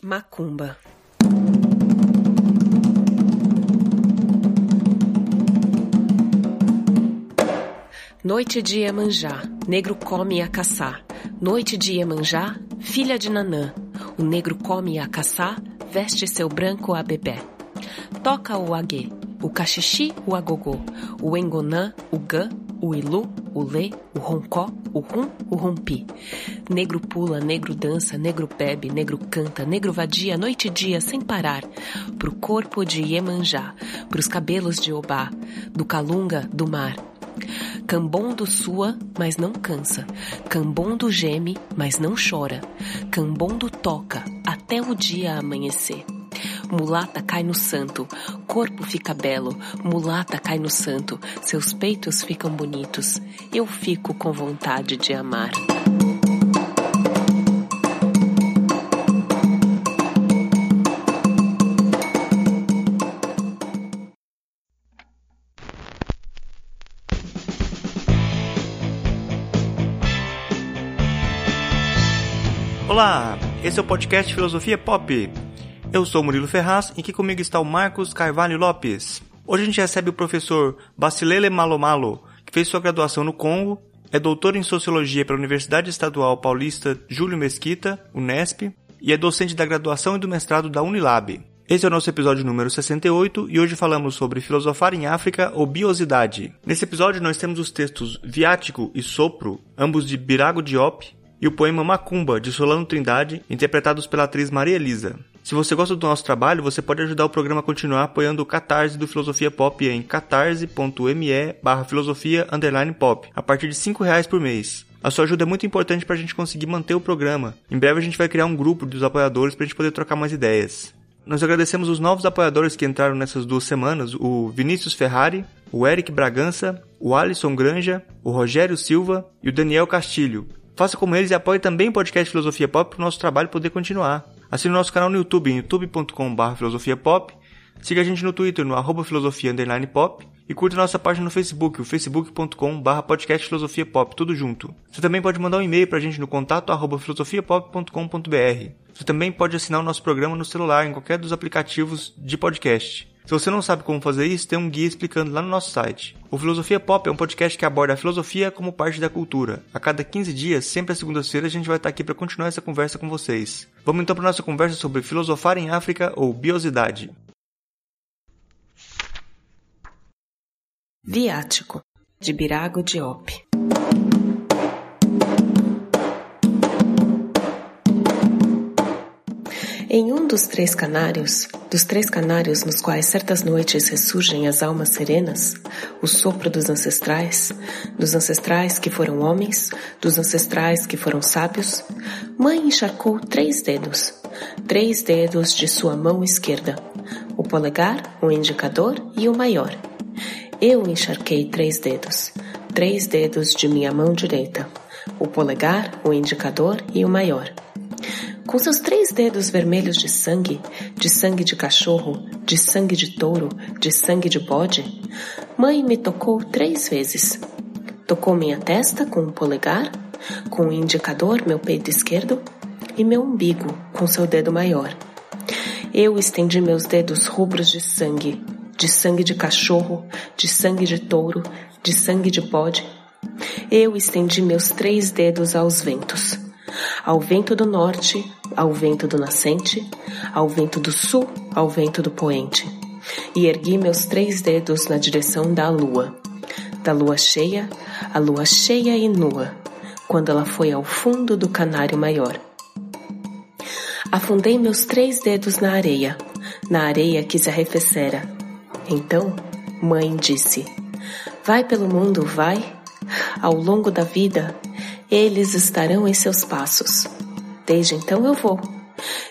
Macumba Noite de Iemanjá, negro come a caçar. Noite de Iemanjá, filha de Nanã. O negro come a caçar, veste seu branco a bebê. Toca o aguê, o cachixi, o agogô, o engonã, o gã, o ilu, o lê, o roncó, o rum, o rompi. Negro pula, negro dança, negro bebe, negro canta, negro vadia noite e dia sem parar. Pro corpo de Iemanjá, pros cabelos de Obá, do calunga, do mar. Cambondo sua, mas não cansa. Cambondo geme, mas não chora. Cambondo toca até o dia amanhecer. Mulata cai no santo, corpo fica belo, mulata cai no santo, seus peitos ficam bonitos, eu fico com vontade de amar. Olá, esse é o podcast Filosofia Pop. Eu sou Murilo Ferraz e aqui comigo está o Marcos Carvalho Lopes. Hoje a gente recebe o professor Basilele Malomalo, que fez sua graduação no Congo, é doutor em Sociologia pela Universidade Estadual Paulista Júlio Mesquita, Unesp, e é docente da graduação e do mestrado da Unilab. Esse é o nosso episódio número 68 e hoje falamos sobre filosofar em África ou biosidade. Nesse episódio nós temos os textos Viático e Sopro, ambos de Birago Diop, e o poema Macumba, de Solano Trindade, interpretados pela atriz Maria Elisa. Se você gosta do nosso trabalho, você pode ajudar o programa a continuar apoiando o Catarse do Filosofia Pop em catarse.me barra filosofia pop, a partir de 5 reais por mês. A sua ajuda é muito importante para a gente conseguir manter o programa. Em breve a gente vai criar um grupo dos apoiadores para a gente poder trocar mais ideias. Nós agradecemos os novos apoiadores que entraram nessas duas semanas, o Vinícius Ferrari, o Eric Bragança, o Alisson Granja, o Rogério Silva e o Daniel Castilho. Faça como eles e apoie também o podcast Filosofia Pop para o nosso trabalho poder continuar. Assine o nosso canal no YouTube youtube.com.br filosofiapop, siga a gente no Twitter no arroba filosofia pop e curta nossa página no Facebook, o facebook.com.br podcast filosofia pop, tudo junto. Você também pode mandar um e-mail para a gente no contato arroba filosofiapop.com.br. Você também pode assinar o nosso programa no celular em qualquer dos aplicativos de podcast. Se você não sabe como fazer isso, tem um guia explicando lá no nosso site. O Filosofia Pop é um podcast que aborda a filosofia como parte da cultura. A cada 15 dias, sempre às segundas-feiras, a gente vai estar aqui para continuar essa conversa com vocês. Vamos então para nossa conversa sobre filosofar em África ou biosidade. Viático, de Birago Diop. Em um dos três canários, dos três canários nos quais certas noites ressurgem as almas serenas, o sopro dos ancestrais, dos ancestrais que foram homens, dos ancestrais que foram sábios, mãe encharcou três dedos, três dedos de sua mão esquerda, o polegar, o indicador e o maior. Eu encharquei três dedos, três dedos de minha mão direita, o polegar, o indicador e o maior. Com seus três dedos vermelhos de sangue, de sangue de cachorro, de sangue de touro, de sangue de bode, mãe me tocou três vezes. Tocou minha testa com o polegar, com o indicador meu peito esquerdo e meu umbigo com seu dedo maior. Eu estendi meus dedos rubros de sangue, de sangue de cachorro, de sangue de touro, de sangue de bode. Eu estendi meus três dedos aos ventos ao vento do norte, ao vento do nascente, ao vento do sul, ao vento do poente, e ergui meus três dedos na direção da lua, da lua cheia, a lua cheia e nua, quando ela foi ao fundo do canário maior. Afundei meus três dedos na areia, na areia que se arrefecera. Então, mãe disse: Vai pelo mundo, vai. Ao longo da vida, eles estarão em seus passos. Desde então eu vou.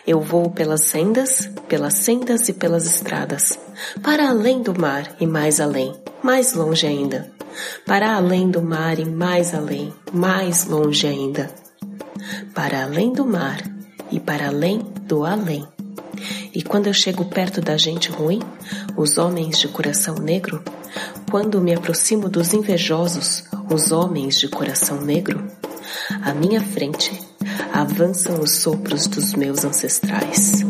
Eu vou pelas sendas, pelas sendas e pelas estradas, para além do mar e mais além, mais longe ainda. Para além do mar e mais além, mais longe ainda. Para além do mar e para além do além. E quando eu chego perto da gente ruim, os homens de coração negro, quando me aproximo dos invejosos, os homens de coração negro, à minha frente, avançam os sopros dos meus ancestrais.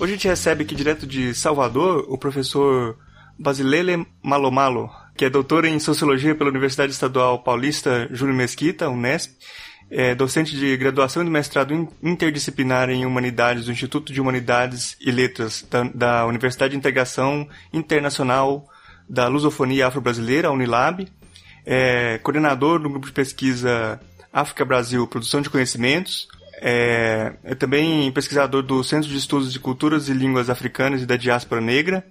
Hoje a gente recebe aqui direto de Salvador o professor Basilele Malomalo, que é doutor em Sociologia pela Universidade Estadual Paulista Júlio Mesquita, Unesp, é docente de graduação e mestrado interdisciplinar em Humanidades do Instituto de Humanidades e Letras da, da Universidade de Integração Internacional da Lusofonia Afro-Brasileira, Unilab, é coordenador do grupo de pesquisa África Brasil Produção de Conhecimentos, é, é também pesquisador do Centro de Estudos de Culturas e Línguas Africanas e da Diáspora Negra,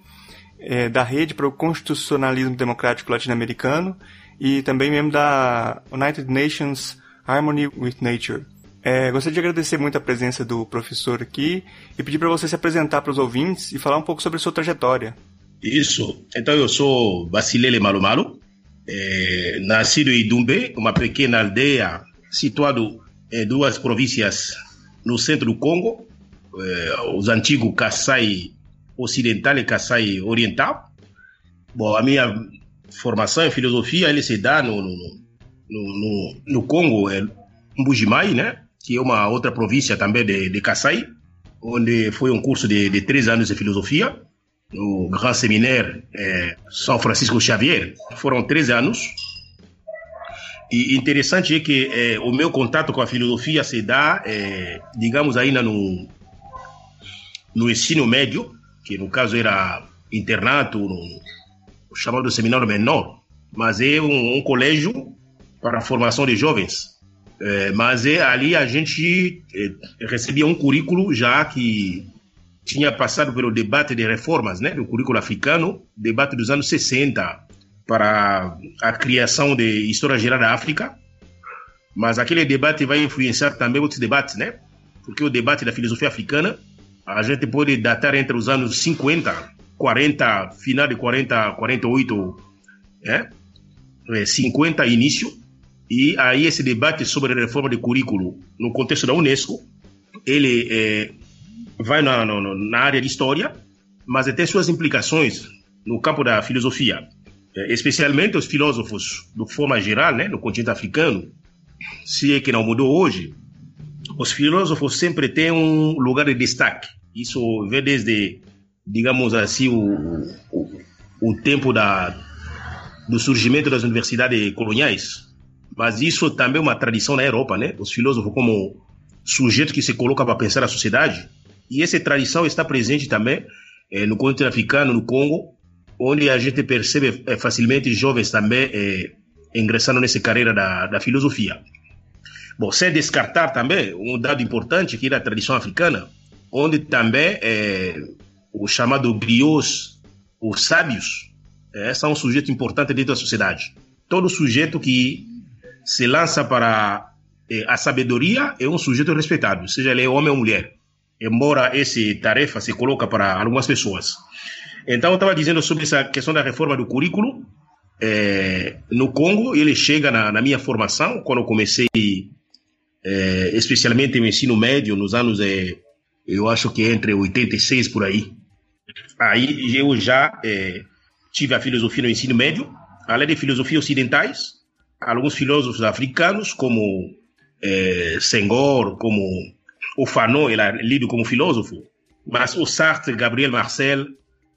é, da Rede para o Constitucionalismo Democrático Latino-Americano e também membro da United Nations Harmony with Nature. É, gostaria de agradecer muito a presença do professor aqui e pedir para você se apresentar para os ouvintes e falar um pouco sobre sua trajetória. Isso. Então, eu sou Basilele Malumalo, é, nascido em Dumbe, uma pequena aldeia situada em duas províncias no centro do Congo, é, os antigos Kassai Ocidental e Kassai Oriental. Bom, a minha formação em filosofia ele se dá no, no, no, no Congo, é Mbujimai, né? que é uma outra província também de, de Kassai, onde foi um curso de, de três anos de filosofia, no Grand Séminaire é, São Francisco Xavier. Foram três anos. E interessante é que é, o meu contato com a filosofia se dá, é, digamos, ainda no, no ensino médio, que no caso era internato, no, chamado seminário menor, mas é um, um colégio para a formação de jovens. É, mas é, ali a gente é, recebia um currículo já que tinha passado pelo debate de reformas, né, do currículo africano, debate dos anos 60 para a criação de História Geral da África. Mas aquele debate vai influenciar também outros debates, né? Porque o debate da filosofia africana, a gente pode datar entre os anos 50, 40, final de 40, 48, né? 50 início, e aí esse debate sobre a reforma de currículo no contexto da Unesco, ele é, vai na, na, na, área de história, mas tem suas implicações no campo da filosofia, é, especialmente os filósofos, de forma geral, né, no continente africano, se é que não mudou hoje, os filósofos sempre têm um lugar de destaque. Isso vem desde, digamos assim, o, o, o tempo da, do surgimento das universidades coloniais, mas isso também é uma tradição na Europa, né? Os filósofos como sujeito que se coloca para pensar a sociedade. E essa tradição está presente também eh, no continente africano, no Congo, onde a gente percebe eh, facilmente jovens também eh, ingressando nessa carreira da, da filosofia. Bom, sem descartar também um dado importante que é a tradição africana, onde também eh, o chamado griots, os sábios, eh, são um sujeito importante dentro da sociedade. Todo sujeito que se lança para eh, a sabedoria é um sujeito respeitado, seja ele homem ou mulher, embora essa tarefa se coloca para algumas pessoas. Então, eu estava dizendo sobre essa questão da reforma do currículo. Eh, no Congo, ele chega na, na, minha formação, quando eu comecei, eh, especialmente no ensino médio, nos anos, eu acho que entre 86 por aí. Aí eu já tive a filosofia no ensino médio, além de filosofia ocidentais, alguns filósofos africanos, como eh, Senghor, como o Fanon, ele é lido como filósofo, mas o Sartre, Gabriel Marcel,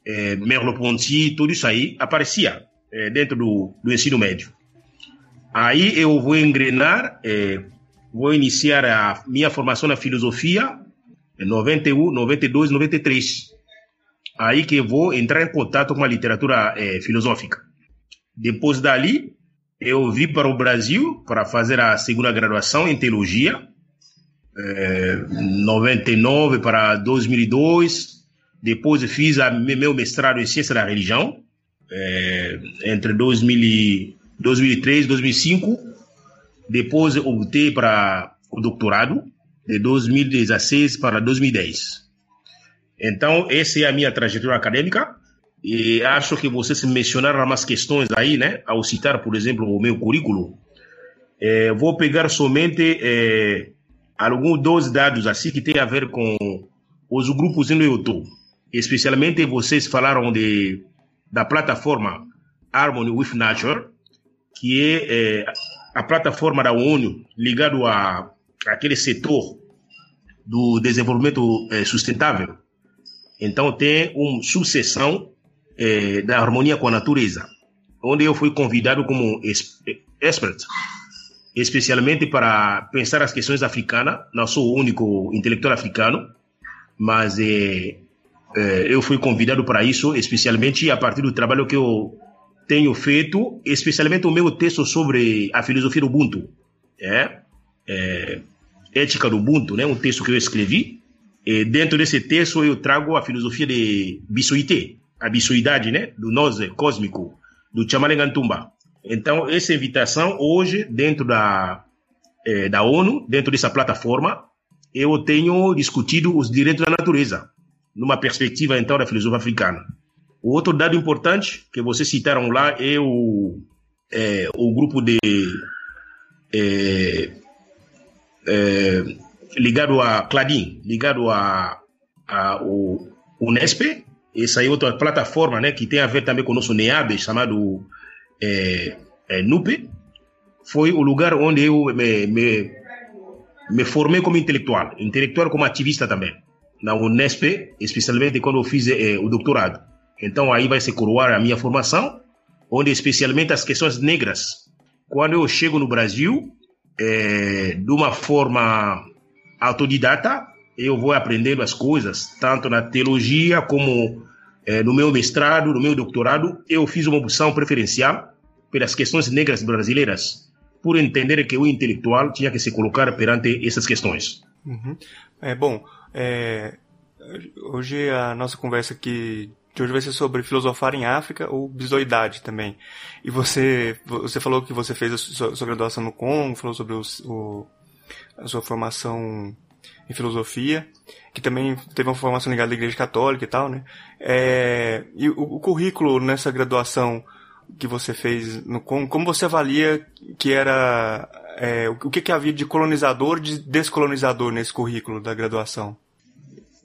eh, Merleau-Ponty, tudo isso aí aparecia eh, dentro do, do, ensino médio. Aí eu vou engrenar, eh, vou iniciar a minha formação na filosofia em 91, 92, 93. Aí que eu vou entrar em contato com a literatura eh, filosófica. Depois dali, eu vim para o Brasil para fazer a segunda graduação em teologia, é, 99 para 2002. Depois fiz a, meu mestrado em ciência da religião, é, entre 2000, 2003 e 2005. Depois optei para o doutorado, de 2016 para 2010. Então, essa é a minha trajetória acadêmica. E acho que vocês mencionaram umas questões aí, né? Ao citar, por exemplo, o meu currículo. É, vou pegar somente é, alguns dois dados assim que tem a ver com os grupos no YouTube. Especialmente vocês falaram de, da plataforma Harmony with Nature, que é, é a plataforma da ONU ligado a aquele setor do desenvolvimento é, sustentável. Então tem uma sucessão é, da harmonia com a natureza, onde eu fui convidado como expert, especialmente para pensar as questões africanas. Não sou o único intelectual africano, mas eu fui convidado para isso, especialmente a partir do trabalho que eu tenho feito, especialmente o meu texto sobre a filosofia do Ubuntu, é, é ética do Ubuntu, né, um texto que eu escrevi. E dentro desse texto eu trago a filosofia de Bissuité, a bissuidade, né, do nós cósmico, do Chamalengantumba. Então, essa invitação hoje, dentro da, é, da ONU, dentro dessa plataforma, eu tenho discutido os direitos da natureza, numa perspectiva, então, da filosofia africana. O outro dado importante que vocês citaram lá é o, é, o grupo de. É, é, ligado a Cladim, ligado a, a o Unesp, essa é outra plataforma né, que tem a ver também com o nosso NEAB, chamado é, é, NUPE, foi o lugar onde eu me, me, me formei como intelectual, intelectual como ativista também, na Unesp, especialmente quando eu fiz é, o doutorado. Então aí vai se coroar a minha formação, onde especialmente as questões negras. Quando eu chego no Brasil, é, de uma forma autodidata, eu vou aprendendo as coisas, tanto na teologia como é, no meu mestrado, no meu doutorado, eu fiz uma opção preferencial pelas questões negras brasileiras, por entender que o intelectual tinha que se colocar perante essas questões. Uhum. É bom. É, hoje a nossa conversa aqui de hoje vai ser sobre filosofar em África ou bisoidade também. E você, você falou que você fez a sua, sua graduação no Congo, falou sobre o, o, a sua formação em filosofia, que também teve uma formação ligada à Igreja Católica e tal, né? É, e o, o, currículo nessa graduação que você fez no Congo, como você avalia que era é, o que, que havia de colonizador de descolonizador nesse currículo da graduação?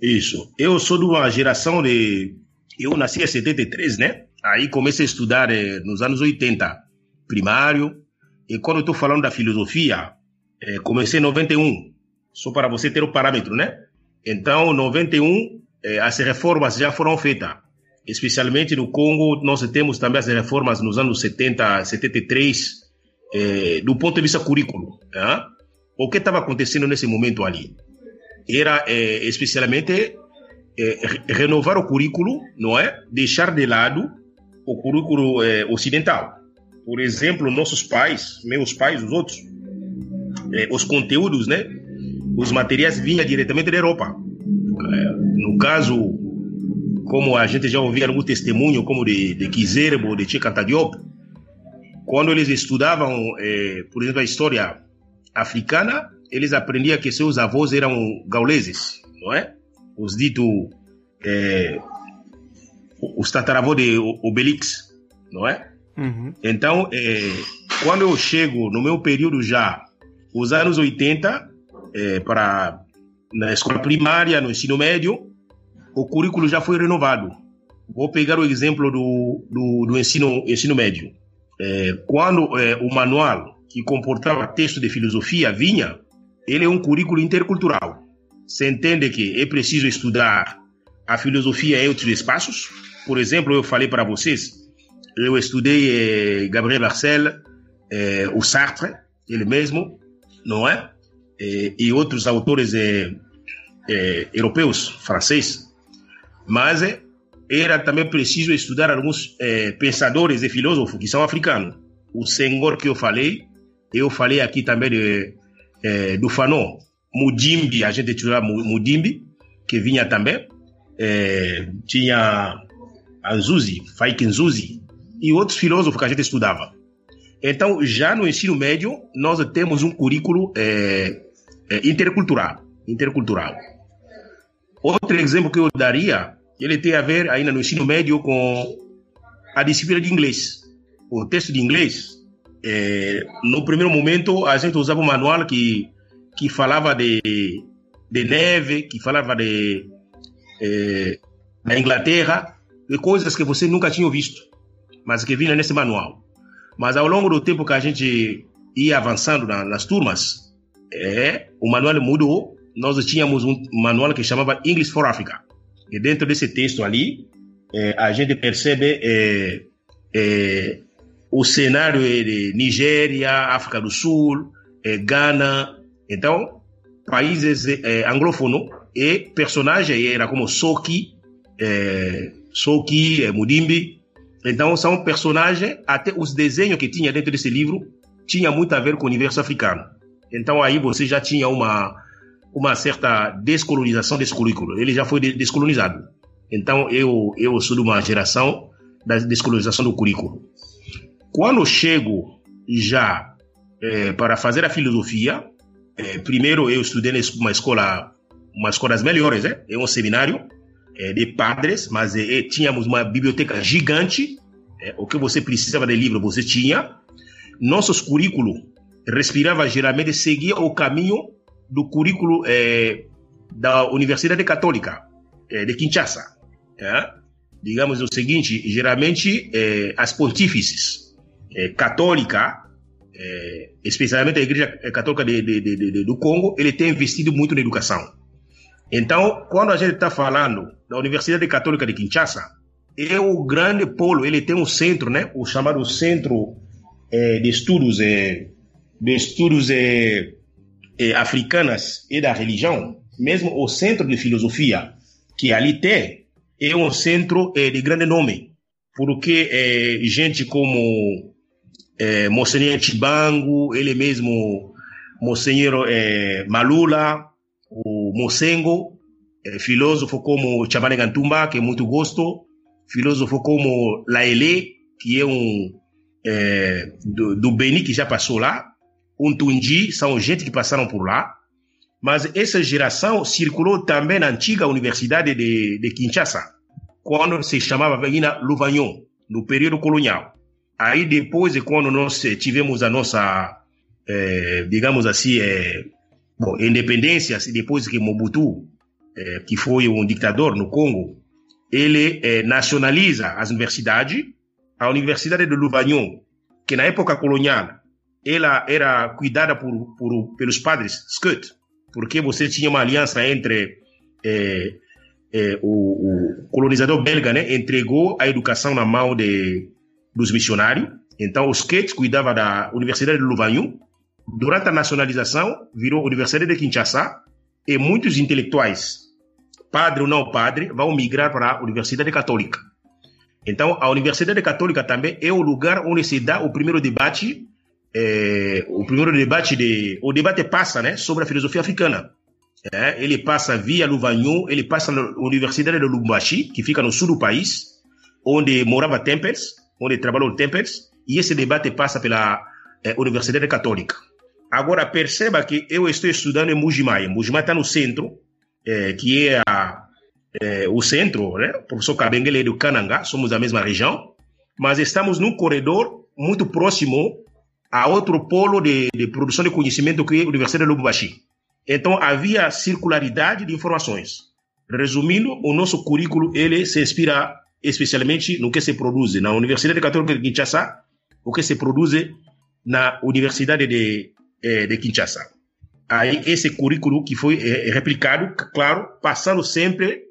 Isso. Eu sou de uma geração de eu nasci em 73, né? Aí comecei a estudar eh, nos anos 80, primário. E quando estou falando da filosofia, eh, comecei em 91, só para você ter o parâmetro, né? Então, 91, eh, as reformas já foram feitas. Especialmente no Congo, nós temos também as reformas nos anos 70, 73, eh, do ponto de vista currículo. Né? O que estava acontecendo nesse momento ali? Era eh, especialmente renovar o currículo, não é? Deixar de lado o currículo é, ocidental. Por exemplo, nossos pais, meus pais, os outros, é, os conteúdos, né? Os materiais vinham diretamente da Europa. É, no caso, como a gente já ouvia algum testemunho, como de, de Kizerbo, de Chikanta Diop, quando eles estudavam, é, por exemplo, a história africana, eles aprendiam que seus avós eram gauleses, não é? Os dito é, os tataravós de Obelix, não é? Uhum. Então, é, quando eu chego no meu período já, os anos 80, é, para na escola primária, no ensino médio, o currículo já foi renovado. Vou pegar o exemplo do, do, do ensino, ensino médio. Quando o manual que comportava texto de filosofia vinha, ele é um currículo intercultural se entende que é preciso estudar a filosofia em outros espaços. Por exemplo, eu falei para vocês, eu estudei eh, Gabriel Marcel, eh, o Sartre, ele mesmo, não é? E, e outros autores eh, eh europeus, franceses. Mas eh, era também preciso estudar alguns eh, pensadores e filósofos que são africanos. O Senghor que eu falei, eu falei aqui também de, do Fanon, Mudimbi, a gente tinha Mudimbi, que vinha também. É, tinha Anzuzi, Faik Nzuzi e outros filósofos que a gente estudava. Então, já no ensino médio, nós temos um currículo é, é, intercultural, intercultural. Outro exemplo que eu daria ele tem a ver ainda no ensino médio com a disciplina de inglês. O texto de inglês, no primeiro momento, a gente usava um manual que, que falava de, de neve, que falava de, da Inglaterra, de coisas que você nunca tinha visto, mas que vinha nesse manual. Mas ao longo do tempo que a gente ia avançando na, nas turmas, é, o manual mudou. Nós tínhamos um manual que chamava English for Africa. E dentro desse texto ali, é, a gente percebe é, é, o cenário de Nigéria, África do Sul, é, Ghana. Então, países é, anglófonos e personagens era como Soki, é, Soki, é, Mudimbi. Então, são personagens, até os desenhos que tinha dentro desse livro, tinha muito a ver com o universo africano. Então, aí você já tinha uma, uma certa descolonização desse currículo. Ele já foi descolonizado. Então, eu, eu sou de uma geração da descolonização do currículo. Quando chego já é, para fazer a filosofia, é, primeiro eu estudei numa escola, uma escola das melhores, é, é um seminário é, de padres, mas é, é, tínhamos uma biblioteca gigante, é, o que você precisava de livro você tinha. Nossos currículos respirava geralmente seguia o caminho do currículo da Universidade Católica de Kinshasa. Digamos o seguinte, geralmente as pontífices católica é, especialmente a Igreja Católica de, de, de, do Congo, ele tem investido muito na educação. Então, quando a gente está falando da Universidade Católica de Kinshasa, é o grande polo, ele tem um centro, né, o chamado Centro é, de Estudos, é, de estudos é, é, Africanas e da Religião, mesmo o Centro de Filosofia, que ali tem, é um centro é, de grande nome, porque gente como é, Monsenhor Chibango, ele mesmo, Monsenhor é, Malula, o Mosengo, é, filósofo como Chabane Gantumba, que é muito gosto, filósofo como Laele, que é um é, do, do Beni, que já passou lá, um Tunji, são gente que passaram por lá, mas essa geração circulou também na antiga Universidade de, de Kinshasa, quando se chamava ainda Louvagnons, no período colonial. Aí depois, quando nós tivemos a nossa, é, digamos assim, é, bom, independência, depois que Mobutu, é, que foi um ditador no Congo, ele é, nacionaliza as universidades. A Universidade de Louvagnons, que na época colonial, ela era cuidada por, por pelos padres Scut, porque você tinha uma aliança entre é, é, o, o, colonizador belga, né, entregou a educação na mão de dos missionários. Então, os Quetes cuidava da Universidade de Louvagnons. Durante a nacionalização, virou Universidade de Kinshasa. E muitos intelectuais, padre ou não padre, vão migrar para a Universidade Católica. Então, a Universidade Católica também é o lugar onde se dá o primeiro debate, é, o primeiro debate de, o debate passa, né, sobre a filosofia africana. É, ele passa via Louvagnons, ele passa na Universidade de Lubumbashi, que fica no sul do país, onde morava Tempers, onde trabalhou Tempers, e esse debate passa pela eh, Universidade Católica. Agora, perceba que eu estou estudando em Mujimai. Mujimai está no centro, eh, que é a, eh, o centro, né? O professor Kabengele é do Cananga, somos da mesma região, mas estamos num corredor muito próximo a outro polo de, de produção de conhecimento que é a Universidade de Lubumbashi. Então, havia circularidade de informações. Resumindo, o nosso currículo ele se inspira especialmente no que se produz na Universidade Católica de Kinshasa, o que se produz na Universidade de, eh, de Kinshasa. Aí esse currículo que foi eh, replicado, claro, passando sempre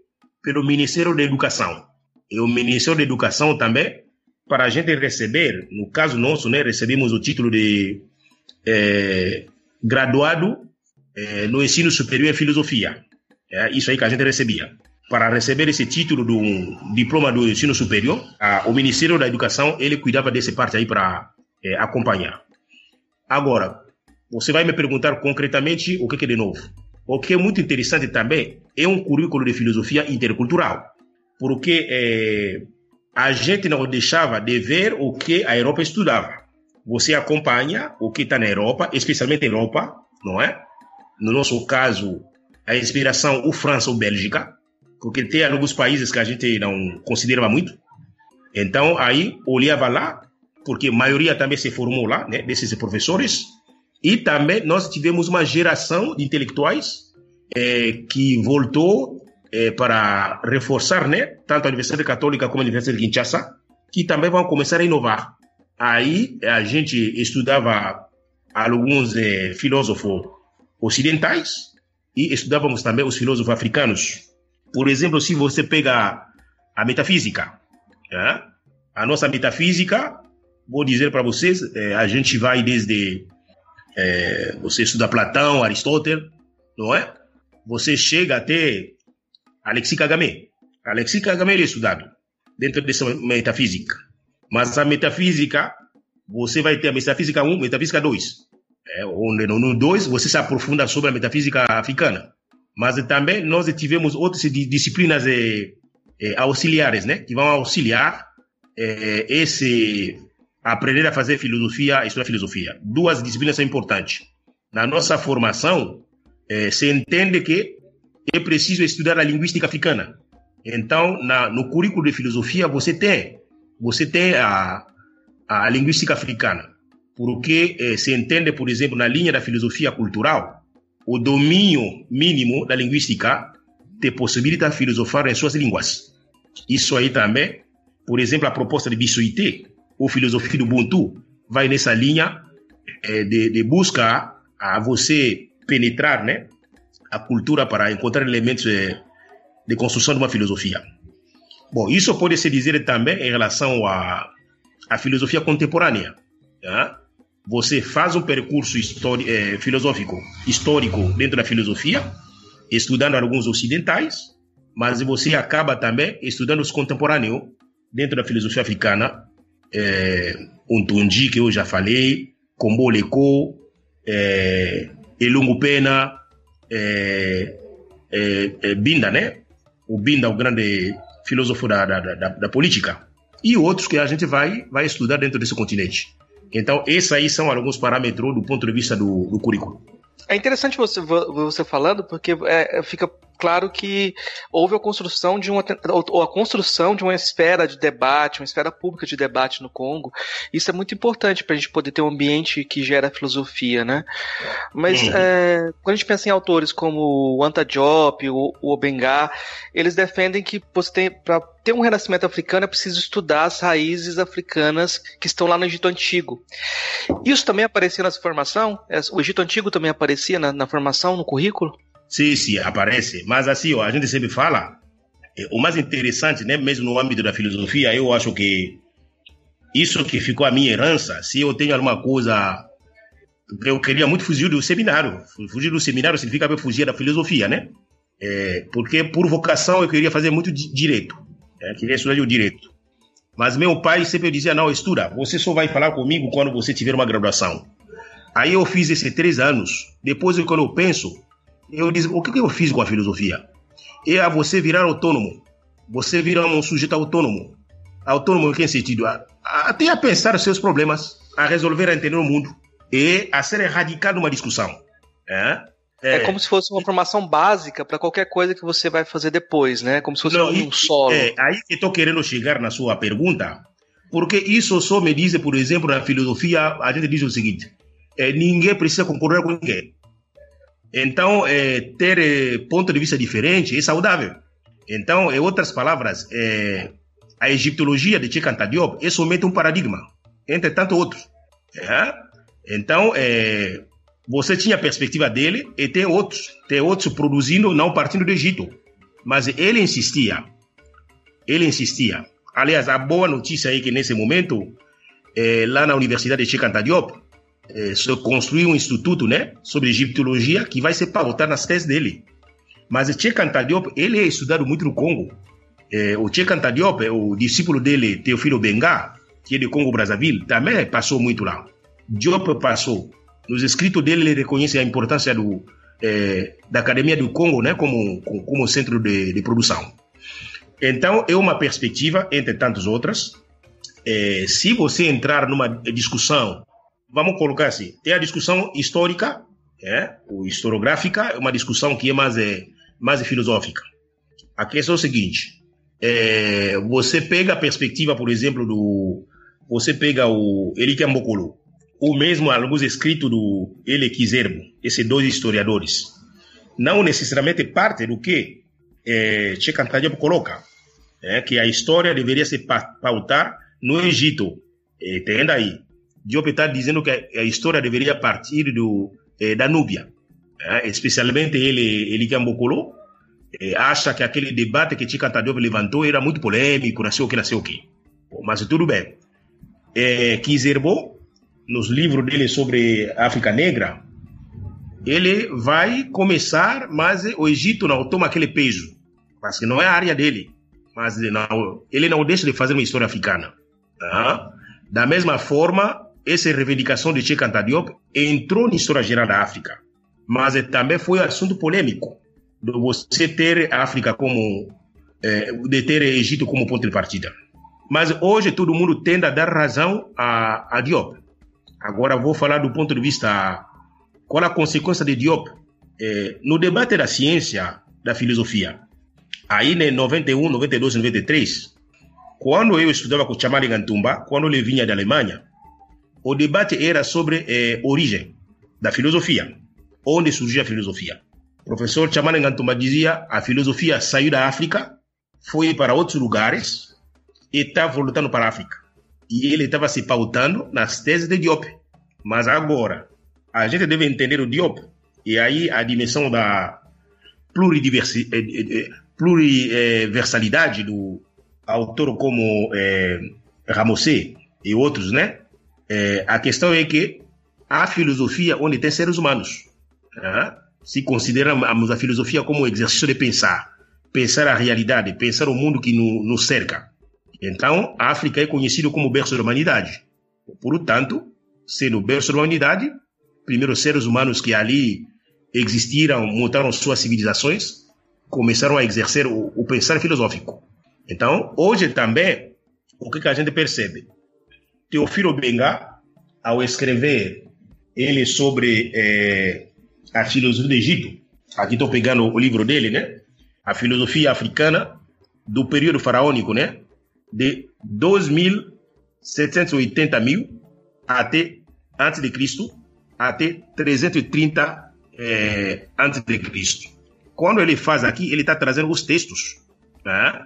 pelo Ministério da Educação. E o Ministério da Educação também, para a gente receber, no caso nosso, né, recebemos o título de eh, graduado eh, no ensino superior em filosofia. É isso aí que a gente recebia para receber esse título do diploma do ensino superior, o Ministério da Educação ele cuidava dessa parte aí para é, acompanhar. Agora, você vai me perguntar concretamente o que é de novo. O que é muito interessante também é um currículo de filosofia intercultural, porque é, a gente não deixava de ver o que a Europa estudava. Você acompanha o que está na Europa, especialmente na Europa, não é? No nosso caso, a inspiração, o França ou Bélgica, porque tem alguns países que a gente não considerava muito. Então, aí, olhava lá, porque a maioria também se formou lá, né, desses professores, e também nós tivemos uma geração de intelectuais é, que voltou é, para reforçar, né, tanto a Universidade Católica como a Universidade de Kinshasa, que também vão começar a inovar. Aí a gente estudava alguns é, filósofos ocidentais e estudávamos também os filósofos africanos. Por exemplo, se você pega a metafísica, é, a nossa metafísica, vou dizer para vocês, é, a gente vai desde é, você estuda Platão, Aristóteles, não é? Você chega até Alexis Kagame. Alexis Kagame é estudado dentro dessa metafísica. Mas a metafísica, você vai ter a metafísica 1, metafísica 2. É, onde no 2 você se aprofunda sobre a metafísica africana. Mas também nós tivemos outras disciplinas é, é, auxiliares, né? Que vão auxiliar é, esse aprender a fazer filosofia, estudar filosofia. Duas disciplinas são importantes. Na nossa formação, é, se entende que é preciso estudar a linguística africana. Então, na, no currículo de filosofia, você tem, você tem a, a linguística africana. Porque eh, se entende, por exemplo, na linha da filosofia cultural, o domínio mínimo da linguística te possibilita filosofar em suas línguas. Isso aí também, por exemplo, a proposta de Bissuité, ou filosofia do Ubuntu, vai nessa linha eh, de, de busca a você penetrar né, a cultura para encontrar elementos eh, de construção de uma filosofia. Bom, isso pode se dizer também em relação à, à filosofia contemporânea. Tá? Você faz um percurso eh, filosófico histórico dentro da filosofia, estudando alguns ocidentais, mas você acaba também estudando os contemporâneos dentro da filosofia africana. É, Untundi, que eu já falei, Kombo Leko, é, Elungu Pena, é, é, é, Binda, né? O Binda, o grande filósofo da, da, da, da, política. E outros que a gente vai, vai estudar dentro desse continente. Então, esses aí são alguns parâmetros do ponto de vista do, do currículo. É interessante você, você falando, porque é, fica claro que houve a construção de uma ou a construção de uma esfera de debate, uma esfera pública de debate no Congo. Isso é muito importante para a gente poder ter um ambiente que gera filosofia, né? Mas uhum. é, quando a gente pensa em autores como o Anta Diop, o, o Obenga, eles defendem que você tem para ter um renascimento africano é preciso estudar as raízes africanas que estão lá no Egito Antigo. Isso também aparecia na formação? O Egito Antigo também aparecia na, na formação, no currículo? Sim, sim, aparece. Mas assim, ó, a gente sempre fala, é, o mais interessante, né, mesmo no âmbito da filosofia, eu acho que isso que ficou a minha herança, se eu tenho alguma coisa. Eu queria muito fugir do seminário. Fugir do seminário significa fugir da filosofia, né? É, porque por vocação eu queria fazer muito direito. É, queria estudar o direito. Mas meu pai sempre dizia: não, estuda, você só vai falar comigo quando você tiver uma graduação. Aí eu fiz esses três anos. Depois, quando eu penso, eu disse, o que eu fiz com a filosofia? É a você virar autônomo. Você virar um sujeito autônomo. Autônomo em que sentido? Até a pensar seus problemas, a resolver, a entender o mundo e a ser radical numa discussão. É? É, é, como se fosse uma formação básica para qualquer coisa que você vai fazer depois, né? Como se fosse Não, um solo. É, aí que estou querendo chegar na sua pergunta, porque isso só me diz, por exemplo, na filosofia, a gente diz o seguinte: é, ninguém precisa concordar com ninguém. Então, é, ter é, ponto de vista diferente é saudável. Então, em outras palavras, é, a egiptologia de Cheikh Diop é somente um paradigma, entre tanto outros. É? Então, é, você tinha a perspectiva dele e tem outros, tem outros produzindo, não partindo do Egito. Mas ele insistia, ele insistia. Aliás, a boa notícia é que nesse momento, é, lá na Universidade de Cheikh Diop, é, construir um instituto né, sobre egiptologia que vai ser pautar nas teses dele. Mas Che Diop, ele é estudado muito no Congo. É, o Che Diop, o discípulo dele, Teofilo Benga, que é do Congo Brazzaville, também passou muito lá. Diop passou. Nos escritos dele, ele reconhece a importância do, é, da Academia do Congo né, como, como centro de, de produção. Então, é uma perspectiva, entre tantas outras. É, se você entrar numa discussão vamos colocar assim, tem a discussão histórica, é, ou historiográfica, uma discussão que é mais, é, mais filosófica. A questão é o seguinte: é, você pega a perspectiva, por exemplo, do. Você pega o Elikia Mbokolo, ou mesmo alguns escritos do Ele Kizerbo, esses dois historiadores. Não necessariamente parte do que é, coloca, é, que a história deveria se pautar no Egito. É, tem aí. Diop está dizendo que a história deveria partir do, é, da Núbia. É, especialmente ele, ele que Mbokolo, é, acha que aquele debate que Chica Diop levantou era muito polêmico, sei o que, sei o que. Mas tudo bem. É, Kizerbo, nos livros dele sobre África Negra, ele vai começar, mas o Egito não toma aquele peso, porque não é a área dele. Mas ele não, ele não deixa de fazer uma história africana. Tá? Da mesma forma, essa reivindicação de Che Diop entrou na história geral da África, mas também foi assunto polêmico de você ter a África como é, de ter o Egito como ponto de partida. Mas hoje todo mundo tende a dar razão a, a Diop. Agora vou falar do ponto de vista qual a consequência de Diop é, no debate da ciência, da filosofia. Aí em 91, 92, 93, quando eu estudava com Chamari Gantumba, quando ele vinha da Alemanha, o debate era sobre é, origem da filosofia, onde surgiu a filosofia. O professor Chamari Gantumba dizia a filosofia saiu da África, foi para outros lugares e está voltando para a África. E ele estava se pautando nas teses de Diop. Mas agora, a gente deve entender o Diop e aí a dimensão da pluriversalidade do autor como Ramosé e outros, né? É, a questão é que a filosofia onde tem seres humanos. Né? Se consideramos a filosofia como um exercício de pensar, pensar a realidade, pensar o mundo que nos cerca. Então, a África é conhecida como berço da humanidade. Portanto, sendo berço da humanidade, primeiros seres humanos que ali existiram, montaram suas civilizações, começaram a exercer o, o pensar filosófico. Então, hoje também, o que, que a gente percebe? Teofilo Benga, ao escrever ele sobre é, a filosofia do Egito, aqui estou pegando o livro dele, né? A filosofia africana do período faraônico, né? De 2.780 mil até antes de Cristo até 330 é, antes de Cristo. Quando ele faz aqui, ele está trazendo os textos, né?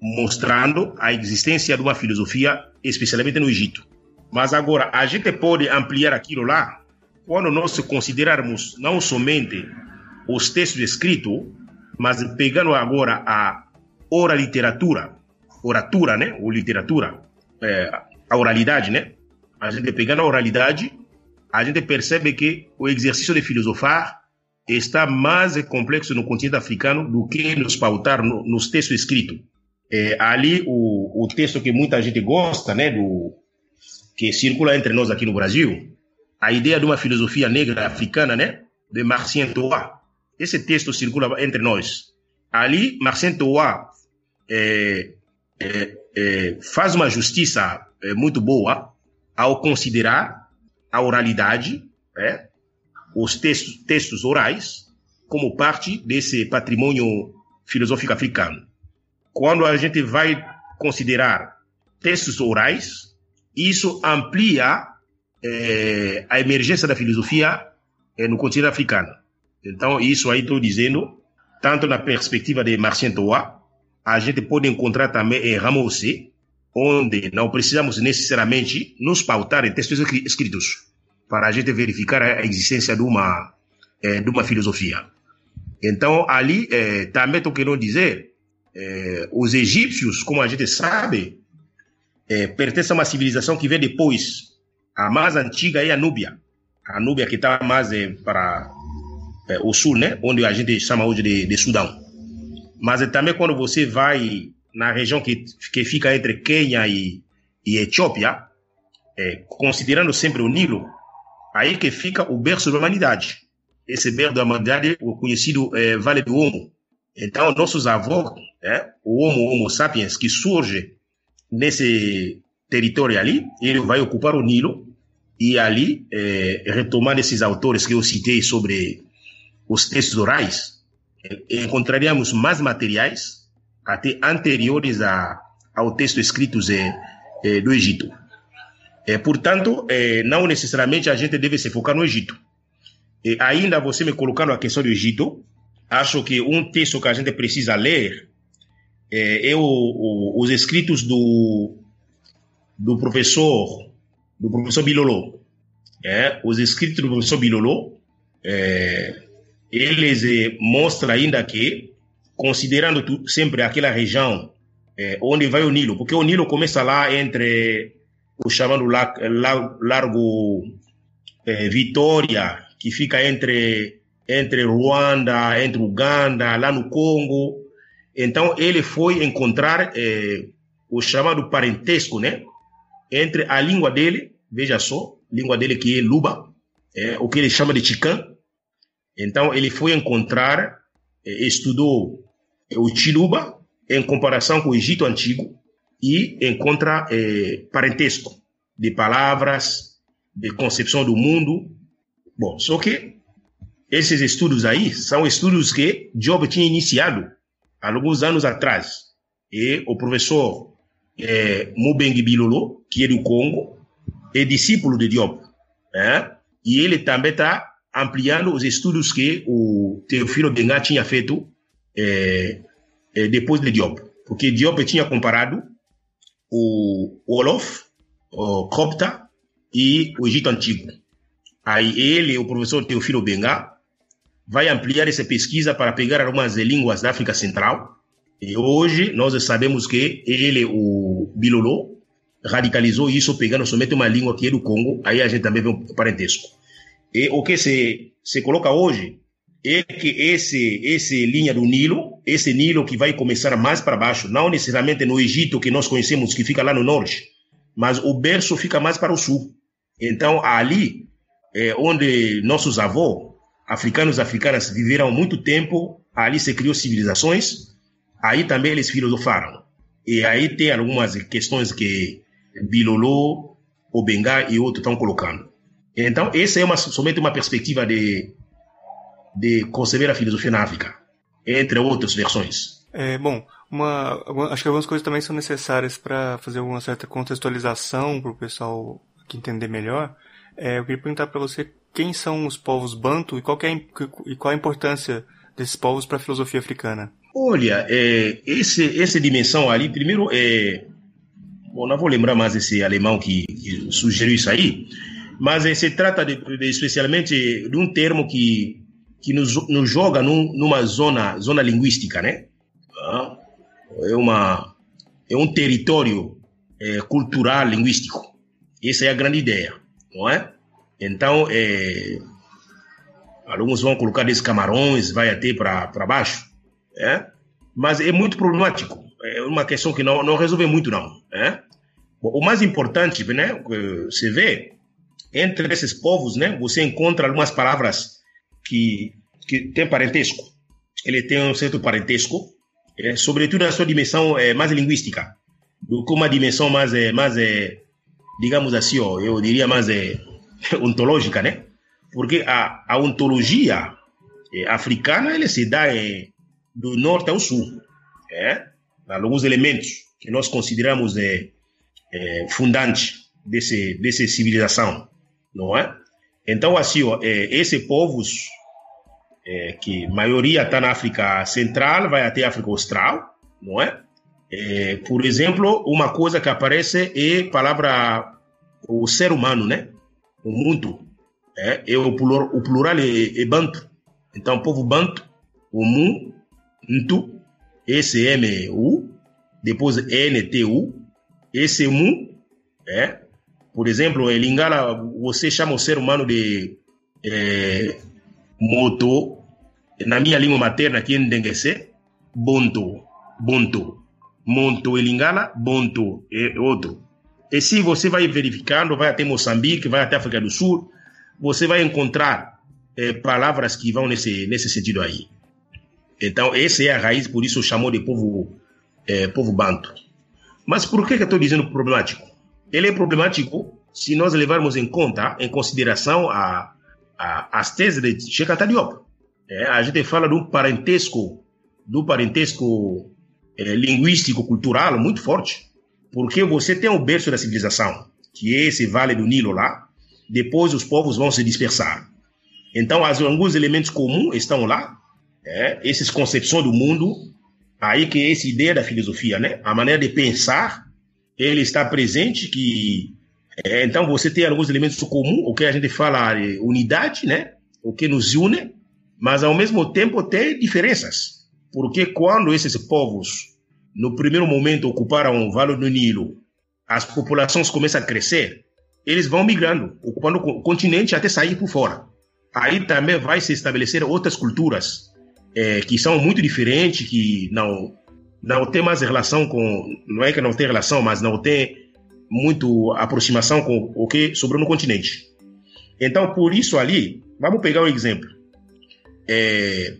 mostrando a existência de uma filosofia, especialmente no Egito. Mas agora, a gente pode ampliar aquilo lá quando nós considerarmos não somente os textos escritos, mas pegando agora a oraliteratura, oratura, né? Ou literatura, é, a oralidade, né? A gente pegando a oralidade a gente percebe que o exercício de filosofar está mais complexo no continente africano do que nos pautar no, nos textos escritos. É, ali, o, o texto que muita gente gosta, né, do, que circula entre nós aqui no Brasil, a ideia de uma filosofia negra africana, né, de Marcien Toa. Esse texto circula entre nós. Ali, Marcien Toa é, é, é, faz uma justiça é, muito boa ao considerar a oralidade, né, os textos, textos orais, como parte desse patrimônio filosófico africano. Quando a gente vai considerar textos orais, isso amplia é, a emergência da filosofia é, no continente africano. Então, isso aí estou dizendo, tanto na perspectiva de Marcien Toa, a gente pode encontrar também em Ramosé, onde não precisamos necessariamente nos pautar em textos escritos para a gente verificar a existência de uma, é, de uma filosofia. Então, ali também estou querendo dizer, é, os egípcios, como a gente sabe, é, pertencem a uma civilização que vem depois. A mais antiga é a Núbia. A Núbia que está mais é, para é, o sul, né? onde a gente chama hoje de, de Sudão. Mas também quando você vai na região que, que fica entre Quênia e, e Etiópia, é, considerando sempre o Nilo, aí que fica o berço da humanidade. Esse berço da humanidade, o conhecido é, Vale do Homo. Então, nossos avós, é, o Homo, Homo sapiens, que surge nesse território ali, ele vai ocupar o Nilo e ali, é, retomando esses autores que eu citei sobre os textos orais, encontraríamos mais materiais até anteriores a, ao texto escritos é, é, do Egito. É, portanto, é, não necessariamente a gente deve se focar no Egito. E ainda você me colocando a questão do Egito, acho que um texto que a gente precisa ler é, é o, o, os escritos do, do professor do professor Bilolo. É, os escritos do professor Bilolo, é, eles é, mostram ainda que, considerando tu, sempre aquela região é, onde vai o Nilo, porque o Nilo começa lá entre o chamado Largo é, Vitória, que fica entre, entre Ruanda, entre Uganda, lá no Congo. Então, ele foi encontrar é, o chamado parentesco, né? Entre a língua dele, veja só, língua dele que é Luba, é, o que ele chama de Chican. Então, ele foi encontrar, é, estudou o Chiluba em comparação com o Egito Antigo e encontra parentesco de palavras, de concepção do mundo. Bom, só que esses estudos aí são estudos que Job tinha iniciado alguns anos atrás. E o professor é, Mubeng Bilolo, que é do Congo, é discípulo de Diop. É? E ele também está ampliando os estudos que o Teofilo Bengá tinha feito é, é, depois de Diop. Porque Diop tinha comparado o Olof, o Copta e o Egito Antigo. Aí ele, o professor Teofilo Bengá, vai ampliar essa pesquisa para pegar algumas línguas da África Central. E hoje nós sabemos que ele, o Bilolo, radicalizou isso pegando somente uma língua que é do Congo. Aí a gente também vê um parentesco. E o que se, se coloca hoje é que esse, esse linha do Nilo, esse Nilo que vai começar mais para baixo, não necessariamente no Egito que nós conhecemos, que fica lá no norte, mas o berço fica mais para o sul. Então, ali, é, onde nossos avós, africanos e africanas, viveram muito tempo, ali se criou civilizações, aí também eles filosofaram. E aí tem algumas questões que Bilolo, Obenga e outros estão colocando. Então, essa é uma, somente uma perspectiva de de conceber a filosofia na África, entre outras versões. É, bom, uma, acho que algumas coisas também são necessárias para fazer alguma certa contextualização para o pessoal entender melhor. É, eu queria perguntar para você quem são os povos banto e qual, é, e qual a importância desses povos para a filosofia africana. Olha, é, esse, essa dimensão ali, primeiro, é, bom, não vou lembrar mais esse alemão que, que sugeriu isso aí, mas é, se trata de, especialmente de um termo que que nos, nos joga num, numa zona, zona linguística, né? Ah, é, uma, é um território é, cultural, linguístico. Essa é a grande ideia, não é? Então, é, alguns vão colocar desses camarões, vai até para baixo, é? mas é muito problemático. É uma questão que não, não resolve muito, não. É? O mais importante, né, você vê, entre esses povos, né, você encontra algumas palavras que, que tem parentesco. Ele tem um certo parentesco, é, sobretudo na sua dimensão é, mais linguística, do que uma dimensão mais, é, mais é, digamos assim, ó, eu diria mais é, ontológica, né? Porque a, a ontologia é, africana ele se dá é, do norte ao sul, é? alguns elementos que nós consideramos é, é, fundantes desse, dessa civilização, não é? Então, assim, ó, é, esses povos, é, que maioria está na África Central, vai até a África Austral, não é? é? Por exemplo, uma coisa que aparece é a palavra o ser humano, né? O mundo. É, é o, plural, o plural é, é banto. Então, povo banto, o mu, ntu, S-M-U, depois N-T-U, esse mu, é, por exemplo, em Lingala, você chama o ser humano de é, moto, na minha língua materna, aqui em Denguese, bonto, bonto. Monto em Lingala, bonto é outro. E se você vai verificando, vai até Moçambique, vai até África do Sul, você vai encontrar é, palavras que vão nesse, nesse sentido aí. Então, essa é a raiz, por isso chamou de povo, é, povo banto. Mas por que, que eu estou dizendo problemático? ele é problemático se nós levarmos em conta, em consideração a, a, as teses de Cheikh Anta Diop. É, a gente fala do parentesco, do parentesco é, linguístico-cultural muito forte, porque você tem o berço da civilização, que é esse vale do Nilo lá, depois os povos vão se dispersar. Então, alguns elementos comuns estão lá, é, essas concepções do mundo, aí que é essa ideia da filosofia, né? A maneira de pensar, ele está presente, que é, então você tem alguns elementos comuns, o que a gente fala de unidade, né? O que nos une, mas ao mesmo tempo tem diferenças. Porque quando esses povos, no primeiro momento, ocuparam o Vale do Nilo, as populações começam a crescer, eles vão migrando, ocupando o continente até sair por fora. Aí também vai se estabelecer outras culturas é, que são muito diferentes, que não não tem mais relação com, não é que não tem relação, mas não tem muito aproximação com o que sobrou no continente. Então, por isso ali, vamos pegar um exemplo. É,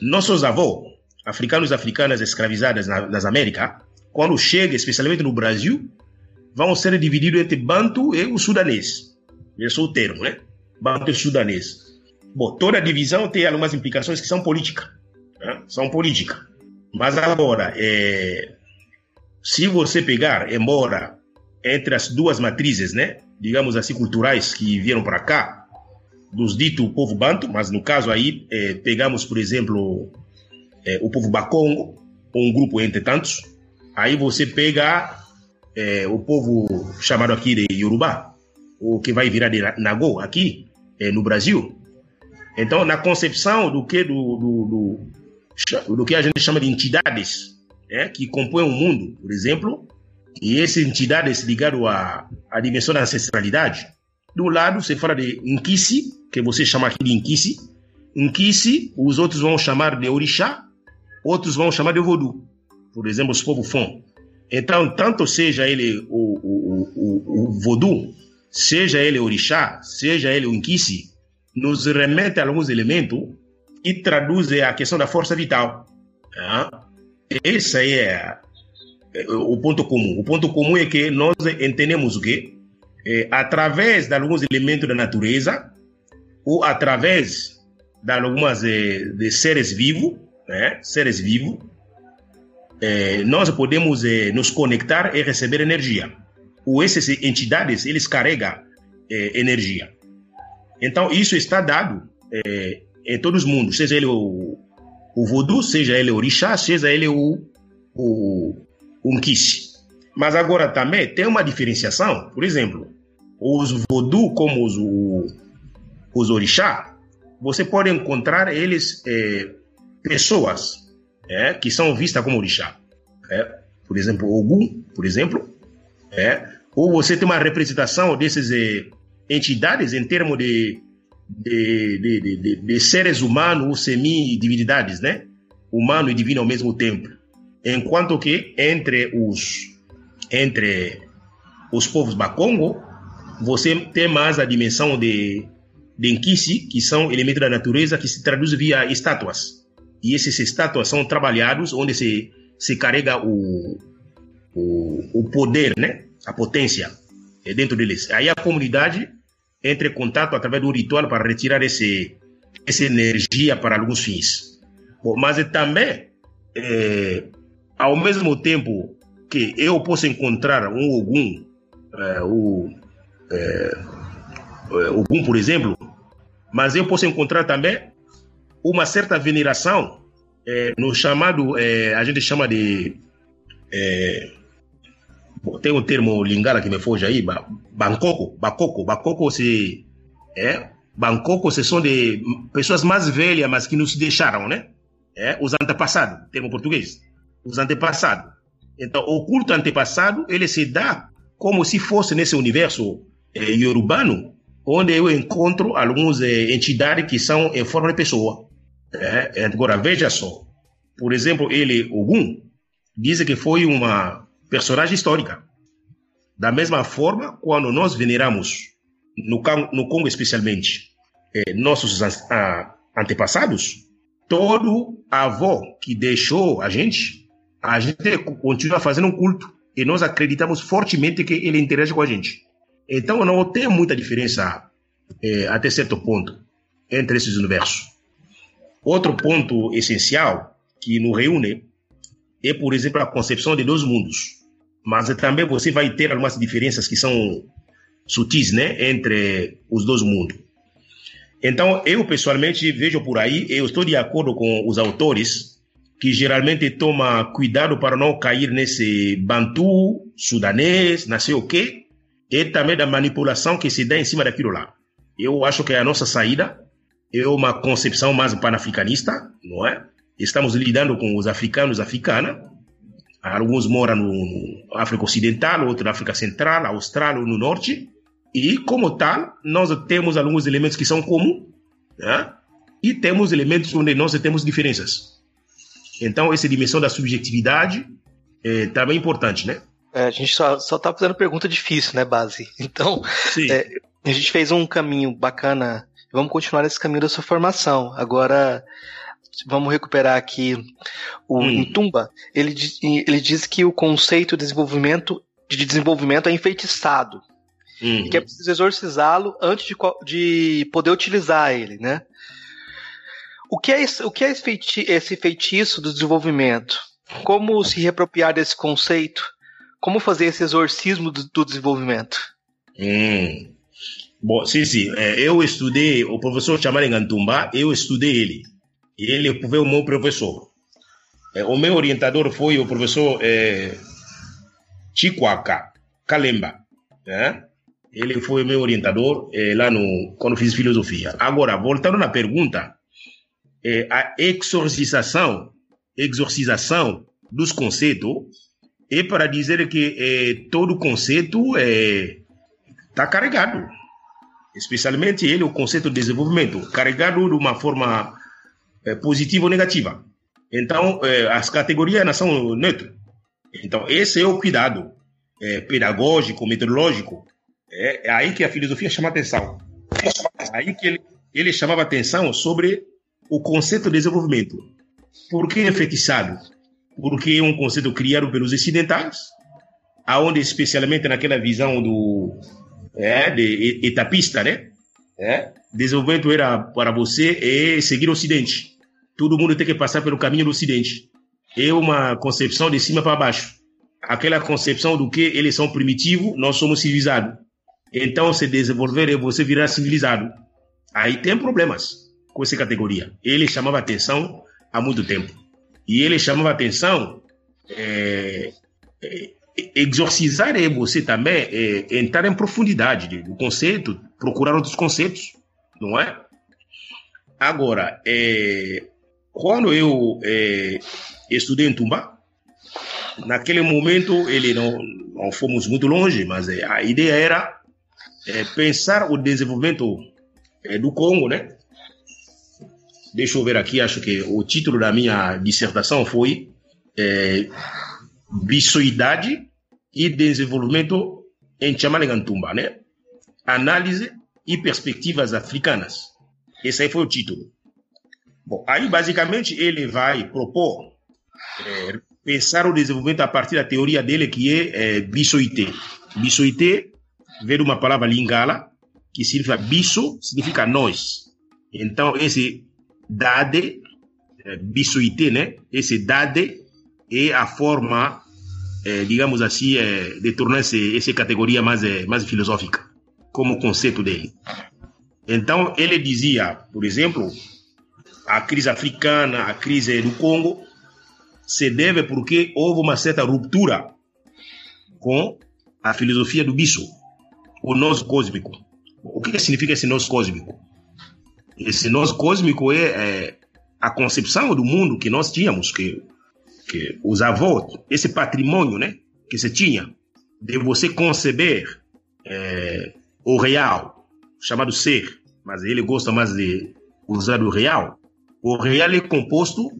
nossos avós, africanos e africanas escravizadas na, nas Américas, quando chegam, especialmente no Brasil, vão ser divididos entre Bantu e o sudanês. Esse é o termo, né? Bantu e sudanês. Bom, toda divisão tem algumas implicações que são políticas. Né? São políticas. Mas agora, é, se você pegar, embora entre as duas matrizes, né? Digamos assim, culturais que vieram para cá, dos dito povo banto, mas no caso aí, é, pegamos, por exemplo, é, o povo bakongo, um grupo entre tantos, aí você pega é, o povo chamado aqui de Yorubá, o que vai virar de Nagô aqui é, no Brasil. Então, na concepção do que do, do, do, do que a gente chama de entidades é, que compõem o mundo, por exemplo, e essas entidades ligadas à, à dimensão da ancestralidade, do lado você fala de Nkisi, que você chama aqui de Nkisi. Nkisi, os outros vão chamar de Orixá, outros vão chamar de Vodou. Por exemplo, os povos Fon. Então, tanto seja ele o, o, o, o seja ele o orixá, seja ele o inquisi, nos remete a alguns elementos e traduz a questão da força vital. Ah, esse aí é, o ponto comum. O ponto comum é que nós entendemos o quê? É, através de alguns elementos da natureza ou através de algumas de, de seres vivos, né? seres vivos, é, nós podemos é, nos conectar e receber energia. Ou essas entidades, eles carregam é, energia. Então, isso está dado é, em todos os mundos, seja ele o, o voodoo, seja ele o orixá, seja ele o, o, Mas agora também tem uma diferenciação, por exemplo, os voodoo como os, os orixá, você pode encontrar eles é, pessoas é, que são vistas como orixá. É, por exemplo, Ogum, por exemplo. É, ou você tem uma representação dessas é, entidades em termos de, de, de, de, de seres humanos ou semi-divinidades, né? Humano e divino ao mesmo tempo. Enquanto que entre os, entre os povos Bakongo, você tem mais a dimensão de, de Nkisi, que são elementos da natureza que se traduz via estátuas e essas estátuas são trabalhados onde se, se carrega o, o, o poder, né? a potência é dentro deles. Aí a comunidade entra em contato através do ritual para retirar esse, essa energia para alguns fins. Mas também, é, ao mesmo tempo que eu posso encontrar um Ogum, é, o, é, é Ogum, por exemplo, mas eu posso encontrar também uma certa veneração é, no chamado, é, a gente chama de. É, tem um termo lingala que me foge aí, Bangkok, Bangkok, Bangkok se. É, Bangkok se são de pessoas mais velhas, mas que nos deixaram, né? É, os antepassados, termo português. Os antepassados. Então, o culto antepassado, ele se dá como se fosse nesse universo é, iorubano, onde eu encontro algumas é, entidades que são em forma de pessoa. É, agora, veja só. Por exemplo, ele, Ogum, diz que foi uma personagem histórica. Da mesma forma, quando nós veneramos, no, no Congo especialmente, eh, nossos antepassados, todo avô que deixou a gente, a gente continua fazendo um culto. E nós acreditamos fortemente que ele interage com a gente. Então, não tem muita diferença, eh, até certo ponto, entre esses universos. Outro ponto essencial que nos reúne é, por exemplo, a concepção de dois mundos. Mas também você vai ter algumas diferenças que são sutis, né, entre os dois mundos. Então, eu pessoalmente vejo por aí, eu estou de acordo com os autores que geralmente toma cuidado para não cair nesse bantu, sudanês, não sei o quê, e também da manipulação que se dá em cima daquilo lá. Eu acho que a nossa saída é uma concepção mais panafricanista, não é? Estamos lidando com os africanos africanas. Alguns moram no África Ocidental, outros na África Central, Austrália ou no Norte. E, como tal, nós temos alguns elementos que são comuns né? e temos elementos onde nós temos diferenças. Então, essa dimensão da subjetividade é também importante, né? É, a gente só, só tá fazendo pergunta difícil, né, Base? Então, é, a gente fez um caminho bacana. Vamos continuar nesse caminho da sua formação. Agora, vamos recuperar aqui o hum. Intumba. Ele, ele diz que o conceito de desenvolvimento, de desenvolvimento é enfeitiçado. Uhum. Que é preciso exorcizá-lo antes de, de poder utilizar ele, né? O que é, esse, o que é esse, feiti esse feitiço do desenvolvimento? Como se reapropriar desse conceito? Como fazer esse exorcismo do, do desenvolvimento? Hum. Bom, sim, sim. É, eu estudei, o professor Chamari Gantumba, eu estudei ele. Ele foi o meu professor. É, o meu orientador foi o professor é, Chikwaka Kalemba. Né? Ele foi meu orientador é, lá no quando fiz filosofia. Agora, voltando na pergunta, é, a exorcização, exorcização dos conceitos é para dizer que é, todo conceito está carregado, especialmente ele o conceito de desenvolvimento, carregado de uma forma é, positiva ou negativa. Então, é, as categorias não são neutras. Então, esse é o cuidado é, pedagógico, metodológico é, é aí que a filosofia chama atenção. É aí que ele, ele chamava atenção sobre o conceito de desenvolvimento. Por que enfeitiçado? Porque é um conceito criado pelos ocidentais, aonde especialmente naquela visão do é, de etapista, né? É, desenvolvimento era para você é seguir o Ocidente. Todo mundo tem que passar pelo caminho do Ocidente. É uma concepção de cima para baixo. Aquela concepção do que eles são primitivos, nós somos civilizados. Então, se desenvolver e você virar civilizado. Aí tem problemas com essa categoria. Ele chamava atenção há muito tempo. E ele chamava atenção, é, é, exorcizar é você também é, entrar em profundidade do conceito, procurar outros conceitos, não é? Agora, é, quando eu é, estudei em Tumba, naquele momento ele não, não fomos muito longe, mas a ideia era pensar o desenvolvimento do Congo, né? Deixa eu ver aqui, acho que o título da minha dissertação foi Bissoidade e Desenvolvimento em Chamalengantumba, né? Análise e perspectivas africanas. Esse aí foi o título. Bom, aí basicamente ele vai propor é, pensar o desenvolvimento a partir da teoria dele que é, é Bissoité. Bissoité veio uma palavra lingala, que significa bicho, significa nós. Então, esse dade, é, bisuité, né? Esse dade é a forma, é, digamos assim, é, de tornar essa categoria mais, é, mais filosófica, como conceito dele. Então, ele dizia, por exemplo, a crise africana, a crise do Congo, se deve porque houve uma certa ruptura com a filosofia do bicho o nós cósmico. O que, significa esse nós cósmico? Esse nós cósmico é, é, a concepção do mundo que nós tínhamos, que, que os avós, esse patrimônio né, que se tinha, de você conceber é, o real, chamado ser, mas ele gosta mais de usar o real. O real é composto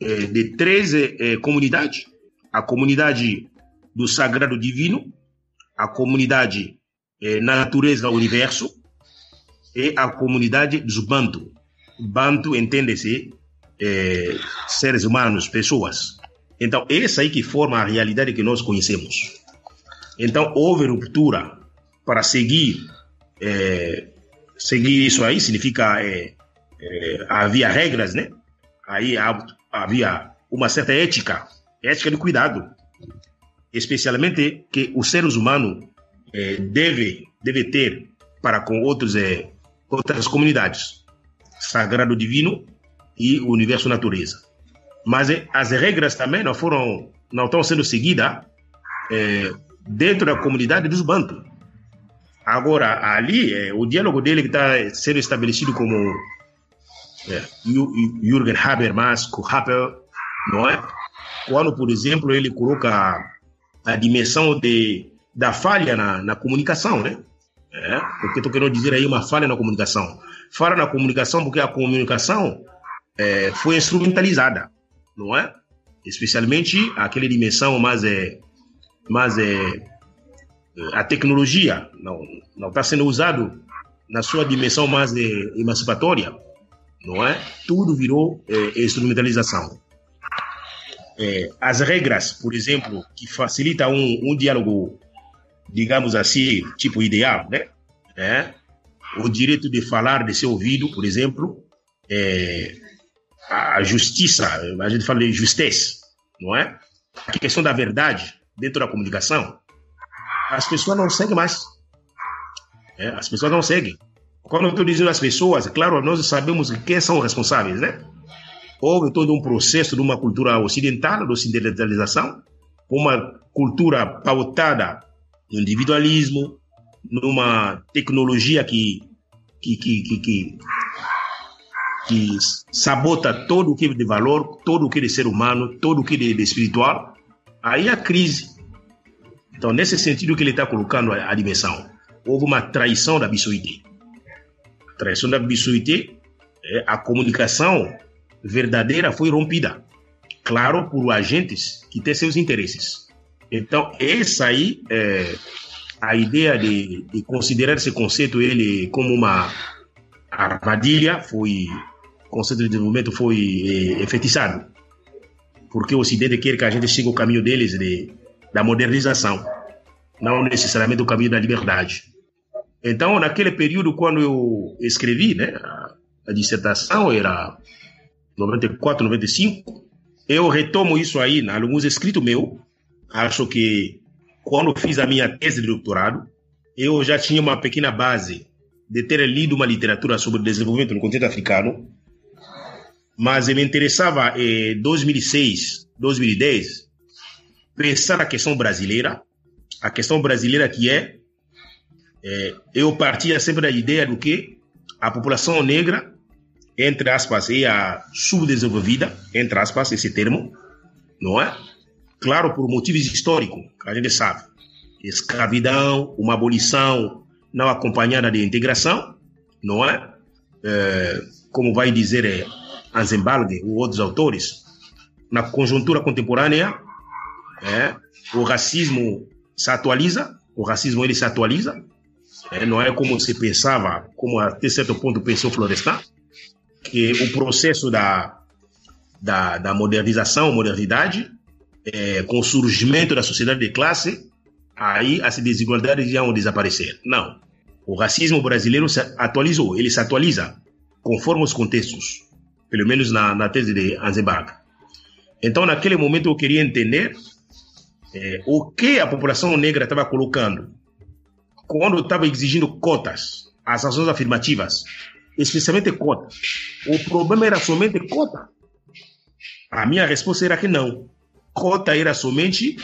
é, de três é, comunidades: a comunidade do sagrado divino, a comunidade na natureza universo é a comunidade dos Bantu. Bantu entende-se seres humanos, pessoas. Então, essa aí que forma a realidade que nós conhecemos. Então, houve ruptura para seguir. É, seguir isso aí significa é, é, havia regras, né? Aí havia uma certa ética ética de cuidado, especialmente que os seres humanos é, deve deve ter para com outros é, outras comunidades, sagrado divino e universo natureza. Mas é, as regras também não foram não estão sendo seguidas é, dentro da comunidade dos Bantu. Agora, ali, é, o diálogo dele que está sendo estabelecido como é, Jürgen Habermas com não é? Quando, por exemplo, ele coloca a dimensão de, da falha na, na comunicação, né? É, porque estou querendo dizer aí uma falha na comunicação. Falha na comunicação porque a comunicação é, foi instrumentalizada, não é? Especialmente aquela dimensão mais é, mais é, a tecnologia não não está sendo usado na sua dimensão mais é, emancipatória, não é? Tudo virou é, instrumentalização. É, as regras, por exemplo, que facilitam um, um diálogo, digamos assim, tipo ideal, né? É, o direito de falar, de ser ouvido, por exemplo, é, a justiça, a gente fala de justiça, não é? A questão da verdade dentro da comunicação, as pessoas não seguem mais. É, as pessoas não seguem. Quando eu estou dizendo as pessoas, claro, nós sabemos quem são os responsáveis, né? Houve todo um processo de uma cultura ocidental, de ocidentalização, uma cultura pautada no individualismo, numa tecnologia que, que, que, que, que, que sabota todo o que é de valor, todo o que é de ser humano, todo o que é de, de espiritual. Aí a crise. Então, nesse sentido que ele está colocando a, a dimensão, houve uma traição da bissuité. Traição da bissuité, a comunicação verdadeira foi rompida. Claro, por agentes que têm seus interesses. Então, essa aí, é, a ideia de, de, considerar esse conceito ele como uma armadilha foi o de desenvolvimento foi efetizado porque o Ocidente quer que a gente siga o caminho deles de, da modernização não necessariamente o caminho da liberdade. Então naquele período quando eu escrevi né a, a dissertação era 94, 95, eu retomo isso aí em alguns escritos meus. Acho que quando fiz a minha tese de doutorado, eu já tinha uma pequena base de ter lido uma literatura sobre desenvolvimento no continente africano, mas me interessava em 2006, 2010, pensar a questão brasileira, a questão brasileira que é, é eu partia sempre da ideia do que a população negra entre aspas, e a subdesenvolvida, entre aspas, esse termo, não é? Claro, por motivos históricos, a gente sabe. Escravidão, uma abolição não acompanhada de integração, não é? é como vai dizer é, Anzembalde ou outros autores, na conjuntura contemporânea, é, o racismo se atualiza, o racismo ele se atualiza, é, não é como se pensava, como até certo ponto pensou Florestan, que o processo da, da, da modernização, modernidade, é, com o surgimento da sociedade de classe, aí as desigualdades iam desaparecer. Não. O racismo brasileiro se atualizou, ele se atualiza conforme os contextos, pelo menos na, na tese de Anzenbach. Então, naquele momento, eu queria entender é, o que a população negra estava colocando quando estava exigindo cotas, as ações afirmativas, especialmente cota. O problema era somente cota. A minha resposta era que não. Cota era somente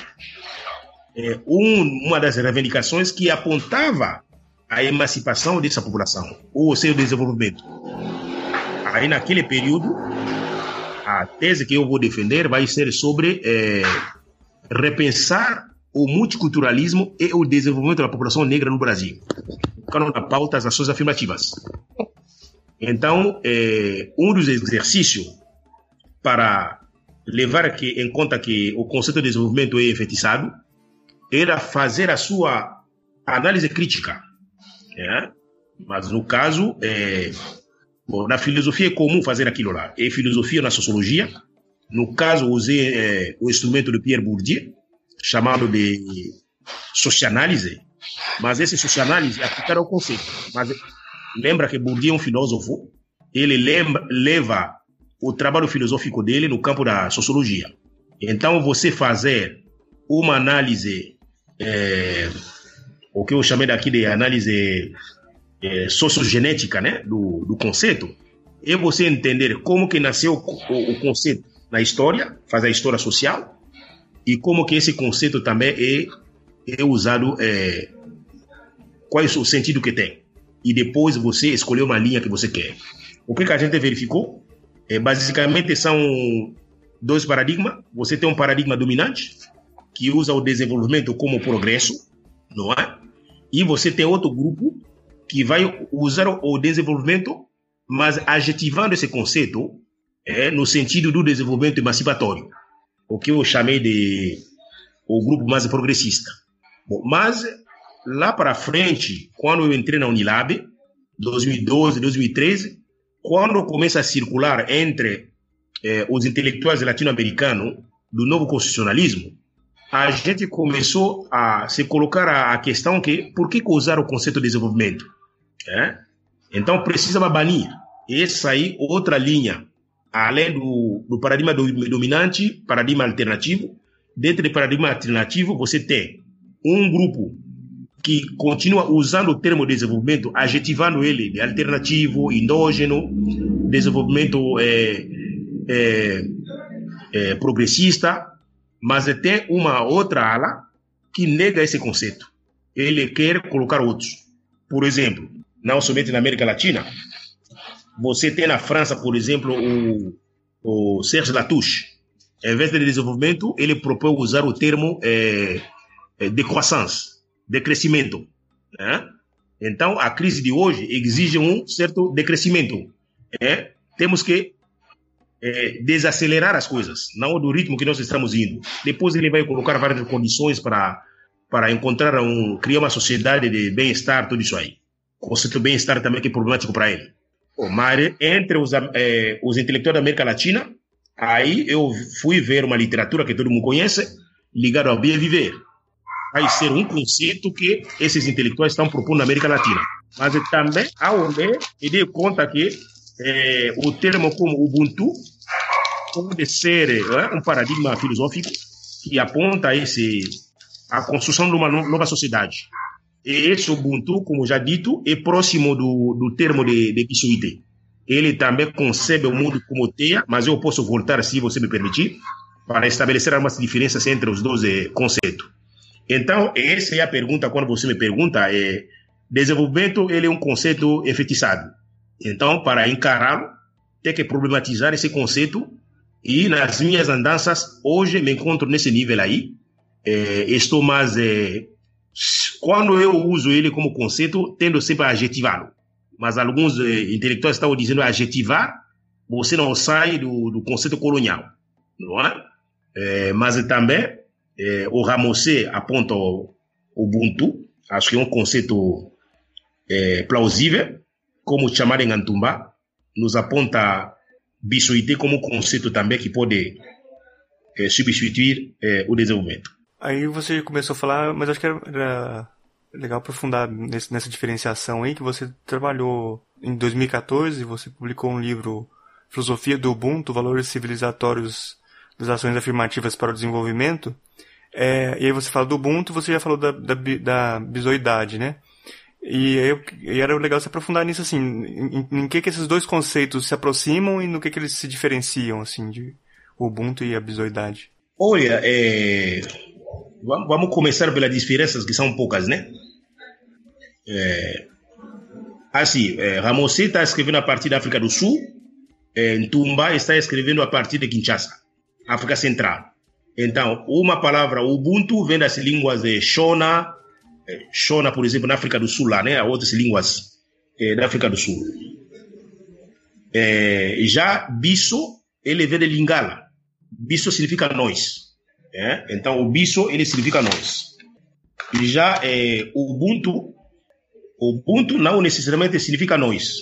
é, um, uma das reivindicações que apontava a emancipação dessa população, ou o seu desenvolvimento. Aí, naquele período, a tese que eu vou defender vai ser sobre é, repensar o multiculturalismo e o desenvolvimento da população negra no Brasil, colocando na pauta as ações afirmativas. Então, é, um dos exercícios para levar aqui em conta que o conceito de desenvolvimento é enfeitiçado era fazer a sua análise crítica. É? Mas no caso, é, na filosofia é comum fazer aquilo lá. É filosofia na sociologia. No caso, usei é, o instrumento de Pierre Bourdieu, chamado de socianálise. Mas esse socianálise aplicar ao conceito. Mas Lembra que Bourdieu é um filósofo, ele lembra, leva o trabalho filosófico dele no campo da sociologia. Então, você fazer uma análise, é, o que eu chamei daqui de análise é, sociogenética né, do, do conceito, é você entender como que nasceu o, o conceito na história, fazer a história social, e como que esse conceito também é, é usado, é, qual é o sentido que tem. E depois você escolher uma linha que você quer. O que, que a gente verificou? É, basicamente são dois paradigmas. Você tem um paradigma dominante, que usa o desenvolvimento como progresso, não é? E você tem outro grupo que vai usar o desenvolvimento, mas adjetivando esse conceito é, no sentido do desenvolvimento emancipatório, o que eu chamei de o grupo mais progressista. Bom, mas lá para frente, quando eu entrei na Unilab, 2012, 2013, quando começa a circular entre eh, os intelectuais latino-americanos do novo constitucionalismo, a gente começou a se colocar a, a questão que por que usar o conceito de desenvolvimento? É? Então precisa banir. Essa aí outra linha, além do, do paradigma dominante, paradigma alternativo. Dentro do paradigma alternativo você tem um grupo que continua usando o termo desenvolvimento, adjetivando ele de alternativo, endógeno, desenvolvimento é, é, é, progressista, mas tem uma outra ala que nega esse conceito. Ele quer colocar outros. Por exemplo, não somente na América Latina, você tem na França, por exemplo, o, o Serge Latouche. Em vez de desenvolvimento, ele propõe usar o termo é, de croissance, de crescimento. Né? Então, a crise de hoje exige um certo decrescimento. É? Temos que é, desacelerar as coisas, não do ritmo que nós estamos indo. Depois ele vai colocar várias condições para para encontrar um criar uma sociedade de bem-estar, tudo isso aí. O de bem-estar também que é problemático para ele. Mas entre os, eh, os intelectuais da América Latina, aí eu fui ver uma literatura que todo mundo conhece, ligada ao bem viver. Vai ser um conceito que esses intelectuais estão propondo na América Latina. Mas também, ao ler, me dei conta que eh, o termo como Ubuntu pode ser é, um paradigma filosófico que aponta esse, a construção de uma nova sociedade. Esse Ubuntu, como já dito, é próximo do, do termo de, de Kisuite. Ele também concebe o mundo como teia, mas eu posso voltar, se você me permitir, para estabelecer algumas diferenças entre os dois eh, conceitos. Então, essa é a pergunta, quando você me pergunta, é, desenvolvimento ele é um conceito enfeitiçado. Então, para encará-lo, tem que problematizar esse conceito e nas minhas andanças, hoje me encontro nesse nível aí. É, estou mais. É, quando eu uso ele como conceito, tendo sempre a adjetivá-lo. Mas alguns é, intelectuais estão dizendo adjetivar, você não sai do, do conceito colonial. Não é? é mas também, é, o Ramosé aponta o Ubuntu, acho que é um conceito é, plausível, como chamar em Antumba, nos aponta Bissuité como conceito também que pode substituir o desenvolvimento. Aí você começou a falar, mas acho que era legal aprofundar nesse, nessa diferenciação aí, que você trabalhou em 2014, você publicou um livro Filosofia do Ubuntu, Valores Civilizatórios das Ações Afirmativas para o Desenvolvimento, é, e aí você fala do Ubuntu, você já falou da, da, da bisoidade, né? E, eu, e era legal se aprofundar nisso, assim, em, em, que que esses dois conceitos se aproximam e no que que eles se diferenciam, assim, de Ubuntu e a bisoidade. Olha, é... vamos começar pelas diferenças que são poucas, né? É... Assim, é, Ramosé está escrevendo a partir da África do Sul, é, Ntumba está escrevendo a partir de Kinshasa, África Central. Então, uma palavra Ubuntu vem das línguas de Shona, Shona, por exemplo, na África do Sul, lá, né? Outras línguas é, da África do Sul. É, já Bisso, ele vem de Lingala. Bisso significa nós. É? Então, o Bisso, ele significa nós. Já é, Ubuntu, Ubuntu não necessariamente significa nós.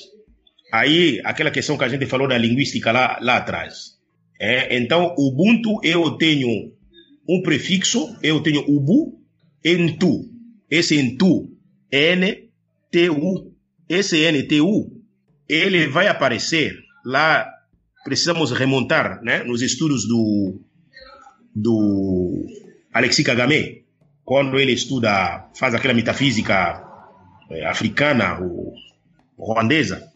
Aí, aquela questão que a gente falou da linguística lá, lá atrás. É, então, Ubuntu, eu tenho um prefixo, eu tenho Ubu, Entu esse Entu, N-T-U, esse N-T-U, ele vai aparecer lá, precisamos remontar né, nos estudos do, do Alexis Kagame, quando ele estuda, faz aquela metafísica é, africana ou ruandesa.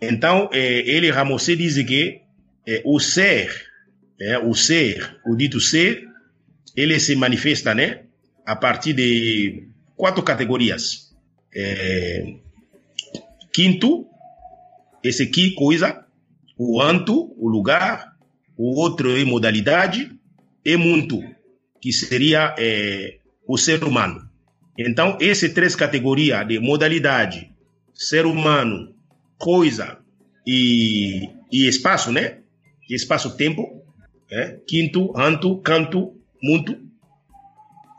Então, é, ele, Ramosé, diz que é, o ser, o ser, o dito ser, ele se manifesta né, a partir de quatro categorias. Quinto, esse aqui, coisa, o anto, o lugar, o outro é modalidade, e muito, que seria é, o ser humano. Então, essas três categorias de modalidade, ser humano, coisa e, e espaço, né? Espaço-tempo, é? quinto, anto, canto, muito.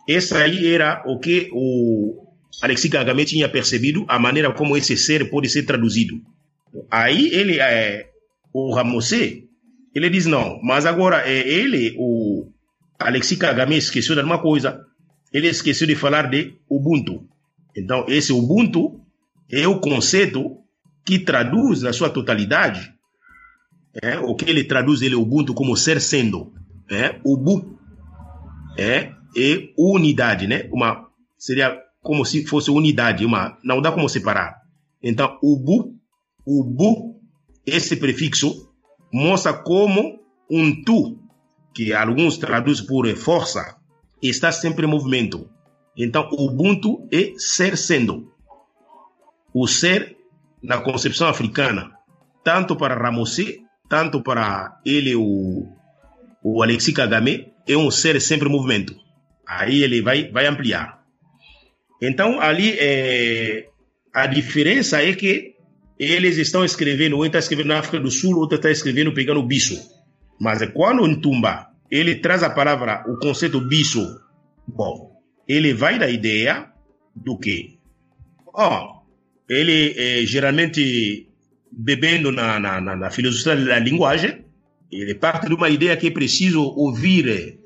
Essa aí era o que o Alexis Kagame tinha percebido, a maneira como esse ser pode ser traduzido. Aí ele, é, o Ramosé, ele diz não, mas agora é ele, o Alexis Kagame esqueceu de uma coisa, ele esqueceu de falar de Ubuntu. Então esse Ubuntu é o conceito que traduz na sua totalidade, é, o que ele traduz ele Ubuntu como ser sendo, é, Ubu, é, e unidade, né? Uma seria como se fosse unidade, uma não dá como separar. Então Ubu, Ubu, esse prefixo mostra como um tu, que alguns traduzem por força, está sempre em movimento. Então, Ubuntu é ser sendo. O ser, na concepção africana, tanto para Ramosé, tanto para ele, o, o Alexis Kagame, é um ser sempre em movimento. Aí ele vai, vai ampliar. Então, ali, é, a diferença é que eles estão escrevendo, um está escrevendo na África do Sul, outro está escrevendo pegando bicho. Mas quando em Tumba ele traz a palavra, o conceito bicho, bom, ele vai da ideia do que? Oh, ele é, geralmente bebendo na, na, na, na filosofia da linguagem, ele parte de uma ideia que é preciso ouvir é,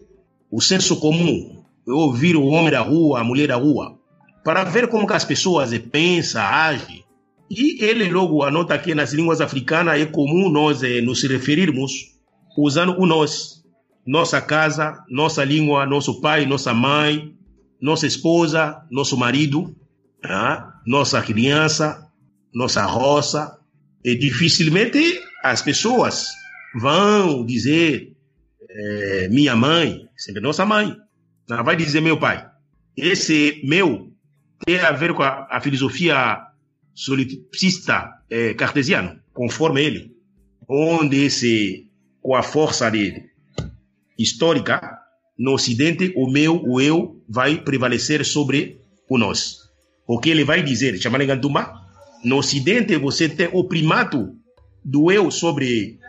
o senso comum, ouvir o homem da rua, a mulher da rua, para ver como as pessoas pensam, agem, e ele logo anota que nas línguas africanas é comum nós eh, nos referirmos usando o nós. Nossa casa, nossa língua, nosso pai, nossa mãe, nossa esposa, nosso marido, ah, nossa criança, nossa roça. E dificilmente as pessoas vão dizer eh, minha mãe, sempre nossa mãe. Não vai dizer meu pai. Esse meu tem a ver com a, a filosofia solipsista é, cartesiano, conforme ele, onde esse, com a força dele, histórica, no Ocidente, o meu, o eu, vai prevalecer sobre o nós. O que ele vai dizer, chamando Gantumba, no Ocidente você tem o primato do eu sobre,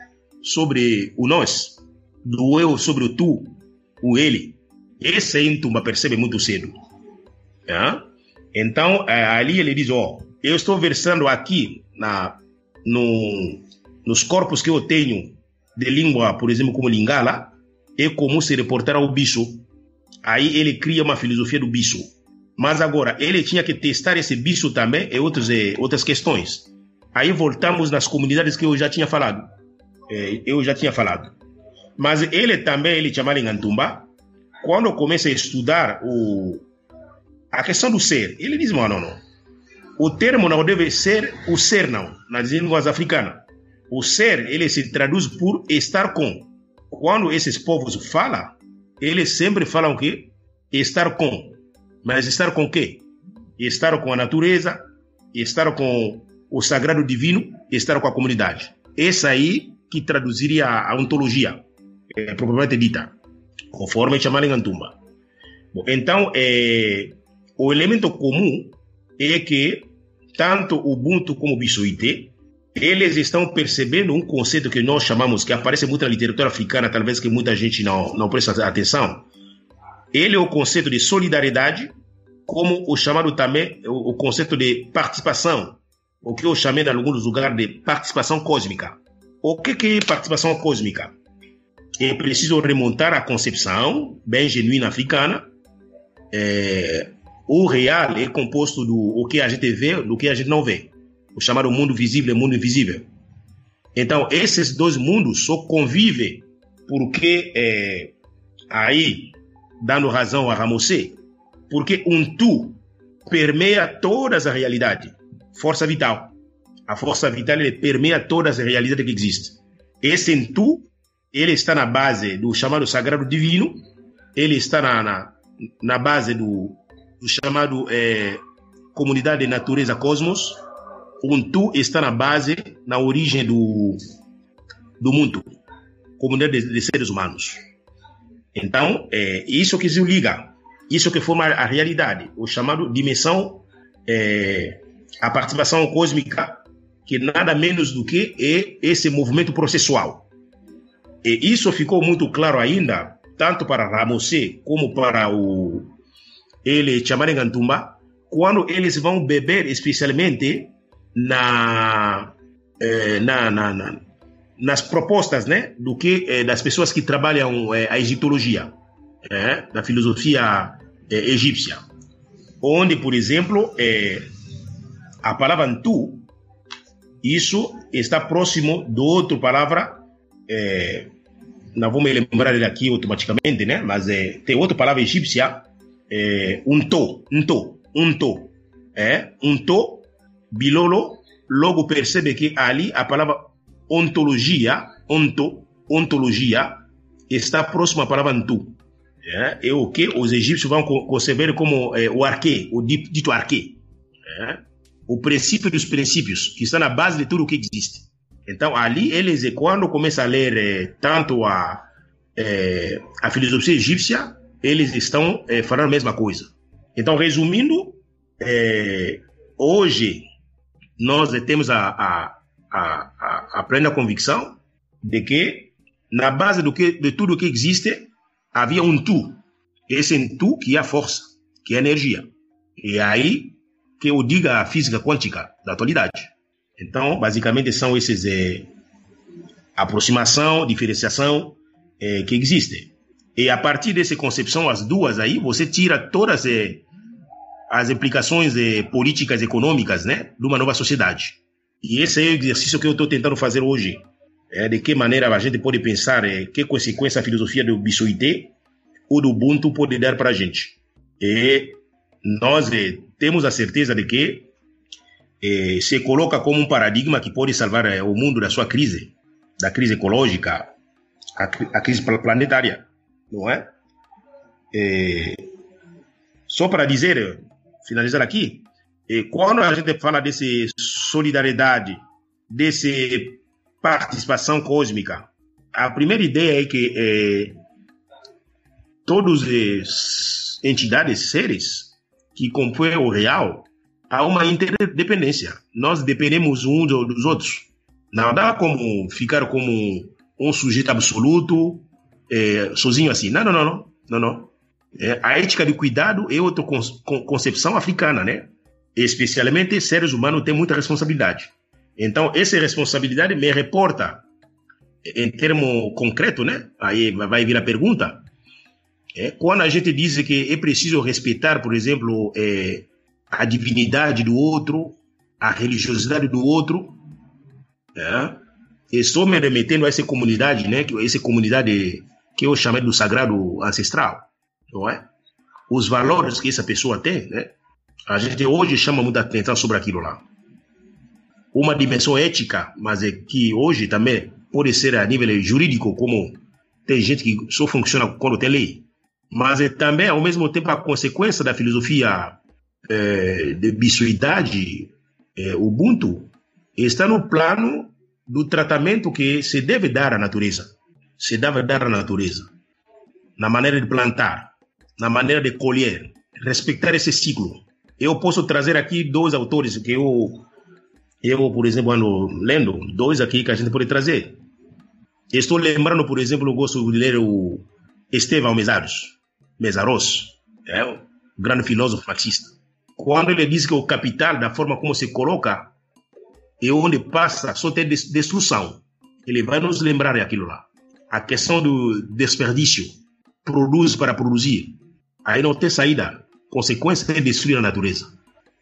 sobre o nós, do eu sobre o tu, o ele. Esse em Tumba percebe muito cedo. Então, é, ali ele diz, ó, eu estou versando aqui na, no, nos corpos que eu tenho de língua, por exemplo, como Lingala, é como se reportar ao bicho. Aí ele cria uma filosofia do bicho. Mas agora, ele tinha que testar esse bicho também e outros, e outras questões. Aí voltamos nas comunidades que eu já tinha falado. É, eu já tinha falado. Mas ele também, ele chamava em Antumba, quando começa a estudar o, a questão do ser, ele diz, não, não, não. O termo não deve ser o ser, não, nas línguas africanas. O ser, ele se traduz por estar com. Quando esses povos falam, eles sempre falam o quê? Estar com. Mas estar com o quê? Estar com a natureza, estar com o sagrado divino, estar com a comunidade. Essa aí que traduziria a ontologia, é, propriamente dita, conforme chamar em Antumba. Bom, então, é, o elemento comum é que tanto o Ubuntu como o Bissuite, eles estão percebendo um conceito que nós chamamos, que aparece muito na literatura africana, talvez que muita gente não, não presta atenção. Ele é o conceito de solidariedade, como o chamado também, o, o conceito de participação, o que eu chamei em alguns lugares de participação cósmica. O que, que é participação cósmica? É preciso remontar a concepção bem genuína africana, é, o real é composto do o que a gente vê, do que a gente não vê. O chamado mundo visível e mundo invisível. Então, esses dois mundos só convivem porque é, Aí, dando razão a Ramosé, porque um tu permeia todas as realidades. Força vital. A força vital permeia todas as realidades que existem. Esse tu, ele está na base do chamado sagrado divino, ele está na, na, na base do, do chamado é, comunidade de natureza cosmos. Um tu está na base, na origem do, do mundo, comunidade de, de seres humanos. Então, é isso que se liga, isso que forma a realidade, o chamado dimensão, é, a participação cósmica, que nada menos do que é esse movimento processual. E isso ficou muito claro ainda, tanto para Ramosé como para o ele Chamarengantumba, quando eles vão beber especialmente na, é, na, na, na nas propostas né, do que eh, das pessoas que trabalham eh, a egiptologia, eh, da filosofia egípcia, onde, por exemplo, a palavra Antu, isso está próximo do outro palavra, não vou me lembrar aqui automaticamente, né, mas tem outra palavra egípcia, Unto, Unto, Unto, é, Unto, Bilolo, logo percebe que ali a palavra ontologia, onto, ontologia, está próxima à palavra antu. É, é o que os egípcios vão conceber como é, o arquê, o dito arquê. É, o princípio dos princípios, que está na base de tudo o que existe. Então, ali, eles, quando começam a ler é, tanto a, a filosofia egípcia, eles estão falando a mesma coisa. Então, resumindo, hoje nós temos a, a, a, a, plena convicção de que, na base do que, de tudo que existe, havia um tu. Esse tu que é a força, que é a energia. E é aí que eu diga a física quântica da atualidade. Então, basicamente, são esses é, aproximação, diferenciação é, que existem. E a partir dessa concepção, as duas aí, você tira todas é, as implicações é, políticas econômicas né, de uma nova sociedade. E esse é o exercício que eu estou tentando fazer hoje. É de que maneira a gente pode pensar é, que consequência a filosofia do Bissoité ou do Ubuntu pode dar para a gente. E nós é, temos a certeza de que é, se coloca como um paradigma que pode salvar o mundo da sua crise, da crise ecológica, a, a crise planetária, não é só para dizer, finalizar aqui, e quando a gente fala desse solidariedade, desse participação cósmica, a primeira ideia é que é, todas as entidades, seres que compõem o real, há uma interdependência. Nós dependemos uns dos outros. Não dá como ficar como um sujeito absoluto, é, sozinho assim. Não, não, não. não, não. É, a ética de cuidado é outra concepção africana, né? especialmente seres humanos têm muita responsabilidade. Então, essa responsabilidade me reporta, em termo concreto, né? Aí vai vir a pergunta. É, quando a gente diz que é preciso respeitar, por exemplo, é, a divinidade do outro, a religiosidade do outro, é, estou me remetendo a essa comunidade, né? Essa comunidade que eu chamei do sagrado ancestral, não é? Os valores que essa pessoa tem, né? A gente hoje chama muita atenção sobre aquilo lá. Uma dimensão ética, mas é que hoje também pode ser a nível jurídico, como tem gente que só funciona quando tem lei. Mas é também, ao mesmo tempo, a consequência da filosofia é, de bisuidade, é, Ubuntu, está no plano do tratamento que se deve dar à natureza. Se deve dar à natureza. Na maneira de plantar, na maneira de colher, respeitar esse ciclo. Eu posso trazer aqui dois autores que eu, eu por exemplo, ando lendo, dois aqui que a gente pode trazer. Estou lembrando, por exemplo, eu gosto de ler o Estevão Mesaros, Mesaros, é grande filósofo marxista. Quando ele diz que o capital, da forma como se coloca, é onde passa, só tem destruição. Ele vai nos lembrar aquilo lá. A questão do desperdício, produz para produzir. Aí não tem saída consequência é destruir a natureza.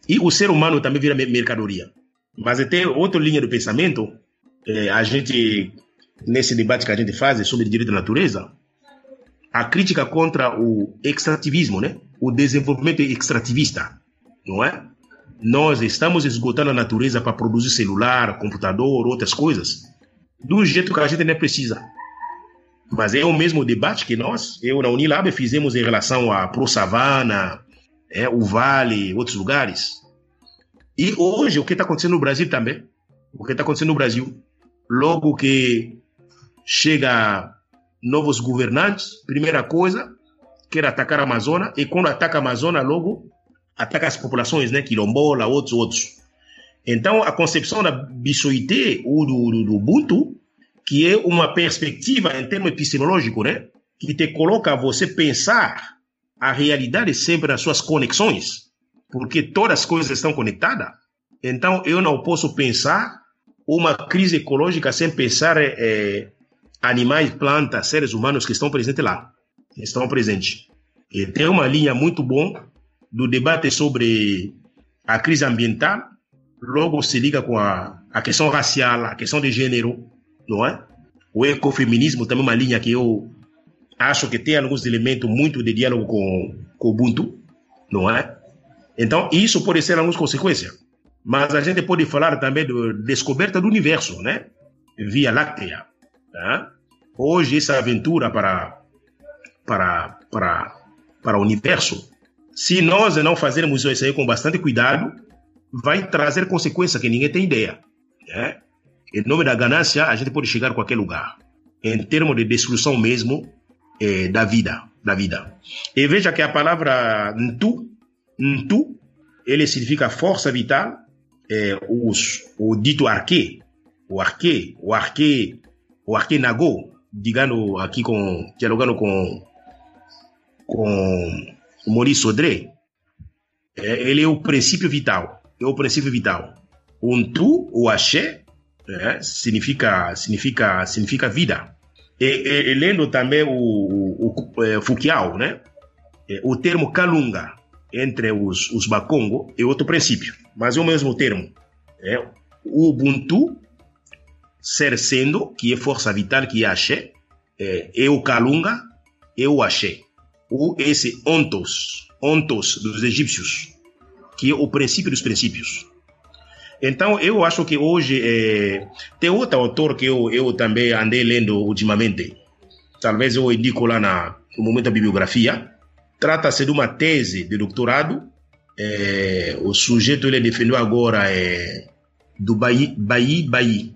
E o ser humano também vira mercadoria. Mas tem outra linha de pensamento, é, a gente, nesse debate que a gente faz sobre direito da natureza, a crítica contra o extrativismo, né? O desenvolvimento extrativista, não é? Nós estamos esgotando a natureza para produzir celular, computador, outras coisas, do jeito que a gente nem precisa. Mas é o mesmo debate que nós, eu na Unilab, fizemos em relação a Pro Savana, é, o Vale, outros lugares. E hoje, o que está acontecendo no Brasil também, o que está acontecendo no Brasil, logo que chega novos governantes, primeira coisa, quer atacar a Amazônia, e quando ataca a Amazônia, logo ataca as populações, né, quilombola, outros, outros. Então, a concepção da biscoité ou do, do, do Ubuntu, que é uma perspectiva em termos epistemológicos, né, que te coloca a você pensar a realidade sempre nas suas conexões, porque todas as coisas estão conectadas. Então, eu não posso pensar uma crise ecológica sem pensar é, animais, plantas, seres humanos que estão presentes lá. Estão presentes. E tem uma linha muito bom do debate sobre a crise ambiental, logo se liga com a, a questão racial, a questão de gênero, não é? O ecofeminismo também é uma linha que eu acho que tem alguns elementos muito de diálogo com, com o Ubuntu, não é? Então, isso pode ser algumas consequências. Mas a gente pode falar também da descoberta do universo, né? Via Láctea. Tá? Hoje, essa aventura para, para, para, para o universo, se nós não fazermos isso aí com bastante cuidado, vai trazer consequências que ninguém tem ideia. Né? Em nome da ganância, a gente pode chegar a qualquer lugar. Em termos de destruição mesmo é, da vida. Da vida. E veja que a palavra Ntu, Ntu ele significa força vital, é, os, o dito arque, o arque, o arque, o arque nagô, digando aqui com, dialogando com, com Maurice Sodré, é, ele é o princípio vital, é o princípio vital. O tu, o axé, é, significa, significa, significa vida. E, e, lendo também o, o, o é, Fukiao, né? É, o termo Kalunga entre os, os Bakongo é outro princípio, mas é o mesmo termo. É, o Ubuntu ser sendo, que é força vital, que é axé, é, é o Kalunga, é o axé. O esse ontos, ontos dos egípcios, que é o princípio dos princípios. Então, eu acho que hoje é, tem outro autor que eu, eu também andei lendo ultimamente. Talvez eu indico lá na, no momento da bibliografia. Trata-se de uma tese de doutorado. É, o sujeito ele defendeu agora é, do Bayi, Bayi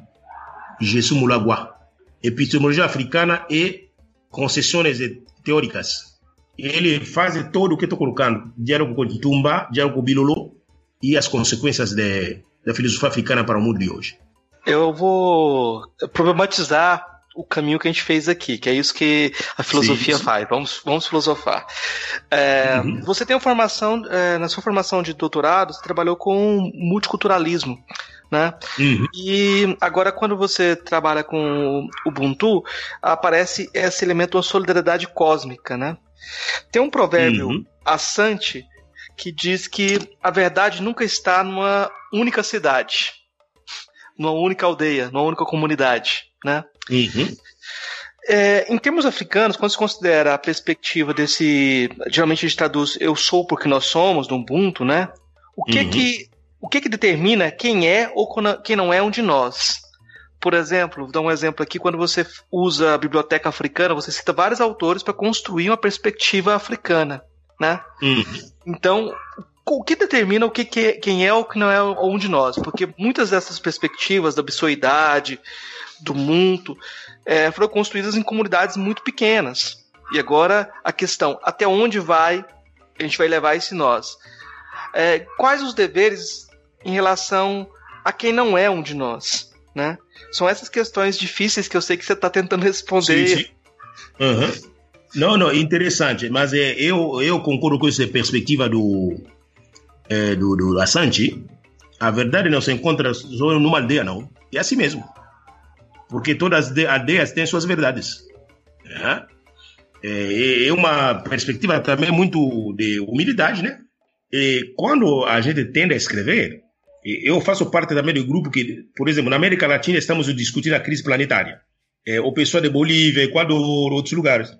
Jesus Mulagua, Epistemologia Africana e Concessões Teóricas. Ele faz todo o que estou colocando, diálogo com Tumba, diálogo com Bilolo e as consequências de, da filosofia africana para o mundo de hoje. Eu vou problematizar o caminho que a gente fez aqui, que é isso que a filosofia sim, faz. Vamos, vamos filosofar. É, uhum. Você tem uma formação, é, na sua formação de doutorado, você trabalhou com multiculturalismo né? Uhum. E agora quando você trabalha com o Ubuntu, aparece esse elemento da solidariedade cósmica, né? Tem um provérbio uhum. assante que diz que a verdade nunca está numa única cidade, numa única aldeia, numa única comunidade, né? Uhum. É, em termos africanos, quando se considera a perspectiva desse, geralmente a gente traduz "eu sou porque nós somos" do Ubuntu, né? O que uhum. que o que, que determina quem é ou quem não é um de nós? Por exemplo, vou dar um exemplo aqui, quando você usa a biblioteca africana, você cita vários autores para construir uma perspectiva africana, né? Uhum. Então, o que determina o que, que quem é ou que não é um de nós? Porque muitas dessas perspectivas da absurdidade, do mundo, é, foram construídas em comunidades muito pequenas. E agora a questão, até onde vai a gente vai levar esse nós? É, quais os deveres em relação a quem não é um de nós, né? São essas questões difíceis que eu sei que você está tentando responder. Sim, sim. Uhum. Não, não, interessante, mas é, eu, eu concordo com essa perspectiva do, é, do, do Assange. A verdade não se encontra só numa aldeia, não. É assim mesmo. Porque todas as aldeias têm suas verdades. É, é, uma perspectiva também muito de humildade, né? E quando a gente tende a escrever, eu faço parte também do grupo que, por exemplo, na América Latina estamos discutindo a crise planetária. É, o pessoal de Bolívia, Equador, outros lugares.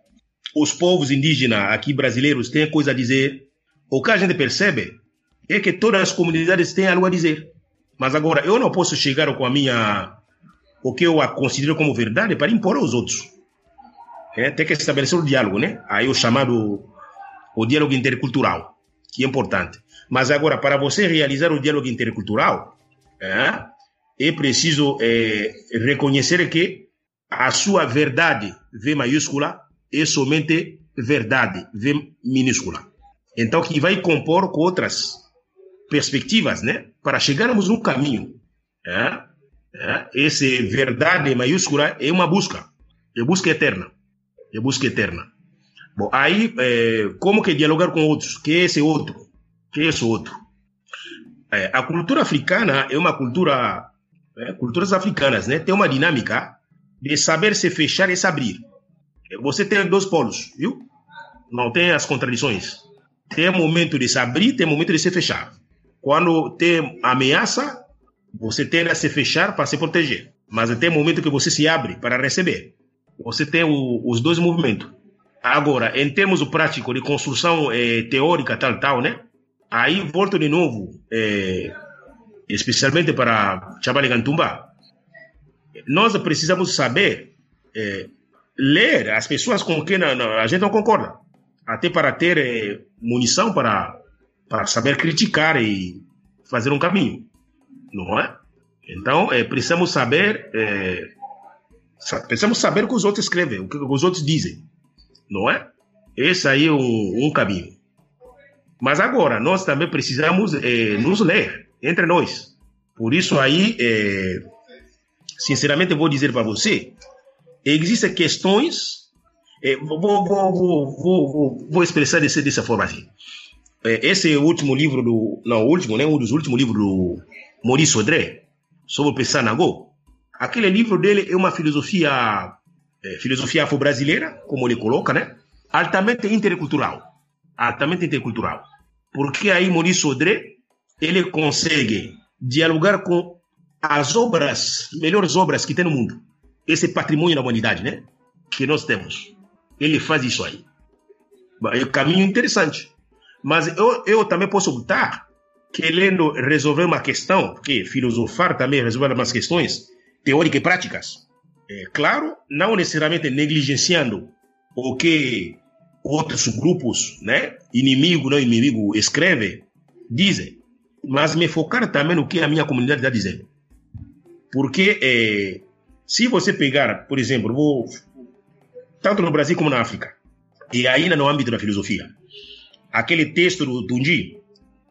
Os povos indígenas aqui brasileiros têm coisa a dizer. O que a gente percebe é que todas as comunidades têm algo a dizer. Mas agora, eu não posso chegar com a minha. o que eu considero como verdade para impor aos outros. É, tem que estabelecer o diálogo, né? Aí o chamado o diálogo intercultural, que é importante. Mas agora, para você realizar o diálogo intercultural, é, é preciso é, reconhecer que a sua verdade, V maiúscula, é somente verdade, V minúscula. Então, que vai compor com outras perspectivas, né? Para chegarmos num caminho. É? É? Esse verdade maiúscula é uma busca, é busca eterna, é busca eterna. Bom, aí, é, como que dialogar com outros? Que é esse outro? Que é esse outro? É, a cultura africana é uma cultura, é, culturas africanas, né? Tem uma dinâmica de saber se fechar e se abrir. Você tem dois polos, viu? Não tem as contradições. Tem momento de se abrir, tem momento de se fechar. Quando tem ameaça, você tem a se fechar para se proteger. Mas tem momento que você se abre para receber. Você tem o, os dois movimentos. Agora, em termos práticos de construção eh, teórica, tal, tal, né? Aí volto de novo, eh, especialmente para Chabale Gantumba. Nós precisamos saber eh, ler as pessoas com quem a gente não concorda, até para ter eh, munição para, para saber criticar e fazer um caminho, não é? Então, eh, precisamos saber, eh, precisamos saber o que os outros escrevem, o que os outros dizem, não é? Esse aí é um, um caminho. Mas agora, nós também precisamos nos ler entre nós. Por isso aí, sinceramente, eu vou dizer para você, existem questões. É, vou, vou, vou, vou, expressar desse, dessa forma assim. É, esse é o último livro do. Não, o último, né? Um dos últimos livros do Maurice Sodré, sobre o Pessanago. Aquele livro dele é uma filosofia, é, filosofia afro-brasileira, como ele coloca, né? Altamente intercultural. Altamente intercultural. Porque aí Maurice Sodré, ele consegue dialogar com as obras, melhores obras que tem no mundo esse patrimônio da humanidade, né? Que nós temos. Ele faz isso aí. É um caminho interessante. Mas eu, eu também posso optar querendo resolver uma questão, porque filosofar também resolver umas questões teóricas e práticas. É, claro, não necessariamente negligenciando o que outros grupos, né, inimigo, não inimigo, escreve, dizem, mas me focar também no que a minha comunidade está dizendo. Porque é, se você pegar, por exemplo, vou, tanto no Brasil como na África, e ainda no âmbito da filosofia, aquele texto do Tunji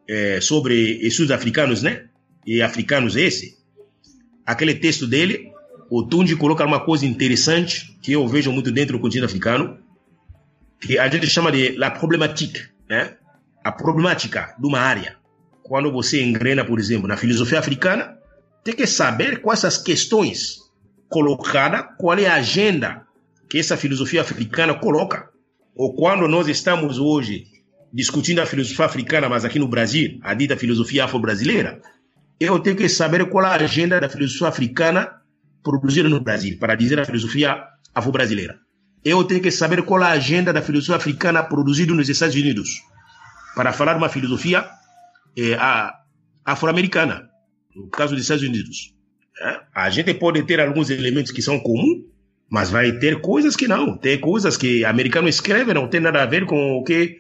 é, sobre estudos africanos, né? E africanos esse, aquele texto dele, o Tunji coloca uma coisa interessante que eu vejo muito dentro do continente africano, que a gente chama de la problématique, né? A problemática de uma área. Quando você engrena, por exemplo, na filosofia africana, tem que saber quais as questões colocada, qual é a agenda que essa filosofia africana coloca. Ou quando nós estamos hoje discutindo a filosofia africana, mas aqui no Brasil, a dita filosofia afro-brasileira, eu tenho que saber qual é a agenda da filosofia africana produzida no Brasil, para dizer a filosofia afro-brasileira. Eu tenho que saber qual é a agenda da filosofia africana produzida nos Estados Unidos, para falar uma filosofia é, afro-americana, no caso dos Estados Unidos. É? A gente pode ter alguns elementos que são comuns, mas vai ter coisas que não. Tem coisas que americano escreve, não tem nada a ver com o que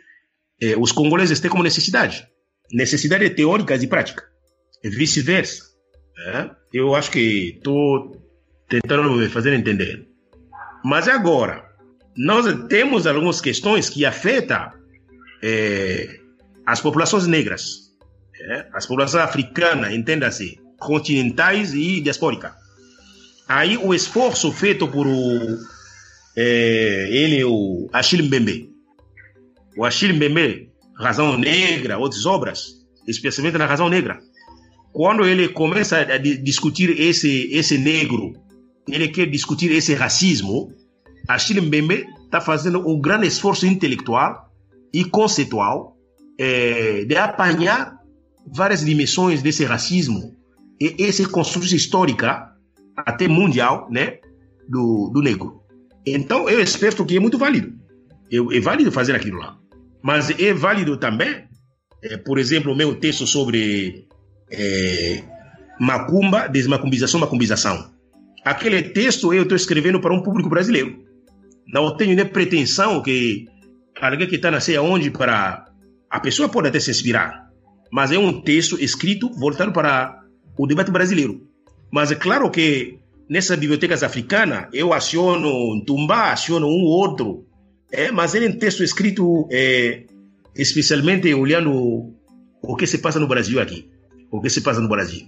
eh, os congoleses têm como necessidade. Necessidade teóricas e prática. E vice-versa. É? Eu acho que estou tentando me fazer entender. Mas agora, nós temos algumas questões que afetam eh, as populações negras. É? As populações africanas, entenda-se continentais e diaspórica. Aí o esforço feito por o, é, ele, o Achille Mbembe, o Achille Mbembe, Razão Negra, outras obras, especialmente na Razão Negra, quando ele começa a discutir esse, esse negro, ele quer discutir esse racismo, Achille Mbembe está fazendo um grande esforço intelectual e conceitual é, de apanhar várias dimensões desse racismo essa construção histórica, até mundial, né, do, do negro. Então, eu espero que é muito válido. É, é válido fazer aquilo lá. Mas é válido também, é, por exemplo, o meu texto sobre é, macumba, desmacumbização, macumbização. Aquele texto eu estou escrevendo para um público brasileiro. Não tenho nem pretensão que alguém que está na onde para a pessoa pode até se inspirar, mas é um texto escrito voltado para o debate brasileiro. Mas é claro que nessas bibliotecas africanas eu aciono um Tumba, aciono um outro, é, mas ele é um texto escrito é, especialmente olhando o que se passa no Brasil aqui, o que se passa no Brasil.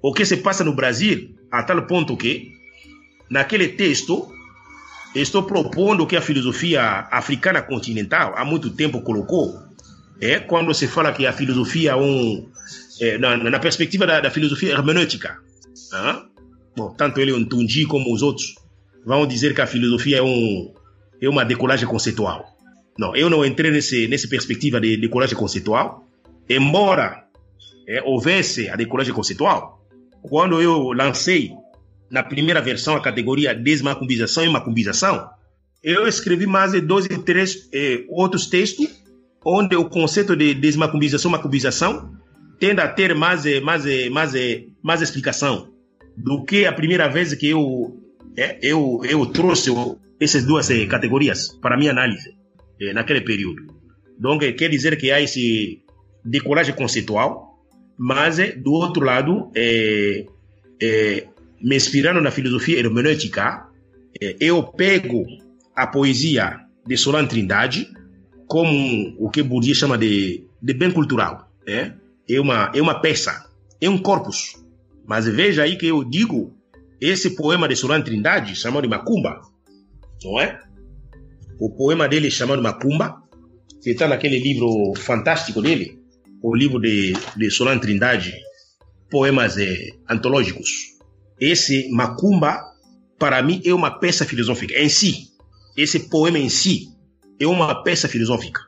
O que se passa no Brasil a tal ponto que naquele texto estou propondo que a filosofia africana continental há muito tempo colocou é quando se fala que a filosofia é um é, na, na, perspectiva da, da filosofia hermenêutica ah? Bom, tanto ele um Tunji como os outros vão dizer que a filosofia é um é uma decolagem conceitual não eu não entrei nesse nessa perspectiva de decolagem conceitual embora é, houvesse a decolagem conceitual quando eu lancei na primeira versão, a categoria desmacumbização e macumbização, eu escrevi mais de 12 e 13 eh, outros textos onde o conceito de desmacumbização e macumbização tende a ter mais, eh, mais, eh, mais, eh, mais explicação do que a primeira vez que eu, eu, eu trouxe essas duas categorias para minha análise naquele período. Então, quer dizer que há esse decolagem conceitual, mas do outro lado, é, é, me inspirando na filosofia hermenêutica, eh, eu pego a poesia de Solan Trindade como o que Bourdieu chama de, de bem cultural. É? É, uma, é uma peça, é um corpus. Mas veja aí que eu digo, esse poema de Solan Trindade, chamado de Macumba, não é? O poema dele chamado Macumba, que está naquele livro fantástico dele, o livro de, de Solan Trindade, poemas eh, antológicos esse Macumba, para mim, é uma peça filosófica em si. Esse poema em si é uma peça filosófica.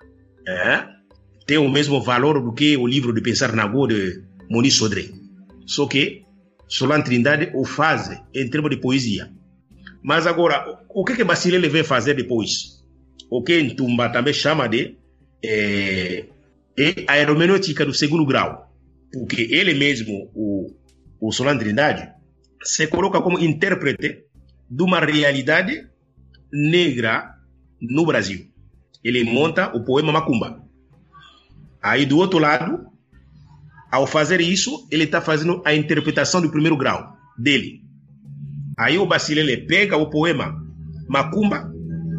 É? Tem o mesmo valor do que o livro de Pensar na Go de Moniz Sodré. Só que Solan Trindade o faz em termos de poesia. Mas agora, o que que Basilele vem fazer depois? O que Ntumba também chama de é, é a do segundo grau. Porque ele mesmo, o, o Solan Trindade, se coloca como intérprete de uma realidade negra no Brasil. Ele monta o poema Macumba. Aí do outro lado, ao fazer isso, ele está fazendo a interpretação do primeiro grau dele. Aí o Basilele pega o poema Macumba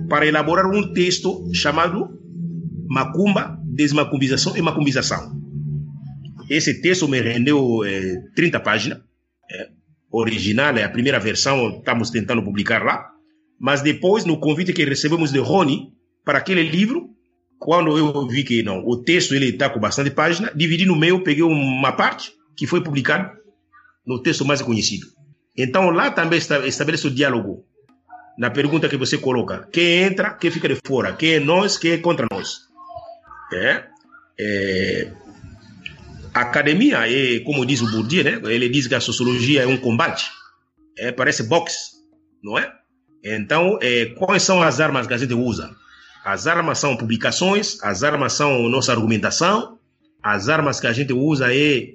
para elaborar um texto chamado Macumba, Desmacumbização e Macumbização. Esse texto me rendeu é, 30 páginas. É, original, é a primeira versão, estamos tentando publicar lá. Mas depois, no convite que recebemos de Rony para aquele livro, quando eu vi que não, o texto ele está com bastante página, dividi no meio, peguei uma parte que foi publicada no texto mais conhecido. Então lá também estabelece o diálogo na pergunta que você coloca: quem entra, quem fica de fora, quem é nós, quem é contra nós. É, é, academia é, como diz o Bourdieu, né? Ele diz que a sociologia é um combate. É, parece boxe, não é? Então, é, quais são as armas que a gente usa? As armas são publicações, as armas são nossa argumentação, as armas que a gente usa é,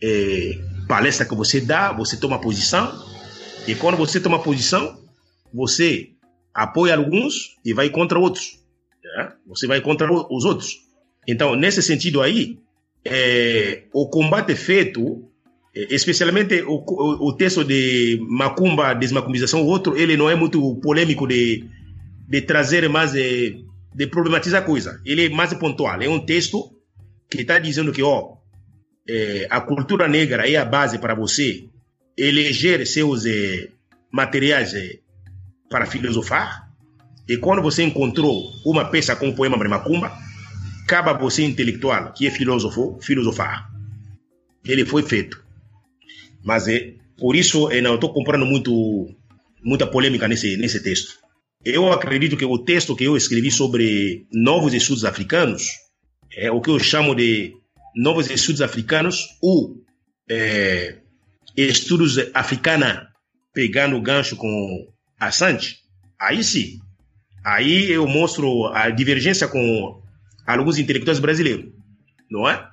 é palestra que você dá, você toma posição, e quando você toma posição, você apoia alguns e vai contra outros. É? Você vai contra os outros. Então, nesse sentido aí, é, o combate feito, é, especialmente o, o, o, texto de Macumba, desmacumbização, o outro, ele não é muito polêmico de, de trazer mais, de, de problematizar a coisa. Ele é mais pontual. É um texto que está dizendo que, ó, é, a cultura negra é a base para você eleger seus é, materiais é, para filosofar. E quando você encontrou uma peça com o poema de Macumba, você intelectual, que é filósofo, filosofar. Ele foi feito. Mas é, por isso eu não estou comprando muito, muita polêmica nesse, nesse texto. Eu acredito que o texto que eu escrevi sobre novos estudos africanos é o que eu chamo de novos estudos africanos ou é, estudos africana pegando o gancho com Assange. Aí sim, Aí eu mostro a divergência com alguns intelectuais brasileiros, não é?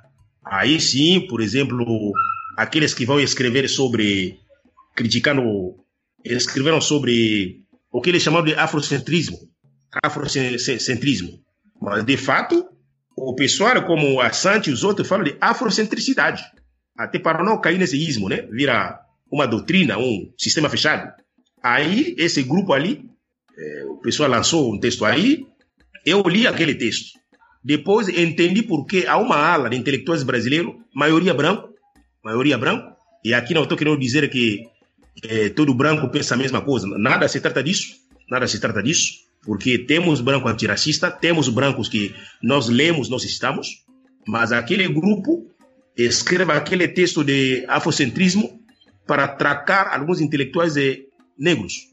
Aí sim, por exemplo, aqueles que vão escrever sobre, criticando, escreveram sobre o que eles chamam de afrocentrismo, afrocentrismo. Mas, de fato, o pessoal, como a Santi e os outros, falam de afrocentricidade. Até para não cair nesse ismo, né? Vira uma doutrina, um sistema fechado. Aí, esse grupo ali, é, o pessoal lançou um texto aí, eu li aquele texto. Depois entendi por que há uma ala de intelectuais brasileiros, maioria branco, maioria branco, e aqui não estou querendo dizer que é, todo branco pensa a mesma coisa. Nada se trata disso, nada se trata disso, porque temos branco antirracista, temos brancos que nós lemos, nós estamos, mas aquele grupo escreve aquele texto de afrocentrismo para atracar alguns intelectuais negros.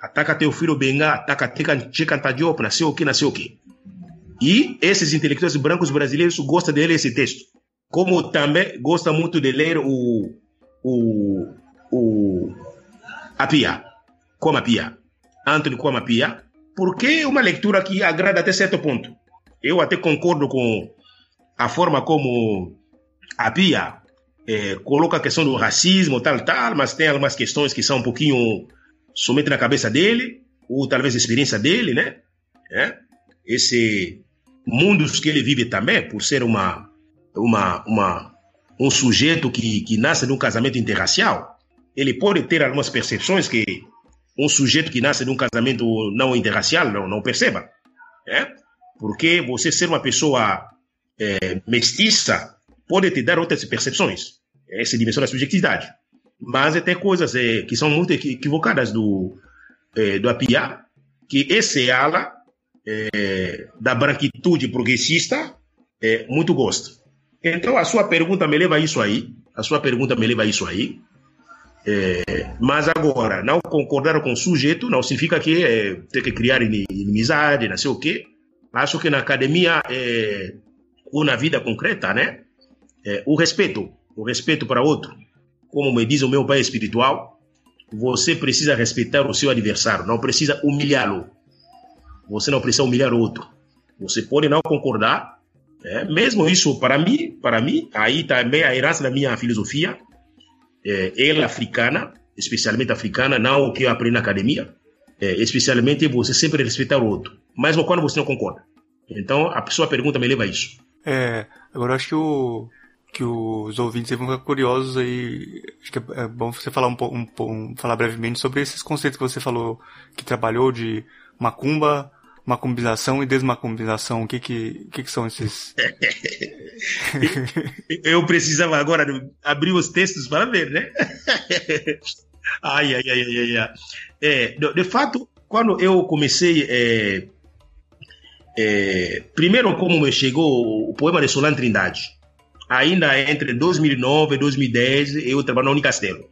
Ataca Teofilo Benga, ataca Checa Diop, nasceu o que, nasceu o que. E esses intelectuais brancos brasileiros gostam de ler esse texto. Como também gosta muito de ler o, o, o Apia, Comapia, Anthony Comapia, porque é uma leitura que agrada até certo ponto. Eu até concordo com a forma como a Pia é, coloca a questão do racismo, tal, tal, mas tem algumas questões que são um pouquinho somente na cabeça dele, ou talvez a experiência dele, né? É? Esse mundo que ele vive também, por ser uma, uma, uma, um sujeito que, que nasce de um casamento interracial, ele pode ter algumas percepções que um sujeito que nasce de um casamento não interracial não, não perceba. É? Porque você ser uma pessoa é, mestiça pode te dar outras percepções. Essa dimensão da subjetividade. Mas tem coisas é, que são muito equivocadas do, é, do APIA, que esse ala é, da branquitude progressista é, muito gosta. Então a sua pergunta me leva a isso aí. A sua pergunta me leva a isso aí. É, mas agora, não concordar com o sujeito não significa que é, tem que criar inimizade, não sei o quê. Acho que na academia é, ou na vida concreta, né? É, o respeito, o respeito para outro. Como me diz o meu pai espiritual, você precisa respeitar o seu adversário, não precisa humilhá-lo. Você não precisa humilhar outro. Você pode não concordar, é, mesmo isso para mim, para mim, aí também a herança da minha filosofia, é, ela africana, especialmente africana, não o que eu aprendi na academia, é, especialmente você sempre respeitar o outro, mesmo quando você não concorda. Então a pessoa pergunta me leva a isso. É, agora acho que o que os ouvintes vão ficar curiosos aí. Acho que é, é bom você falar um um, um, falar brevemente sobre esses conceitos que você falou que trabalhou de macumba, macumbização e desmacumbização. O que que, que, que são esses? Eu precisava agora abrir os textos para ver, né? ai, ai, ai, ai, ai. É, de, de fato, quando eu comecei é, é, primeiro como me chegou o poema de Solan Trindade ainda entre 2009 e 2010, eu trabalho na Unicastelo.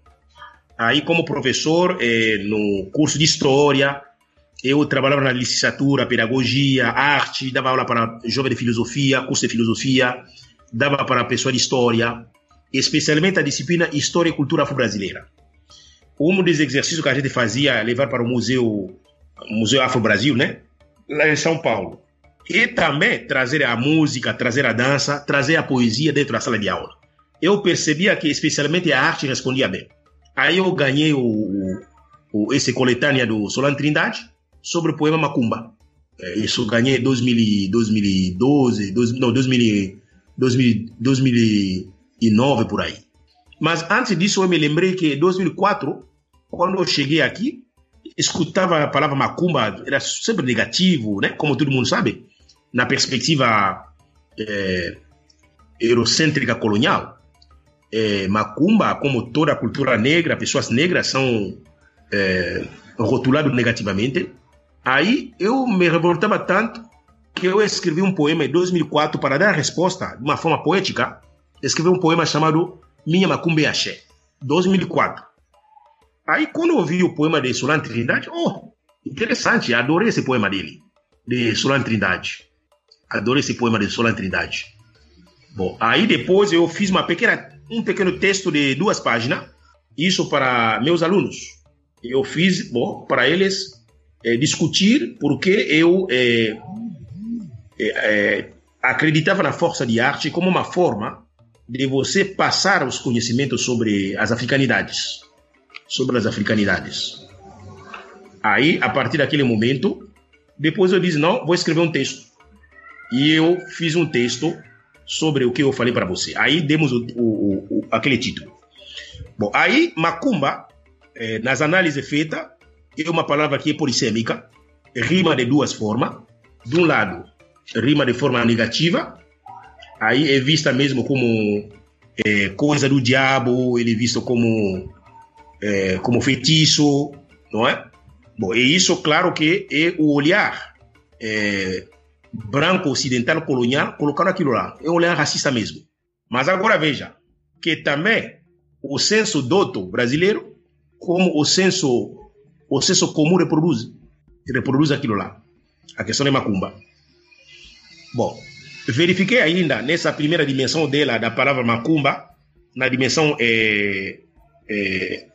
Aí, como professor, eh, no curso de História, eu trabalhava na licenciatura, pedagogia, arte, dava aula para jovem de filosofia, curso de filosofia, dava para pessoa de história, especialmente a disciplina História e Cultura Afro-Brasileira. Um dos exercícios que a gente fazia é levar para o Museu, Museu Afro-Brasil, né? Lá em São Paulo. E também trazer a música, trazer a dança, trazer a poesia dentro da sala de aula. Eu percebia que especialmente a arte respondia bem. Aí eu ganhei o, o esse coletânea do Solan Trindade sobre o poema Macumba. É, isso ganhei em 2012, 2000, não, 2000, 2000, 2009 por aí. Mas antes disso eu me lembrei que em 2004, quando eu cheguei aqui, escutava a palavra macumba, era sempre negativo, né? Como todo mundo sabe na perspectiva é, eurocêntrica colonial, é, Macumba, como toda a cultura negra, pessoas negras são é, rotulados negativamente. Aí eu me revoltava tanto que eu escrevi um poema em 2004 para dar resposta de uma forma poética. Escrevi um poema chamado Minha Macumba e Axé, 2004. Aí quando eu ouvi o poema de Solan Trindade, oh, interessante, adorei esse poema dele, de Solan Trindade. Adoro esse poema de Solan Trindade. Bom, aí depois eu fiz uma pequena, um pequeno texto de duas páginas, isso para meus alunos. Eu fiz, bom, para eles é, discutir porque eu é, é, acreditava na força de arte como uma forma de você passar os conhecimentos sobre as africanidades, sobre as africanidades. Aí, a partir daquele momento, depois eu disse, não, vou escrever um texto. E eu fiz um texto sobre o que eu falei para você. Aí demos o, o, o, aquele título. Bom, aí macumba, eh, nas análises feitas, é uma palavra que é polissêmica, rima de duas formas. De um lado, rima de forma negativa, aí é vista mesmo como é, coisa do diabo, ele é visto como, é, como feitiço, não é? Bom, e isso, claro que é o olhar é, branco ocidental colonial colocando aquilo lá. É um olhar racista mesmo. Mas agora veja que também o senso doto brasileiro, como o senso, o senso comum reproduz, reproduz aquilo lá. A questão é macumba. Bom, verifiquei ainda nessa primeira dimensão dela, da palavra macumba, na dimensão, é, é,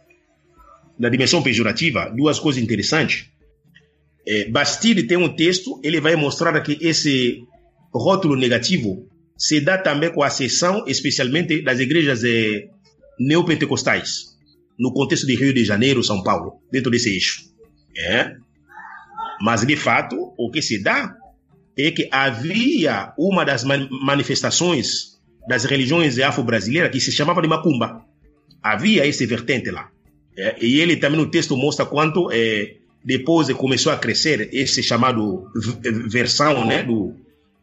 na dimensão pejorativa, duas coisas interessantes. É, Bastille tem um texto, ele vai mostrar que esse rótulo negativo se dá também com a seção, especialmente das igrejas é, neopentecostais, no contexto de Rio de Janeiro, São Paulo, dentro desse eixo. É. Mas, de fato, o que se dá é que havia uma das manifestações das religiões afro-brasileiras que se chamava de macumba. Havia esse vertente lá. É, e ele também no texto mostra quanto é, depois começou a crescer esse chamado versão, né, do,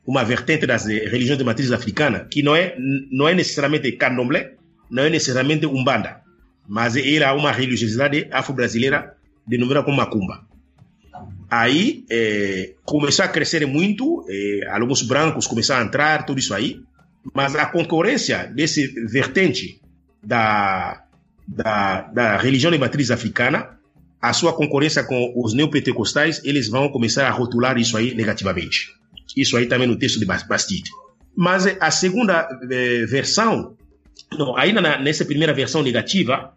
uma vertente das religiões de matriz africana, que não é, não é necessariamente candomblé, não é necessariamente umbanda, mas era uma religiosidade afro-brasileira denominada como macumba. Aí é, começou a crescer muito, é, alguns brancos começaram a entrar, tudo isso aí, mas a concorrência desse vertente da, da, da religião de matriz africana, a sua concorrência com os neopentecostais, eles vão começar a rotular isso aí negativamente. Isso aí também no texto de Bastide. Mas a segunda é, versão, não, ainda na, nessa primeira versão negativa,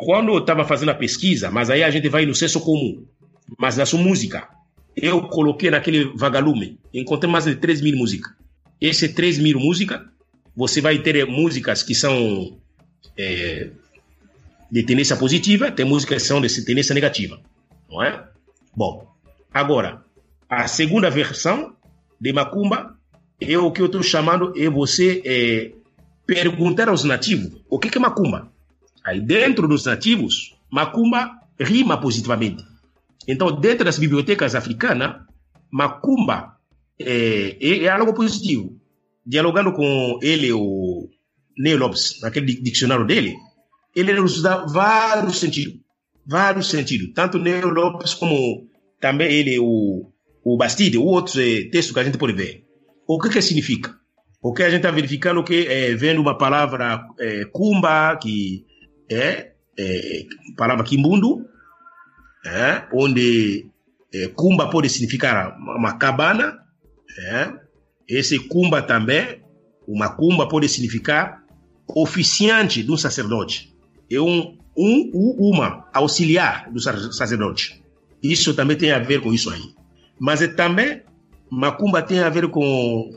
quando eu estava fazendo a pesquisa, mas aí a gente vai no senso comum, mas na sua música. Eu coloquei naquele vagalume, encontrei mais de 3 mil músicas. Esse 3 mil músicas, você vai ter músicas que são é, de tendência positiva, tem músicas que são de tendência negativa, não é? Bom, agora, a segunda versão de Macumba é o que eu estou chamando é você é, perguntar aos nativos o que é Macumba. Aí dentro dos nativos, Macumba rima positivamente. Então, dentro das bibliotecas africanas, macumba é, é, é algo positivo. Dialogando com ele, o Neo Lopes, naquele dicionário dele, ele nos dá vários sentidos. Vários sentidos. Tanto Neo Lopes como também ele, o, o Bastide, o outro é, texto que a gente pode ver. O que que significa? Porque a gente está verificando que, é, vendo uma palavra é, cumba, que é, é palavra quimbundo, é, onde é, Kumba pode significar uma cabana, é, esse Kumba também, uma Kumba pode significar oficiante um sacerdote, é um, um uma auxiliar do sacerdote. Isso também tem a ver com isso aí. Mas é também, Macumba tem a ver com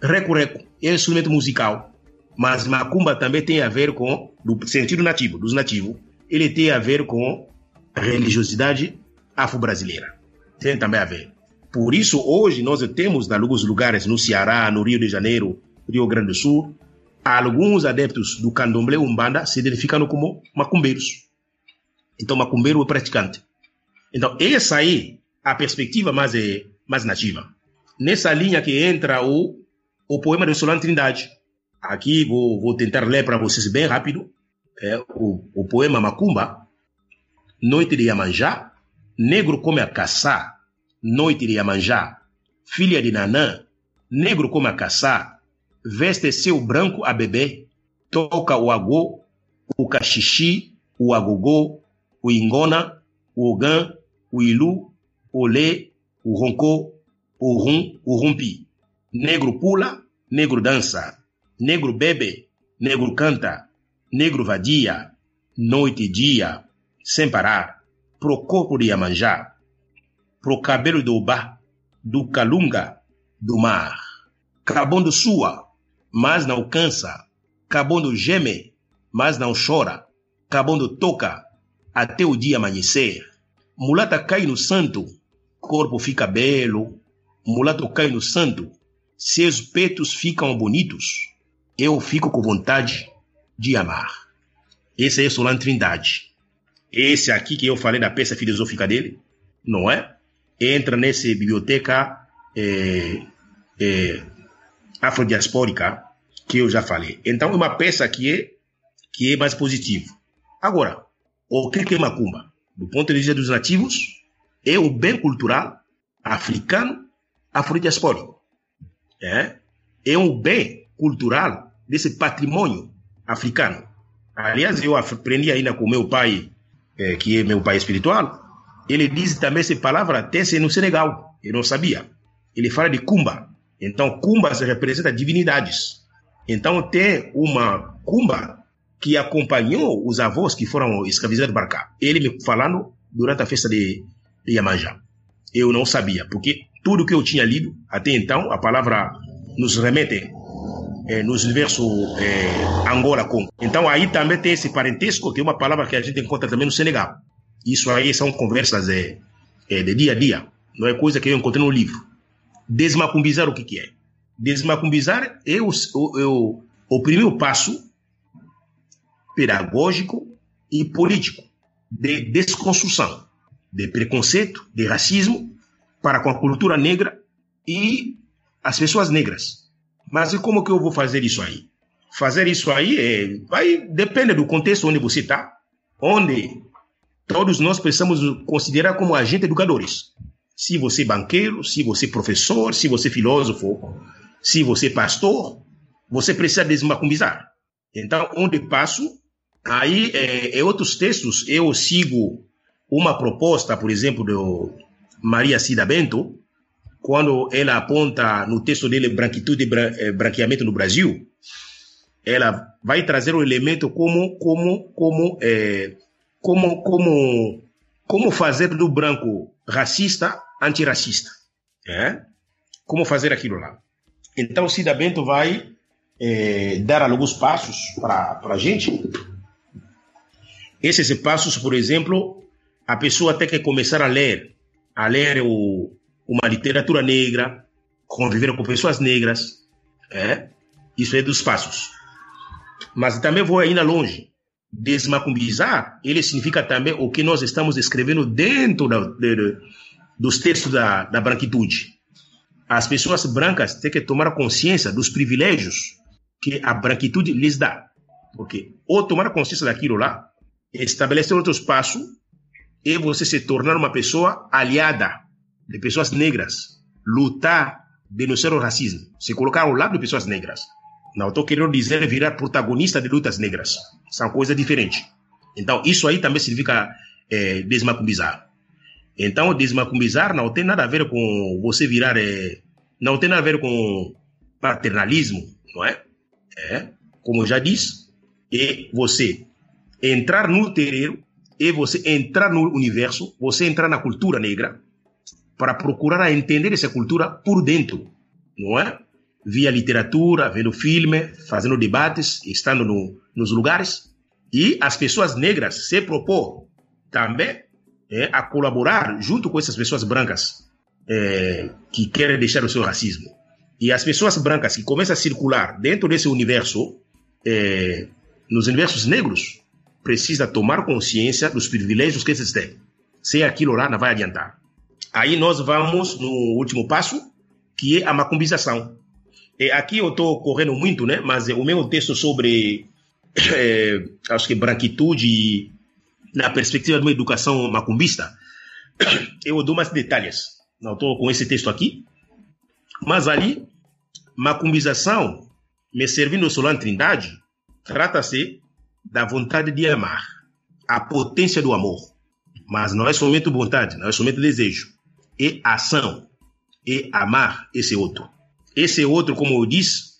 reco-reco, é um instrumento musical. Mas Macumba também tem a ver com, do sentido nativo, dos nativos, ele tem a ver com religiosidade afro-brasileira. Tem também a ver. Por isso, hoje, nós temos em alguns lugares, no Ceará, no Rio de Janeiro, Rio Grande do Sul, alguns adeptos do candomblé umbanda se identificando como macumbeiros. Então, macumbeiro é praticante. Então, essa aí, a perspectiva mais, é, mais nativa. Nessa linha que entra o, o poema de Solano Trindade. Aqui vou, vou tentar ler para vocês bem rápido. É, o, o poema Macumba, noite de Iemanjá, negro come a caçar, noite de Iemanjá, filha de Nanã, negro come a caçar, veste seu branco a bebê, toca o agô, o cachixi, o agogô, o ingona, o ogã, o ilu, o lê, o roncô, o rum, o rumpi. Negro pula, negro dança, negro bebe, negro canta, negro vadia, noite e dia, sem parar, pro corpo de Iemanjá. pro cabelo do bar, do calunga, do mar. Cabondo sua, mas não cansa. Cabondo geme, mas não chora. Cabondo toca, até o dia amanhecer. Mulata cai no santo, corpo fica belo. Mulato cai no santo, seus peitos ficam bonitos. Eu fico com vontade de amar. Esse é Solano Trindade. Esse aqui que eu falei da peça filosófica dele, não é? Entra nessa biblioteca é, é, afrodiaspórica que eu já falei. Então, é uma peça que é, que é mais positiva. Agora, o que é macumba? Do ponto de vista dos nativos, é um bem cultural africano afrodiaspórico. É, é um bem cultural desse patrimônio africano. Aliás, eu aprendi ainda com meu pai, é, que é meu pai espiritual, ele diz também essa palavra até no Senegal. Eu não sabia. Ele fala de Kumba. Então, Kumba se representa divindades. Então, tem uma Kumba que acompanhou os avós que foram escravizados para cá. Ele me falando durante a festa de, Yamanjá. Eu não sabia, porque tudo que eu tinha lido até então, a palavra nos remete é, nos universos é, Angola-Congo. Então aí também tem esse parentesco, que é uma palavra que a gente encontra também no Senegal. Isso aí são conversas é, é, de dia a dia, não é coisa que eu encontrei no livro. Desmacumbizar o que, que é? Desmacumbizar é o, o, o primeiro passo pedagógico e político de desconstrução de preconceito, de racismo para com a cultura negra e as pessoas negras. Mas como que eu vou fazer isso aí? Fazer isso aí é, vai depende do contexto onde você está, onde todos nós precisamos considerar como agentes educadores. Se você é banqueiro, se você é professor, se você é filósofo, se você é pastor, você precisa desmacumbizar. Então, onde passo, aí é, é outros textos eu sigo uma proposta, por exemplo, do Maria Cida Bento, quando ela aponta no texto dele branquitude e eh, branqueamento no Brasil, ela vai trazer o elemento como como como é, como como como fazer do branco racista antirracista, é? Como fazer aquilo lá? Então, Cida Bento vai é, dar alguns passos para a gente. Esses passos, por exemplo, a pessoa tem que começar a ler, a ler o, uma literatura negra, conviver com pessoas negras, é? Isso é dos passos. Mas também vou ainda longe. Desmacumbizar, ele significa também o que nós estamos escrevendo dentro da, de, dos textos da, da branquitude. As pessoas brancas têm que tomar consciência dos privilégios que a branquitude lhes dá. Porque ou tomar consciência daquilo lá, estabelecer outro espaço e você se tornar uma pessoa aliada de pessoas negras, lutar, denunciar o racismo, se colocar ao lado de pessoas negras. Não estou querendo dizer virar protagonista de lutas negras. São coisas diferentes. Então, isso aí também significa é, desmacumbizar. Então, desmacumbizar não tem nada a ver com você virar. É, não tem nada a ver com paternalismo, não é? É, como já disse, é você entrar no terreiro é você entrar no universo, você entrar na cultura negra, para procurar entender essa cultura por dentro, não é? Via literatura, vendo filme, fazendo debates, estando no, nos lugares. E as pessoas negras se propor também é, a colaborar junto com essas pessoas brancas é, que querem deixar o seu racismo. E as pessoas brancas que começam a circular dentro desse universo, é, nos universos negros, precisa tomar consciência dos privilégios que eles têm. Sem aquilo lá, não vai adiantar. Aí nós vamos no último passo, que é a macumbização. E aqui eu estou correndo muito, né? Mas o meu texto sobre, é, acho que branquitude na perspectiva de uma educação macumbista, eu dou mais detalhes. Não estou com esse texto aqui. Mas ali, macumbização, me servindo Solano Trindade, trata-se da vontade de amar, a potência do amor. Mas não é somente vontade, não é somente desejo. É ação. É amar esse outro. Esse outro, como eu disse,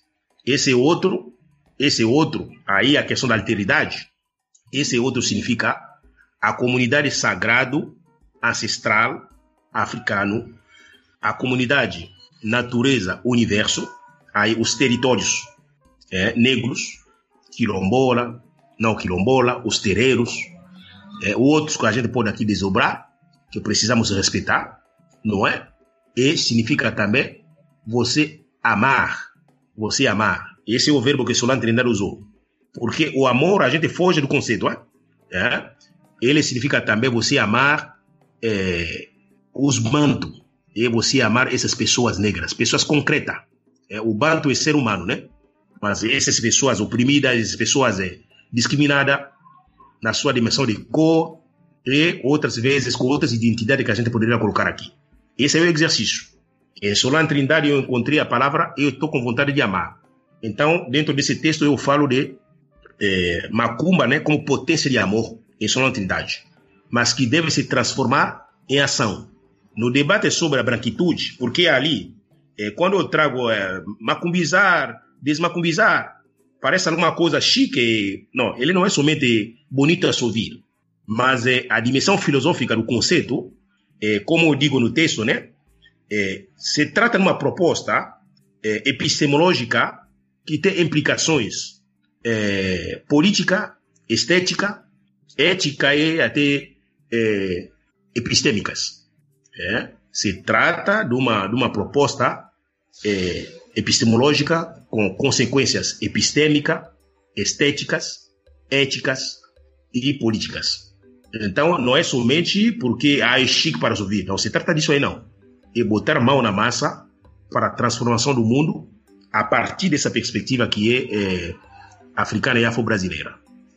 esse outro, esse outro, aí a questão da alteridade, esse outro significa a comunidade sagrado, ancestral, africano, a comunidade, natureza, universo, aí os territórios é, negros, quilombola, não quilombola, os terreiros, é, outros que a gente pode aqui desobrar, que precisamos respeitar, não é? E significa também você amar, você amar. Esse é o verbo que Solano Trindade usou. Porque o amor, a gente foge do conceito, é? é? Ele significa também você amar é, os bantos, e você amar essas pessoas negras, pessoas concretas. É, o banto é ser humano, né? Mas essas pessoas oprimidas, essas pessoas é, discriminadas na sua dimensão de cor e outras vezes com outras identidades que a gente poderia colocar aqui. Esse é o exercício. Em Solano Trindade eu encontrei a palavra eu estou com vontade de amar. Então, dentro desse texto eu falo de é, macumba né, como potência de amor em Solano Trindade, mas que deve se transformar em ação. No debate sobre a branquitude, porque ali, é, quando eu trago é, macumbizar, desmacumbizar, parece alguma coisa chique. Não, ele não é somente bonito a ouvir, mas é, a dimensão filosófica do conceito, é, como eu digo no texto, né, é, se trata de uma proposta é, epistemológica que tem implicações política, estética, ética e até epistêmicas. Se trata de uma, de uma proposta epistemológica com consequências epistêmicas, estéticas, éticas e políticas. Então, não é somente porque ah, é chique para ouvir. Não se trata disso aí, não. É botar mão na massa para a transformação do mundo a partir dessa perspectiva que é, é africana e afro-brasileira.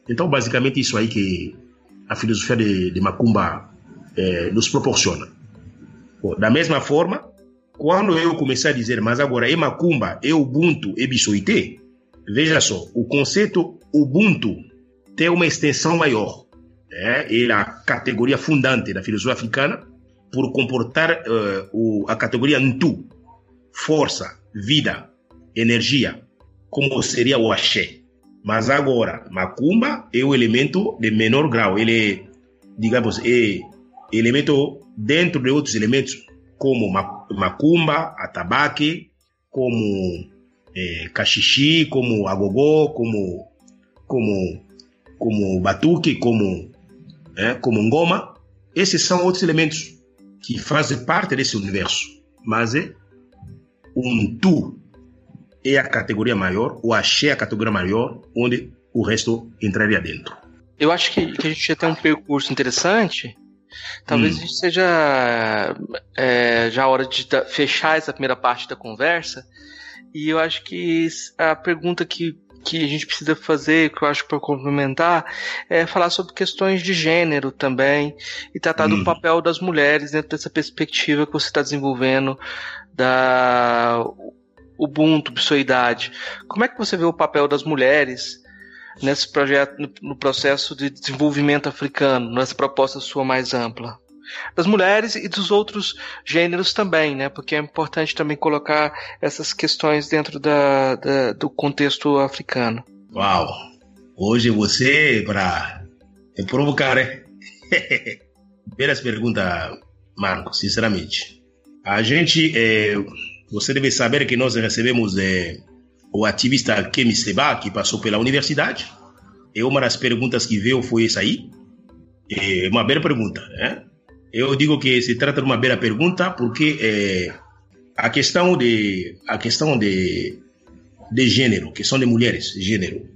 Então, basicamente, isso aí que a filosofia de, de Macumba é, nos proporciona. Bom, da mesma forma, quando eu comecei a dizer, mas agora é Macumba, é Ubuntu, é Bissoité, veja só, o conceito Ubuntu tem uma extensão maior. É, é a categoria fundante da filosofia africana por comportar uh, o, a categoria Ntu, força, vida, energia, como seria o axé. Mas agora, macumba é o elemento de menor grau. Ele é, digamos, é elemento dentro de outros elementos, como macumba, atabaque, como é, caxixi, como agogô, como, como, como batuque, como, é, como ngoma. Esses são outros elementos que fazem parte desse universo. Mas é um tu é a categoria maior, o axé é a categoria maior, onde o resto entraria dentro. Eu acho que, que a gente já tem um percurso interessante. Talvez hum. seja é, já a hora de fechar essa primeira parte da conversa. E eu acho que a pergunta que, que a gente precisa fazer, que eu acho para complementar, é falar sobre questões de gênero também e tratar hum. do papel das mulheres dentro dessa perspectiva que você está desenvolvendo da Ubuntu, Psoidade. Como é que você vê o papel das mulheres nesse projeto, no, no processo de desenvolvimento africano, nessa proposta sua mais ampla? Das mulheres e dos outros gêneros também, né? Porque é importante também colocar essas questões dentro da, da do contexto africano. Uau! Hoje você para provocar, né? Primeiras perguntas, Marco, sinceramente. A gente é, você deve saber que nós recebemos é, o ativista Kemi Seba, que passou pela universidade. E uma das perguntas que veio foi essa aí. É uma bela pergunta. Né? Eu digo que se trata de uma bela pergunta porque é, a questão de a questão de, de gênero, questão de mulheres, gênero.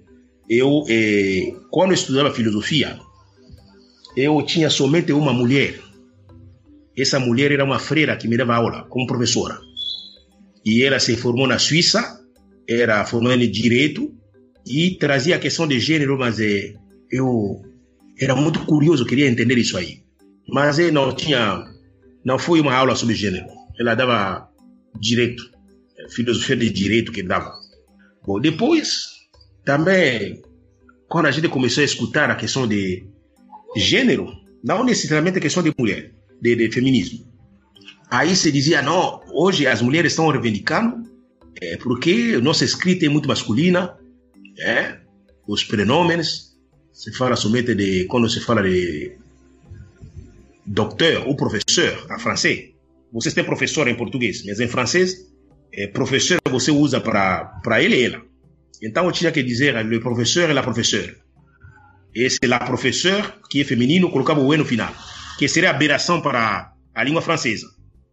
Eu, é, quando eu estudava filosofia, eu tinha somente uma mulher. Essa mulher era uma freira que me dava aula como professora e ela se formou na Suíça, era formada em Direito e trazia a questão de gênero, mas é, eu era muito curioso, queria entender isso aí. Mas ele não tinha, não foi uma aula sobre gênero. Ela dava direito, filosofia de direito que dava. Bom, depois, também, quando a gente começou a escutar a questão de gênero, não necessariamente a questão de mulher, de, de feminismo, Aí se dizia, não, hoje as mulheres estão reivindicando é, porque nossa escrita é muito masculina, é, os pronomes, se fala somente de, quando se fala de, docteur ou professeur em francês. Vocês têm professor em português, mas em francês, é, professor você usa para ele e ela. Então eu tinha que dizer le professeur e la professeure. Esse é la professeur, que é feminino, colocava o E no final, que seria aberração para a língua francesa.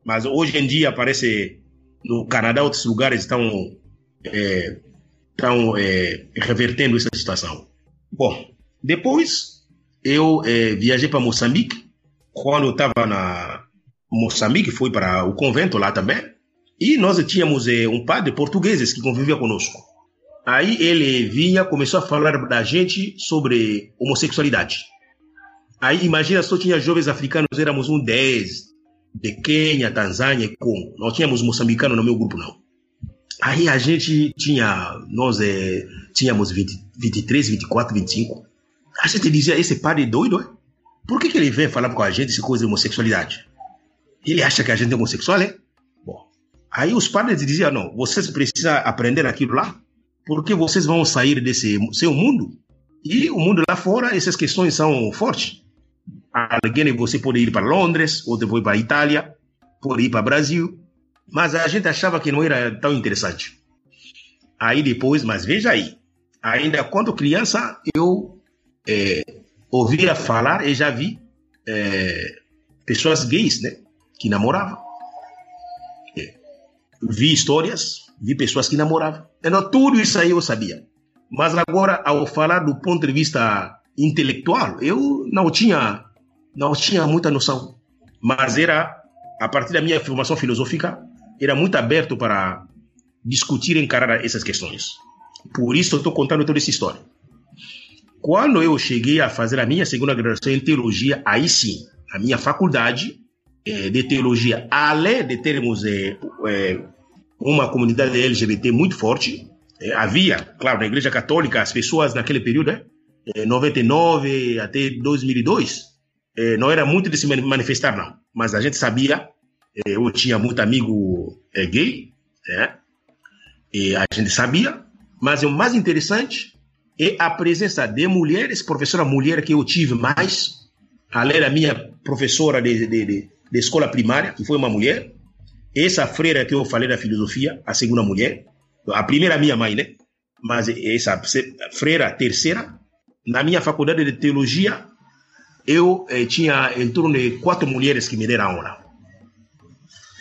Mas hoje em dia parece no Canadá outros lugares estão é, estão é, revertendo essa situação. Bom, depois eu viajei para Moçambique. Quando estava na Moçambique, fui para o convento lá também. E nós tínhamos é, um padre português que convivia conosco. Aí ele vinha, começou a falar da gente sobre homossexualidade. Aí imagina, só tinha jovens africanos, éramos um 10, de Quênia, Tanzânia e Congo. Não tínhamos moçambicano no meu grupo, não. Aí a gente tinha, nós é, tínhamos 20, 23, 24, 25. A gente dizia, esse padre é doido, é? Por que, que ele vem falar com a gente essa coisa de homossexualidade? Ele acha que a gente é homossexual, é? Bom, aí os padres diziam, não, vocês precisam aprender aquilo lá, porque vocês vão sair desse seu mundo, e o mundo lá fora, essas questões são fortes. Alguém, você pode ir para Londres, outro foi para Itália, pode ir para Brasil, mas a gente achava que não era tão interessante. Aí depois, mas veja aí, ainda quando criança, eu é, ouvia falar e já vi é, pessoas gays, né, que namoravam. É, vi histórias, vi pessoas que namoravam. Então, tudo isso aí eu sabia. Mas agora, ao falar do ponto de vista intelectual, eu não tinha não tinha muita noção, mas era, a partir da minha formação filosófica, era muito aberto para discutir e encarar essas questões. Por isso eu estou contando toda essa história. Quando eu cheguei a fazer a minha segunda graduação em teologia, aí sim, a minha faculdade é, de teologia, além de termos é, é, uma comunidade LGBT muito forte, havia, claro, na Igreja Católica, as pessoas naquele período, é, 99 até 2002, é, não era muito de se manifestar, não. Mas a gente sabia, é, eu tinha muito amigo é, gay, é, e a gente sabia, mas o mais interessante é a presença de mulheres, professora mulher que eu tive mais, além da minha professora de, de, de, de escola primária, que foi uma mulher, essa freira que eu falei da filosofia, a segunda mulher, a primeira minha mãe, né? Mas essa freira terceira, na minha faculdade de teologia, eu eh, tinha em torno de quatro mulheres que me deram aula.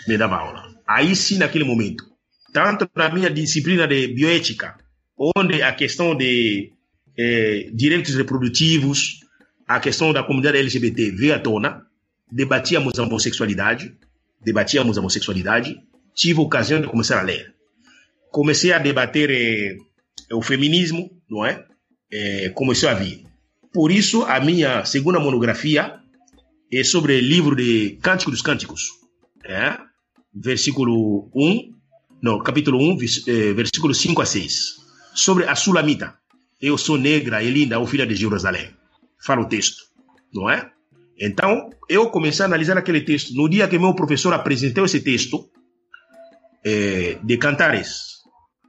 Me davam aula. Aí sim, naquele momento, tanto na minha disciplina de bioética, onde a questão de eh, direitos reprodutivos, a questão da comunidade LGBT veio à tona, debatíamos a homossexualidade, debatíamos a homossexualidade, tive a ocasião de começar a ler. Comecei a debater eh, o feminismo, não é? Eh, começou a vir. Por isso, a minha segunda monografia é sobre o livro de Cântico dos Cânticos. É? Versículo 1, não, capítulo 1, eh, versículo 5 a 6. Sobre a Sulamita. Eu sou negra e linda, ou filha de Jerusalém. Fala o texto, não é? Então, eu comecei a analisar aquele texto. No dia que meu professor apresentou esse texto, é, de Cantares,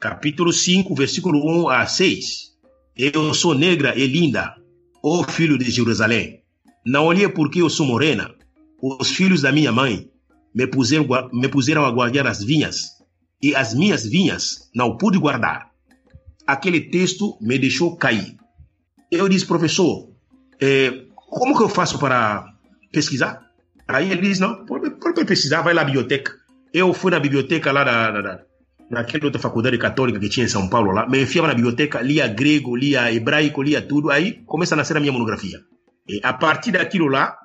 capítulo 5, versículo 1 a 6. Eu sou negra e linda, Ó filho de Jerusalém, não olhei porque eu sou morena. Os filhos da minha mãe me puseram, me puseram a guardar as vinhas, e as minhas vinhas não pude guardar. Aquele texto me deixou cair. Eu disse, professor, eh, como que eu faço para pesquisar? Aí ele disse, não, pode, pode pesquisar, vai lá na biblioteca. Eu fui na biblioteca lá da, da, naquela outra faculdade católica que tinha em São Paulo lá, me enfiava na biblioteca, lia grego, lia hebraico, lia tudo, aí começa a nascer a minha monografia. E a partir daquilo lá,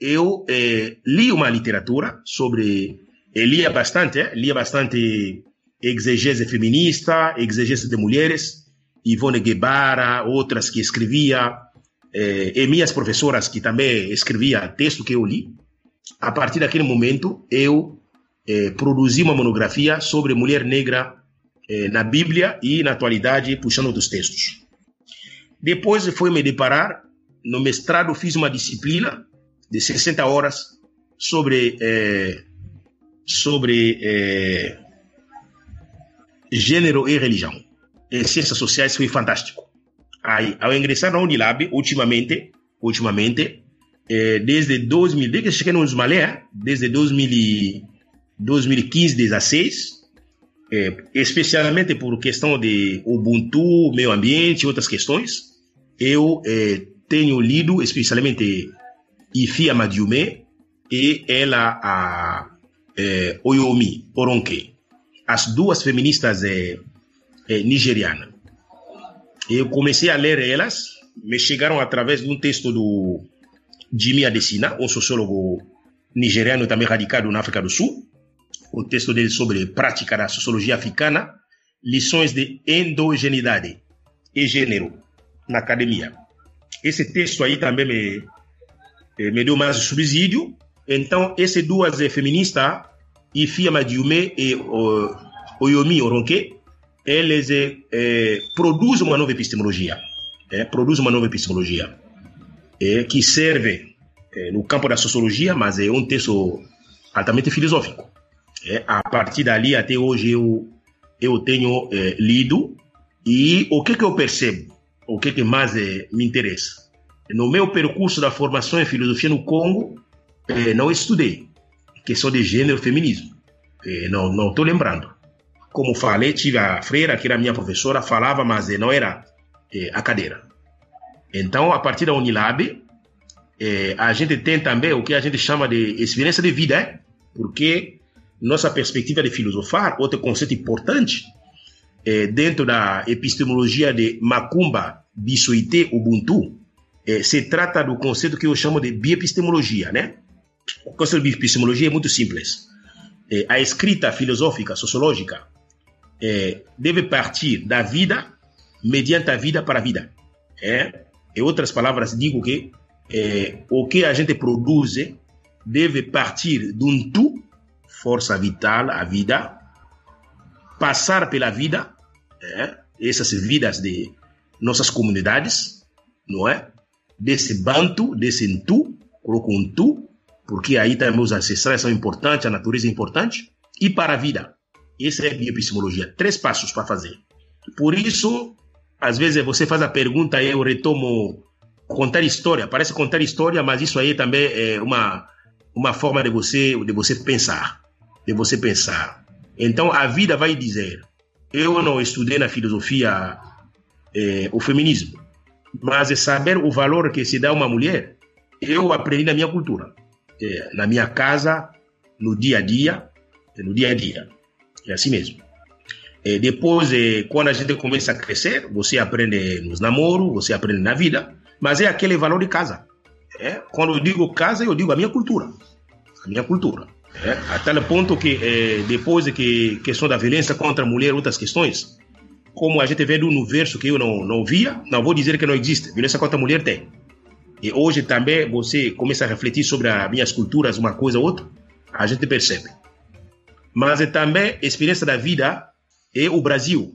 eu eh, li uma literatura sobre, eh, lia bastante, eh, lia bastante exegese feminista, exegese de mulheres, Ivone Guevara, outras que escrevia, eh, e minhas professoras que também escrevia texto que eu li. A partir daquele momento, eu eh, produzi uma monografia sobre mulher negra eh, na Bíblia e na atualidade, puxando dos textos. Depois foi me deparar, no mestrado fiz uma disciplina de 60 horas sobre, eh, sobre eh, gênero e religião. Em ciências sociais foi fantástico. Aí, ao ingressar na Unilab, ultimamente, ultimamente é, desde 2000, desde que cheguei no Malé, desde 2000, 2015, 16, é, especialmente por questão de Ubuntu, meio ambiente e outras questões, eu é, tenho lido especialmente Ifia Madiume e ela a é, Oyomi Oronke, as duas feministas é, é, nigerianas. Eu comecei a ler elas, me chegaram através de um texto do Jimmy Adesina, um sociólogo nigeriano também radicado na África do Sul. O texto dele sobre prática da sociologia africana, lições de endogeneidade e gênero na academia. Esse texto aí também me, eh, me deu mais subsídio. Então, essas duas feministas, Ifia Madiume e uh, Oyomi Oronke, eles eh, produzem uma nova epistemologia. Produzem uma nova epistemologia que serve é, no campo da sociologia, mas é um texto altamente filosófico. A partir dali, até hoje, eu, eu tenho lido e o que, que eu percebo, o que, que mais me interessa. No meu percurso da formação em filosofia no Congo, é, não estudei questão de gênero e feminismo. É, não estou lembrando. Como falei, tive a freira, que era minha professora, falava, mas não era a cadeira. Então, a partir da Unilab, a gente tem também o que a gente chama de experiência de vida, é? porque nossa perspectiva de filosofar, outro conceito importante, dentro da epistemologia de Macumba, Bissuité, Ubuntu, se trata do conceito que eu chamo de biepistemologia. Né? O conceito de biepistemologia é muito simples. É, a escrita filosófica, sociológica, é, deve partir da vida mediante a vida para a vida. É? Em outras palavras, digo que é, o que a gente produz deve partir de um tu, força vital, a vida, passar pela vida, essas vidas de nossas comunidades, não é? Desse banto, desse tu, coloco um tu, porque aí também os ancestrais são importantes, a natureza é importante, e para a vida. Essa é a bioepistemologia. Três passos para fazer. Por isso, às vezes você faz a pergunta e eu retomo contar história. Parece contar história, mas isso aí também é uma, uma forma de você, de você pensar. De você pensar. Então a vida vai dizer: eu não estudei na filosofia é, o feminismo, mas é saber o valor que se dá a uma mulher, eu aprendi na minha cultura, na minha casa, no dia a dia, no dia a dia. É assim mesmo. É, depois, é, quando a gente começa a crescer, você aprende nos namoros, você aprende na vida, mas é aquele valor de casa. É? Quando eu digo casa, eu digo a minha cultura. A minha cultura. É? A tal ponto que, é, depois de que questão da violência contra a mulher, outras questões, como a gente vê no verso que eu não, não via, não vou dizer que não existe. Violência contra a mulher tem. E hoje também você começa a refletir sobre as minhas culturas, uma coisa ou outra, a gente percebe. Mas é também a experiência da vida e o Brasil,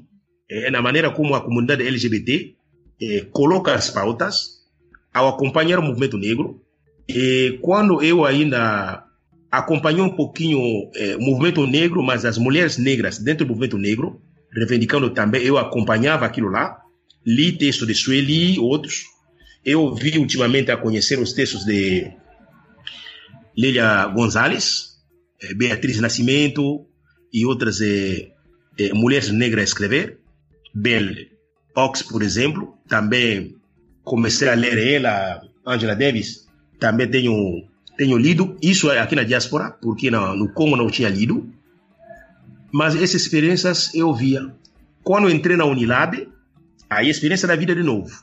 é, na maneira como a comunidade LGBT é, coloca as pautas ao acompanhar o movimento negro. E quando eu ainda acompanhei um pouquinho é, o movimento negro, mas as mulheres negras dentro do movimento negro, reivindicando também, eu acompanhava aquilo lá, li texto de Sueli, outros. Eu vi ultimamente a conhecer os textos de Lélia Gonzalez, é, Beatriz Nascimento e outras é, eh, mulheres negras a escrever. Belle Ox, por exemplo, também comecei a ler ela, Angela Davis, também tenho, tenho lido. Isso é aqui na diáspora, porque no, no Congo não tinha lido. Mas essas experiências eu via. Quando entrei na Unilab, a experiência da vida de novo.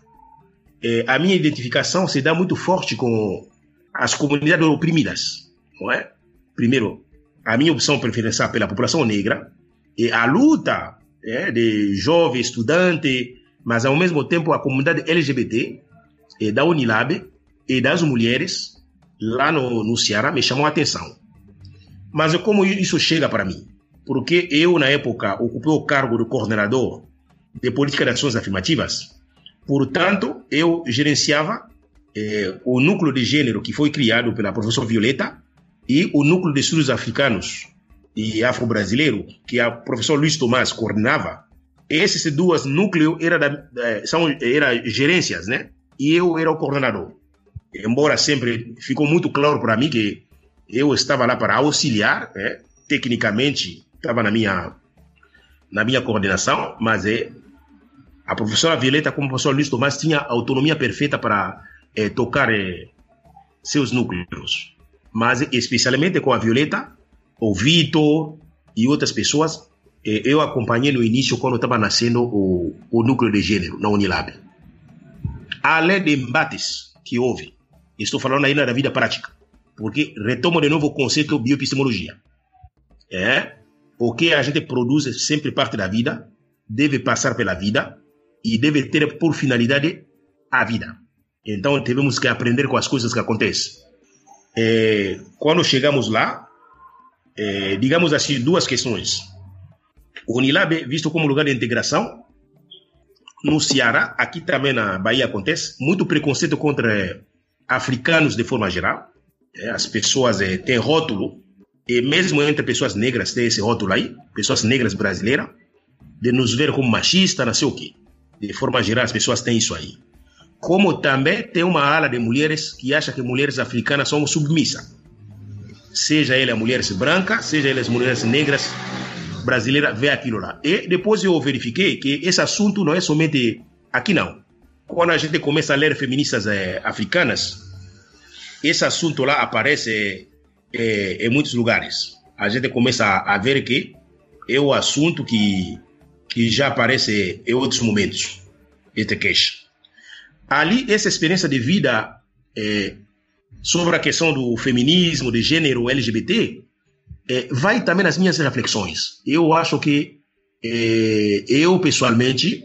É, a minha identificação se dá muito forte com as comunidades oprimidas, não é? Primeiro, a minha opção preferencial pela população negra, e a luta é, de jovem estudante, mas ao mesmo tempo a comunidade LGBT é, da Unilab e das mulheres lá no, no Ceará me chamou a atenção. Mas como isso chega para mim? Porque eu, na época, ocupei o cargo de coordenador de política de ações afirmativas. Portanto, eu gerenciava eh, o núcleo de gênero que foi criado pela professora Violeta e o núcleo de estudos africanos e afro-brasileiro, que a professor Luiz Tomás coordenava, esses dois núcleos era da, são era gerências, né? E eu era o coordenador. embora sempre ficou muito claro para mim que eu estava lá para auxiliar, é, tecnicamente estava na minha na minha coordenação, mas é a professora Violeta, como o professor Luiz Tomás, tinha autonomia perfeita para é, tocar é, seus núcleos. Mas, especialmente com a Violeta, o Vitor e outras pessoas, é, eu acompanhei no início, quando estava nascendo o, o núcleo de gênero na Unilab. Além de embates que houve, estou falando ainda da vida prática, porque retomo de novo o conceito de bioepistemologia. É, o que a gente produz sempre parte da vida, deve passar pela vida e deve ter por finalidade a vida. Então temos que aprender com as coisas que acontecem. É, quando chegamos lá, é, digamos assim, duas questões. O Unilab visto como lugar de integração. No Ceará, aqui também na Bahia acontece, muito preconceito contra africanos de forma geral. As pessoas é, têm rótulo e mesmo entre pessoas negras tem esse rótulo aí, pessoas negras brasileiras, de nos ver como machista, não sei o quê. De forma geral, as pessoas têm isso aí. Como também tem uma ala de mulheres que acha que mulheres africanas são submissas. Seja elas mulheres brancas, seja elas mulheres negras, brasileiras, vê aquilo lá. E depois eu verifiquei que esse assunto não é somente aqui não. Quando a gente começa a ler feministas eh, africanas, esse assunto lá aparece é, em muitos lugares. A gente começa a, ver que é o assunto que, que já aparece em outros momentos, este queixa. Ali, essa experiência de vida é, sobre a questão do feminismo, de gênero LGBT, é, vai também nas minhas reflexões. Eu acho que é, eu, pessoalmente,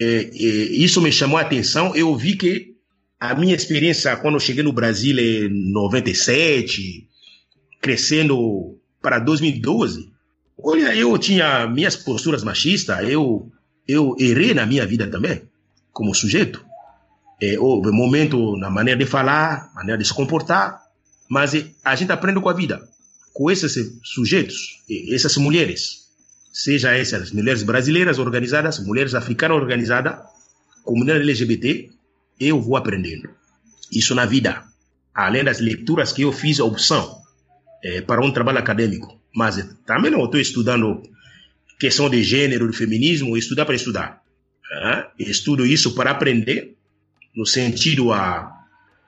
é, é, isso me chamou a atenção. Eu vi que a minha experiência quando eu cheguei no Brasil em 97, crescendo para 2012, olha, eu tinha minhas posturas machistas, eu, eu errei na minha vida também, como sujeito. É, houve momento na maneira de falar, maneira de se comportar, mas a gente aprende com a vida, com esses sujeitos, essas mulheres, seja essas mulheres brasileiras organizadas, mulheres africanas organizadas, comunidade LGBT, eu vou aprendendo. Isso na vida. Além das leituras que eu fiz a opção é, para um trabalho acadêmico. Mas também não estou estudando questão de gênero, de feminismo, estudar para estudar. É? Estudo isso para aprender, no sentido a,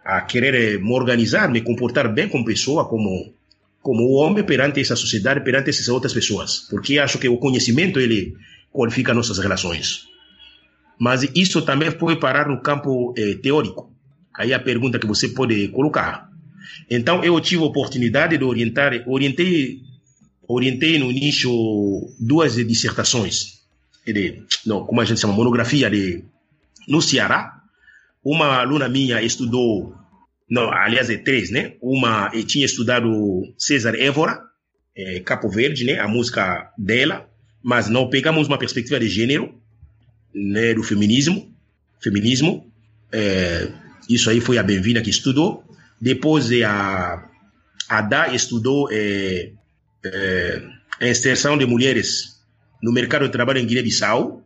a querer me organizar, me comportar bem como pessoa, como como homem perante essa sociedade, perante essas outras pessoas, porque acho que o conhecimento ele qualifica nossas relações. Mas isso também pode parar no campo eh, teórico. Aí a pergunta que você pode colocar: então eu tive a oportunidade de orientar, orientei, orientei no início duas dissertações, de, não, como a gente chama, monografia de, no Ceará. Uma aluna minha estudou, não, aliás é três, né? Uma tinha estudado César Évora, é, Capo Verde, né? A música dela, mas não pegamos uma perspectiva de gênero, né? Do feminismo, feminismo. É, isso aí foi a Benvina que estudou. Depois a, a DA estudou é, é, a inserção de mulheres no mercado de trabalho em Guiné-Bissau.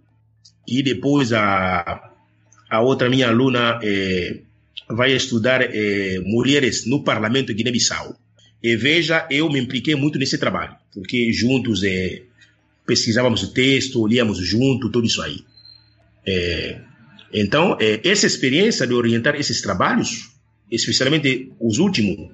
E depois a, a outra minha aluna é, vai estudar é, mulheres no parlamento Guiné-Bissau. E veja, eu me impliquei muito nesse trabalho, porque juntos é, pesquisávamos o texto, líamos junto, tudo isso aí. É, então, essa experiência de orientar esses trabalhos especialmente os últimos,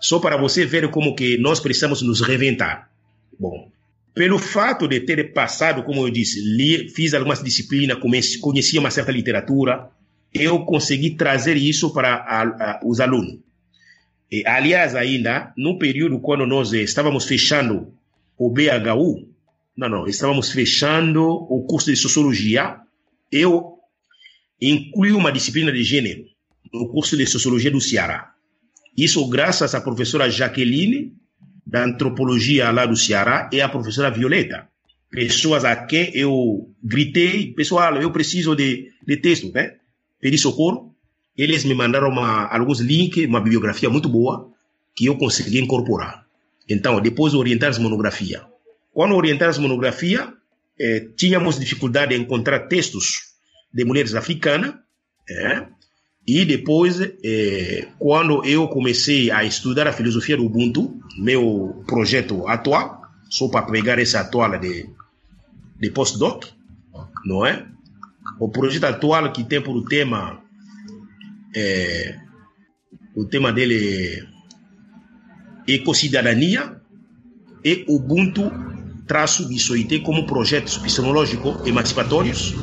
só para você ver como que nós precisamos nos reinventar. Bom, pelo fato de ter passado, como eu disse, li, fiz algumas disciplinas, conheci uma certa literatura, eu consegui trazer isso para a, a, os alunos. E, aliás, ainda, no período quando nós estávamos fechando o BHU, não, não, estávamos fechando o curso de Sociologia, eu incluí uma disciplina de gênero no curso de Sociologia do Ceará. Isso graças à professora Jaqueline, da Antropologia lá do Ceará, e à professora Violeta. Pessoas a quem eu gritei, pessoal, eu preciso de, de texto, né? Pedi socorro. Eles me mandaram uma, alguns links, uma bibliografia muito boa, que eu consegui incorporar. Então, depois de orientar as monografias. Quando orientar as monografias, eh, tínhamos dificuldade em encontrar textos de mulheres africanas, eh, E depois, é, quando eu comecei a estudar a filosofia do Ubuntu, meu projeto atual, só para pegar essa atual de, de postdoc, não é? O projeto atual que tem por tema, é, o tema dele é Ecocidadania e Ubuntu traço de como projetos epistemológicos emancipatórios,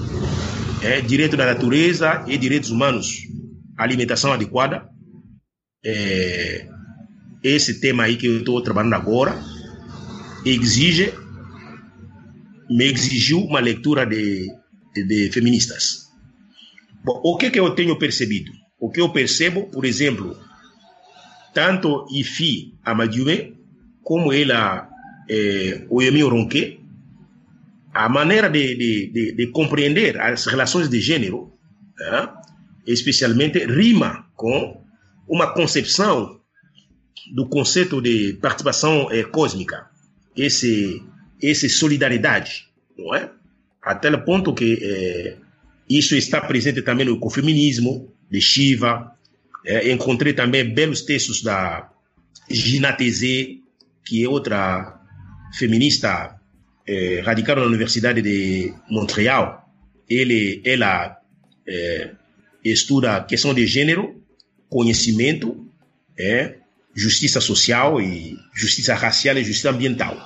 é, direito da natureza e direitos humanos, alimentação adequada. É, esse tema aí que eu estou trabalhando agora exige, me exigiu uma leitura de, de, de feministas. Bom, o que, que eu tenho percebido? O que eu percebo, por exemplo, tanto Ifi Amadiume como ela eh, Oyemi Ronque, a maneira de, de, de, de, compreender as relações de gênero, eh, especialmente, rima com uma concepção do conceito de participação eh, cósmica, esse, esse solidariedade, não é? Até o ponto que eh, isso está presente também no ecofeminismo de Shiva. Eh, encontrei também belos textos da Gina Tezé, que é outra feminista radicada na Universidade de Montreal. Ele, ela estuda questão de gênero, conhecimento, eh, justiça social e justiça racial e justiça ambiental.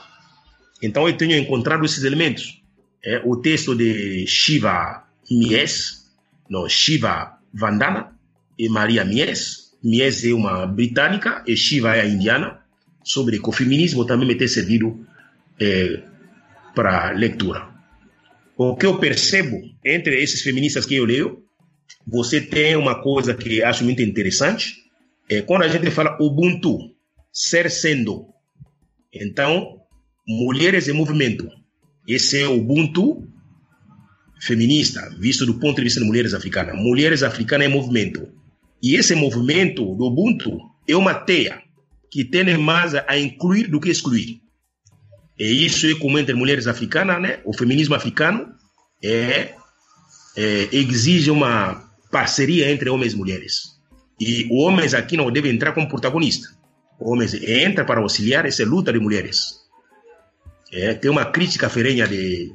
Então eu tenho encontrado esses elementos. É, o texto de Shiva Mies, não, Shiva Vandana e Maria Mies. Mies é uma britânica e Shiva é a indiana. Sobre ecofeminismo também me tem servido é, para leitura. O que eu percebo entre esses feministas que eu leio, você tem uma coisa que acho muito interessante, é quando a gente fala Ubuntu, ser sendo. Então, mulheres em movimento. Esse é o Ubuntu feminista, visto do ponto de vista de mulheres africanas. Mulheres africanas em movimento. E esse movimento do Ubuntu é uma teia que tem mais a incluir do que excluir. E isso é como entre mulheres africanas, né? O feminismo africano é, é, exige uma parceria entre homens e mulheres. E homens aqui não devem entrar como protagonista. Homens entram para auxiliar essa luta de mulheres. É, tem uma crítica ferrenha de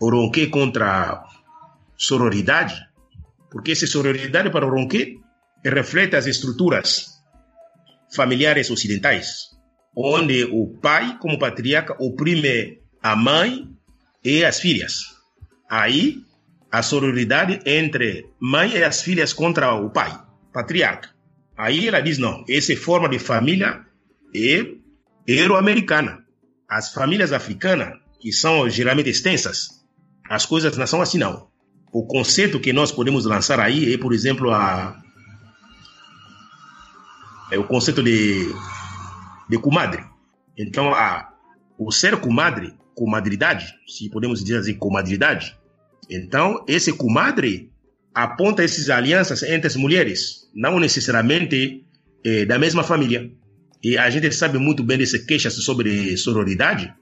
Oronque contra sororidade, porque essa sororidade para Oronque reflete as estruturas familiares ocidentais onde o pai, como patriarca, oprime a mãe e as filhas. Aí, a sororidade entre mãe e as filhas contra o pai, patriarca. Aí ela diz: não, essa forma de família é euro-americana. As famílias africanas, que são geralmente extensas, as coisas não são assim, não. O conceito que nós podemos lançar aí é, por exemplo, a, é o conceito de de comadre. Então, a, o ser comadre, comadridade, se podemos dizer assim, comadridade, então, esse comadre aponta essas alianças entre as mulheres, não necessariamente eh, da mesma família. E a gente sabe muito bem dessas queixas sobre sororidade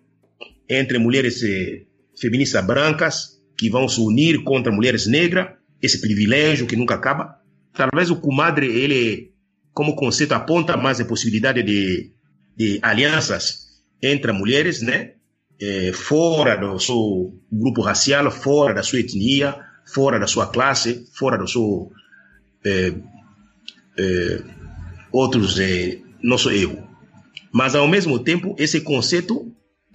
entre mulheres eh, feministas brancas que vão se unir contra mulheres negras, esse privilégio que nunca acaba. Talvez o comadre, ele, como conceito, aponta mais a possibilidade de de alianças entre mulheres, né? É, fora do seu grupo racial, fora da sua etnia, fora da sua classe, fora do seu é, é, outros nosso ego. Mas ao mesmo tempo, esse conceito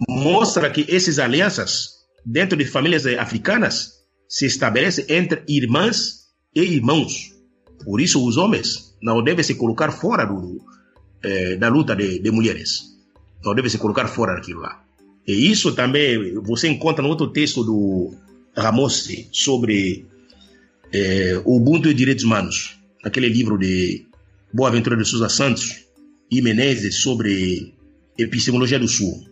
mostra que essas alianças dentro de famílias africanas se estabelecem entre irmãs e irmãos. Por isso, os homens não devem se colocar fora do, eh, da luta de, de mulheres. Então deve se colocar fora daquilo lá. E isso também você encontra no outro texto do Ramos sobre o Ubuntu e Direitos Humanos, aquele livro de Boaventura de Souza Santos e Menezes sobre epistemologia do Sul.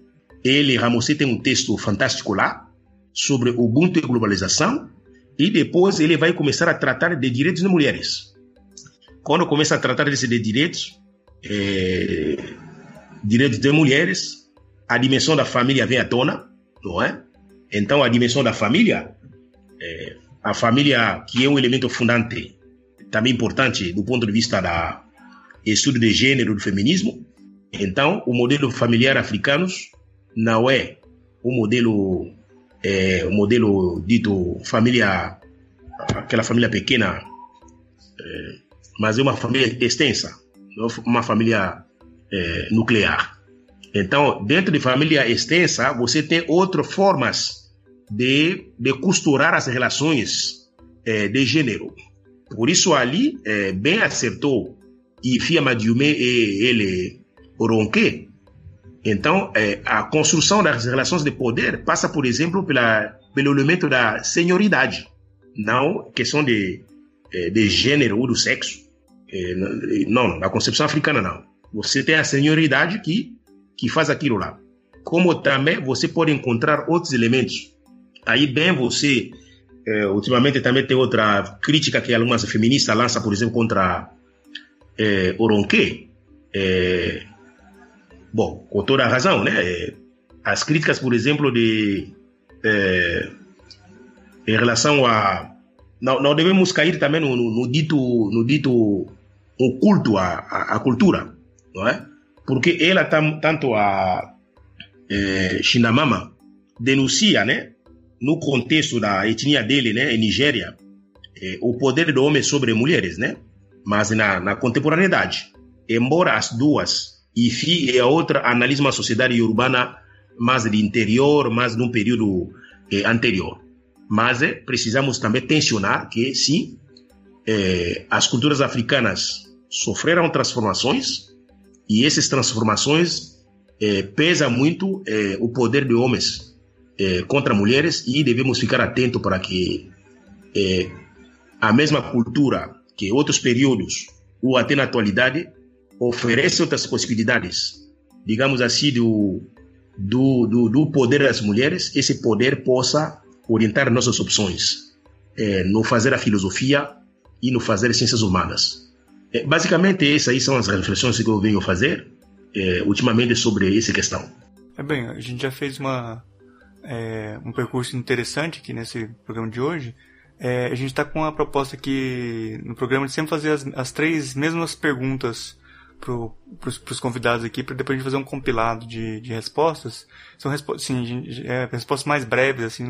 Ele, Ramos, tem um texto fantástico lá sobre Ubuntu e globalização e depois ele vai começar a tratar de direitos de mulheres. Quando começa a tratar desses de direitos, é, direitos de mulheres, a dimensão da família vem à tona, não é? Então, a dimensão da família, é, a família que é um elemento fundante também importante do ponto de vista da estudo de gênero do feminismo. Então, o modelo familiar africano não é o modelo, é, o modelo dito família, aquela família pequena, é, mas é uma família extensa, uma família é, nuclear. Então, dentro de família extensa, você tem outras formas de, de costurar as relações é, de gênero. Por isso, ali, é, bem acertou e Fia Madiume e ele Ronque. Então, é, a construção das relações de poder passa, por exemplo, pela, pelo elemento da senioridade, não questão de, de gênero ou do sexo. Não, na concepção africana, não. Você tem a senioridade que, que faz aquilo lá. Como também você pode encontrar outros elementos. Aí, bem, você. É, ultimamente também tem outra crítica que algumas feministas lançam, por exemplo, contra é. É, bom, com toda a razão, né? As críticas, por exemplo, de. É, em relação a. Não, não devemos cair também no, no, no dito, no dito oculto à, à cultura não é? Porque ela tanto a é, Shinamama denuncia, né, no contexto da etnia dele, né, em Nigéria, é, o poder do homem sobre mulheres, né? Mas na, na contemporaneidade, embora as duas, IFI e a outra analisam uma sociedade urbana mais de interior, mais num período é, anterior. Mas precisamos também tensionar que, sim, as culturas africanas sofreram transformações, e essas transformações é, pesa muito é, o poder de homens é, contra mulheres e devemos ficar atentos para que é, a mesma cultura que outros períodos ou até na atualidade oferece outras possibilidades, digamos assim, do, do, do, do poder das mulheres, esse poder possa orientar nossas opções no fazer a filosofia e no fazer ciências humanas. É, basicamente, essas aí são as reflexões que eu venho fazer é, ultimamente sobre essa questão. É bem, a gente já fez uma, é, um percurso interessante aqui nesse programa de hoje. É, a gente está com uma proposta aqui no programa de sempre fazer as, as três mesmas perguntas para os convidados aqui, para depois a gente fazer um compilado de, de respostas. São respo sim, é, respostas mais breves, assim.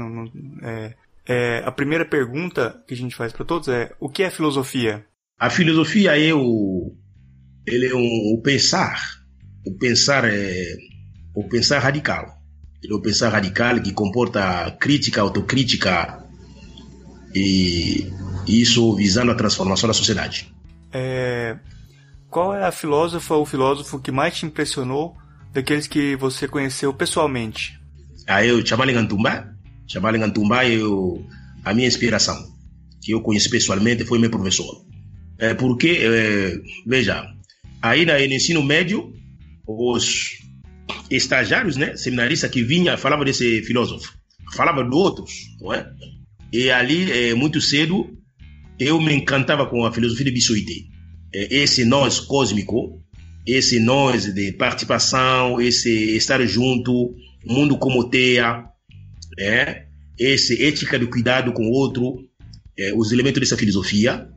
É, é, a primeira pergunta que a gente faz para todos é: o que é filosofia? A filosofia é o, ele é um, o pensar, o pensar é o pensar radical. Ele é o pensar radical que comporta crítica, autocrítica e isso visando a transformação da sociedade. É, qual é a filósofa ou filósofo que mais te impressionou daqueles que você conheceu pessoalmente? Ah, eu, Gantumba. Chamali Gantumba é a minha inspiração, que eu conheci pessoalmente, foi meu professor. É porque, é, veja, aí no ensino médio, os estagiários, né, seminaristas que vinha falava desse filósofo, falava de outros, não é? E ali, é, muito cedo, eu me encantava com a filosofia de Bissuité. É, esse nós cósmico, esse nós de participação, esse estar junto, mundo como teia, é, esse ética do cuidado com o outro, é, os elementos dessa filosofia,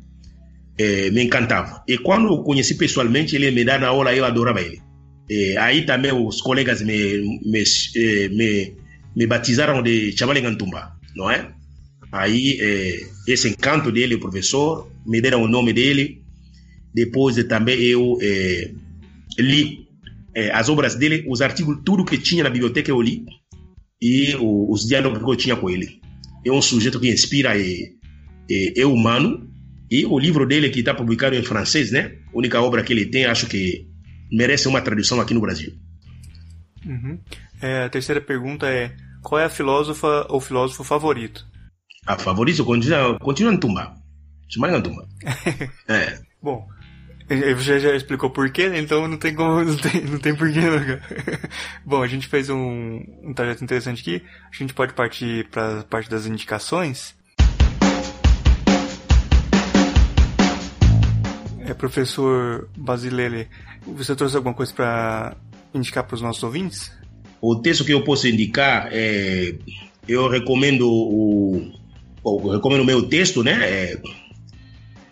é, me encantava. E quando eu conheci pessoalmente, ele me dava aula, eu adorava ele. E aí também os colegas me, me, é, me, me batizaram de Chavale Gantumba, não é? Aí é, esse encanto dele, o professor, me deram o nome dele. Depois também eu é, li as obras dele, os artigos, tudo que tinha na biblioteca eu li. E o, os diálogos que eu tinha com ele. É um sujeito que inspira, é, é humano, e o livro dele, que está publicado em francês, né? A única obra que ele tem, acho que merece uma tradução aqui no Brasil. Uhum. É, a terceira pergunta é: qual é a filósofa ou filósofo favorito? A favorito continua, continua em Tumba. Chama em Tumba. é. Bom, você já explicou por quê, né? então não tem como, não tem, não tem porquê. Não. Bom, a gente fez um, um trajeto interessante aqui. A gente pode partir para a parte das indicações. É, professor Basilele, você trouxe alguma coisa para indicar para os nossos ouvintes? O texto que eu posso indicar é. Eu recomendo o. Eu recomendo o meu texto, né? É,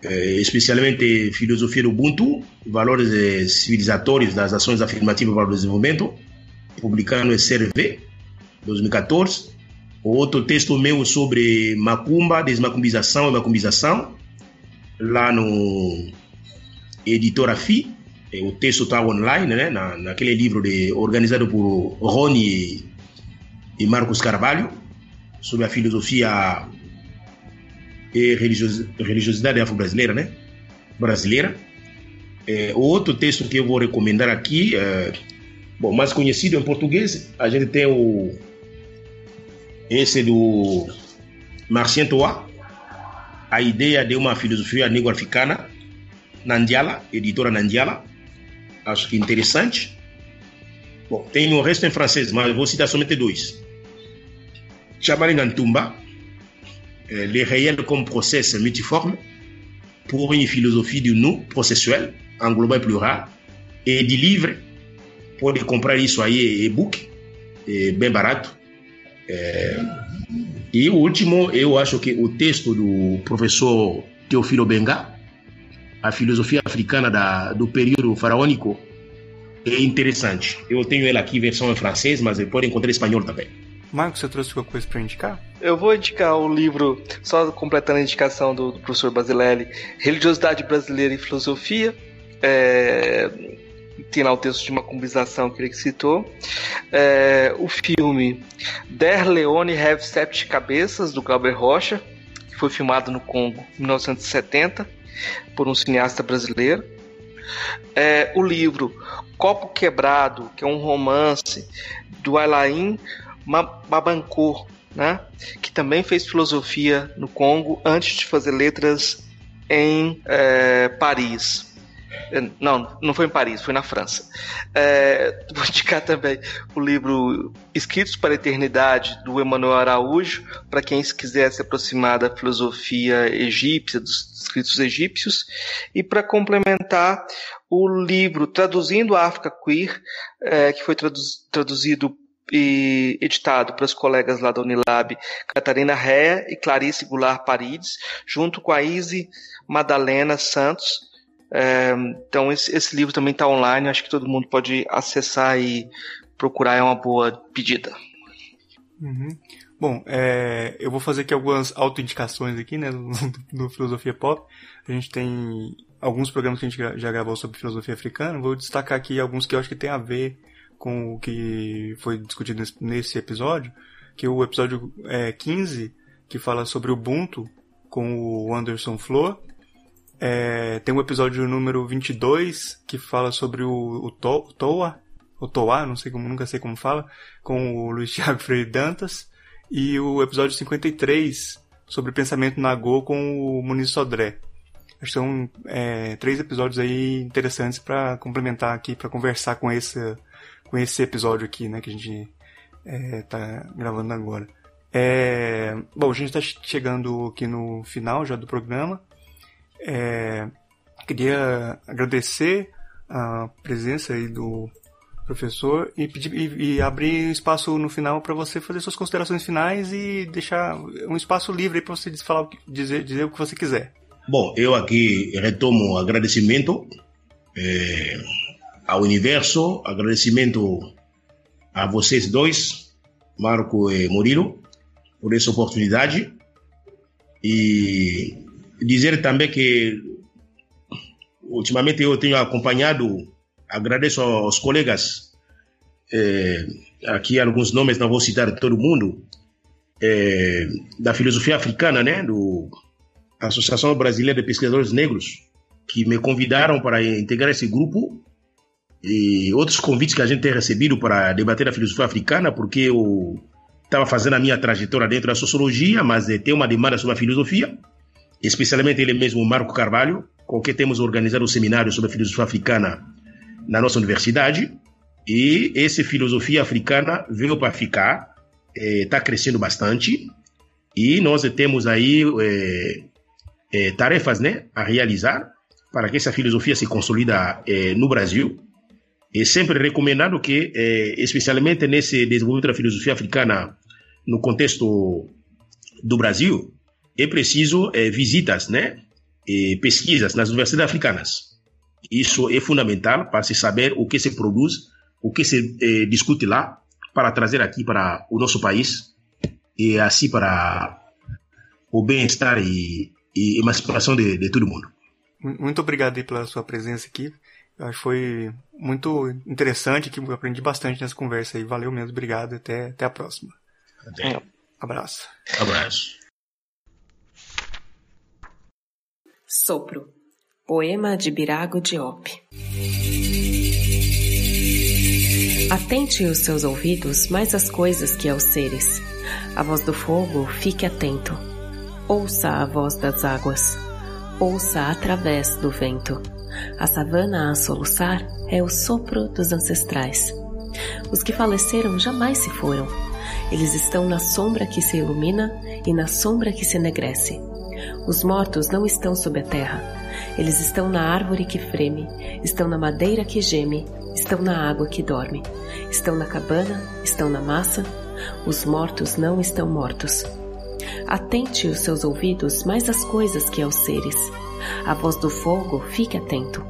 eh, especialmente filosofia do Ubuntu, valores eh, civilizatórios das ações afirmativas para o desenvolvimento, publicado no SRV, 2014. Outro texto meu sobre macumba, desmacumbização e macumbização, lá no Editora FI. O texto está online, né, na, naquele livro de, organizado por Rony e Marcos Carvalho, sobre a filosofia e religiosidade afro-brasileira, né? Brasileira. É, outro texto que eu vou recomendar aqui, é, bom, mais conhecido em português, a gente tem o esse do Marcien Toa, a ideia de uma filosofia negro-africana, Nandiala, editora Nandiala, acho que interessante. Bom, tem o resto em francês, mas vou citar somente dois. Chamaringantumba, euh, les réels comme process multiforme pour une philosophie du nous processuel, englobant e plural, e de livre, pode comprar isso aí, e-book, é bem barato. É... E o último, eu acho que o texto do professor Teofilo Benga, a filosofia africana da, do período faraônico, é interessante. Eu tenho ela aqui, versão em francês, mas pode encontrar em espanhol também. Marcos, você trouxe alguma coisa para indicar? Eu vou indicar o livro, só completando a indicação do, do professor Basilelli, Religiosidade Brasileira e Filosofia. É, tem lá o texto de uma macumbização que ele citou. É, o filme Der Leone Have Sete Cabeças, do Glauber Rocha, que foi filmado no Congo em 1970 por um cineasta brasileiro. É, o livro Copo Quebrado, que é um romance do Alain Babancourt, né? que também fez filosofia no Congo antes de fazer letras em é, Paris. É, não, não foi em Paris, foi na França. É, vou indicar também o livro Escritos para a Eternidade, do Emmanuel Araújo, para quem se quiser se aproximar da filosofia egípcia, dos escritos egípcios. E para complementar, o livro Traduzindo a África Queer, é, que foi traduzido e editado pelos colegas lá da Unilab, Catarina Rea e Clarice Goulart Parides, junto com a Izzy Madalena Santos. É, então esse, esse, livro também está online, acho que todo mundo pode acessar e procurar, é uma boa pedida. Uhum. Bom, é, eu vou fazer aqui algumas autoindicações aqui, né, no Filosofia Pop. A gente tem alguns programas que a gente já gravou sobre filosofia africana. Vou destacar aqui alguns que eu acho que tem a ver com o que foi discutido nesse episódio, que é o episódio é, 15, que fala sobre Ubuntu, com o Anderson Flor. É, tem o episódio número 22, que fala sobre o, o to, Toa, o Toa, não sei como, nunca sei como fala, com o Luiz Thiago Freire Dantas. E o episódio 53, sobre pensamento na Go, com o Muniz Sodré. São é, três episódios aí interessantes para complementar aqui, para conversar com esse com esse episódio aqui, né, que a gente é, tá gravando agora. É, bom, a gente está chegando aqui no final já do programa. É, queria agradecer a presença aí do professor e, pedir, e, e abrir espaço no final para você fazer suas considerações finais e deixar um espaço livre para você falar, dizer, dizer o que você quiser. Bom, eu aqui retomo o agradecimento. É ao universo, agradecimento a vocês dois, Marco e Murilo, por essa oportunidade. E dizer também que ultimamente eu tenho acompanhado, agradeço aos colegas, eh, aqui alguns nomes, não vou citar todo mundo, eh, da filosofia africana, né, do Associação Brasileira de Pesquisadores Negros, que me convidaram para integrar esse grupo e outros convites que a gente tem recebido para debater a filosofia africana, porque eu estava fazendo a minha trajetória dentro da sociologia, mas eh, tem uma demanda sobre a filosofia, especialmente ele mesmo, Marco Carvalho, com quem temos organizado um seminário sobre a filosofia africana na nossa universidade. E essa filosofia africana veio para ficar, está eh, crescendo bastante, e nós temos aí eh, tarefas né, a realizar para que essa filosofia se consolida no Brasil é sempre recomendado que, é, especialmente nesse desenvolvimento da filosofia africana no contexto do Brasil, é preciso é, visitas, né? eh, pesquisas nas universidades africanas. Isso é fundamental para se saber o que se produz, o que se eh, discute lá, para trazer aqui para o nosso país e assim para o bem-estar e, e emancipação de, de todo mundo. Muito obrigado pela sua presença aqui. Acho que foi muito interessante, que aprendi bastante nessa conversa aí. Valeu mesmo, obrigado. Até, até a próxima. Até. Abraço. Abraço. Sopro. Poema de Birago Diop. Atente os seus ouvidos mais às coisas que aos seres. A voz do fogo, fique atento. Ouça a voz das águas. Ouça através do vento. A savana a soluçar é o sopro dos ancestrais. Os que faleceram jamais se foram. Eles estão na sombra que se ilumina e na sombra que se enegrece. Os mortos não estão sob a terra. Eles estão na árvore que freme, estão na madeira que geme, estão na água que dorme, estão na cabana, estão na massa. Os mortos não estão mortos. Atente os seus ouvidos mais às coisas que aos seres. A voz do fogo, fique atento.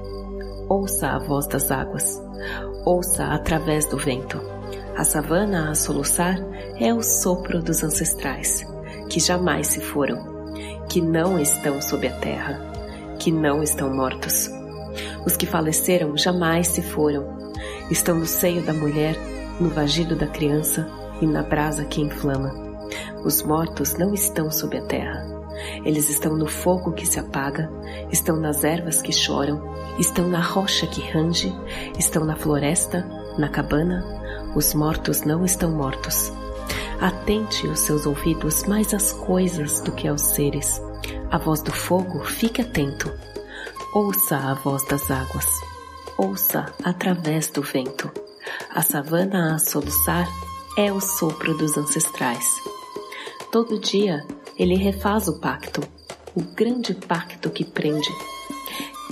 Ouça a voz das águas. Ouça através do vento. A savana a soluçar é o sopro dos ancestrais, que jamais se foram, que não estão sob a terra, que não estão mortos. Os que faleceram jamais se foram, estão no seio da mulher, no vagido da criança e na brasa que inflama. Os mortos não estão sob a terra. Eles estão no fogo que se apaga, estão nas ervas que choram, estão na rocha que range, estão na floresta, na cabana. Os mortos não estão mortos. Atente os seus ouvidos mais às coisas do que aos seres. A voz do fogo, fique atento. Ouça a voz das águas. Ouça através do vento. A savana a soluçar é o sopro dos ancestrais. Todo dia ele refaz o pacto, o grande pacto que prende,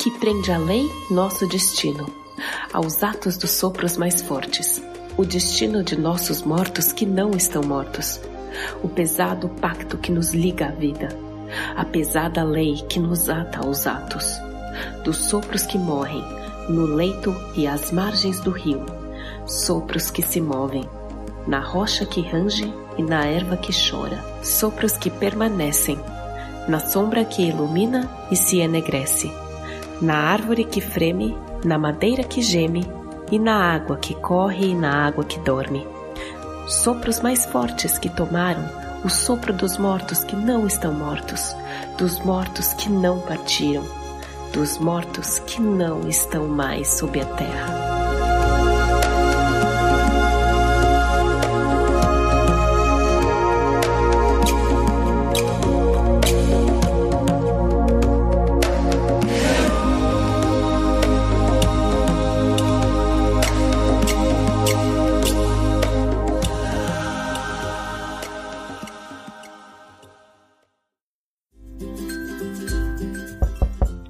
que prende a lei nosso destino, aos atos dos sopros mais fortes, o destino de nossos mortos que não estão mortos, o pesado pacto que nos liga à vida, a pesada lei que nos ata aos atos, dos sopros que morrem no leito e às margens do rio, sopros que se movem, na rocha que range e na erva que chora, sopros que permanecem, na sombra que ilumina e se enegrece, na árvore que freme, na madeira que geme e na água que corre e na água que dorme. Sopros mais fortes que tomaram o sopro dos mortos que não estão mortos, dos mortos que não partiram, dos mortos que não estão mais sob a terra.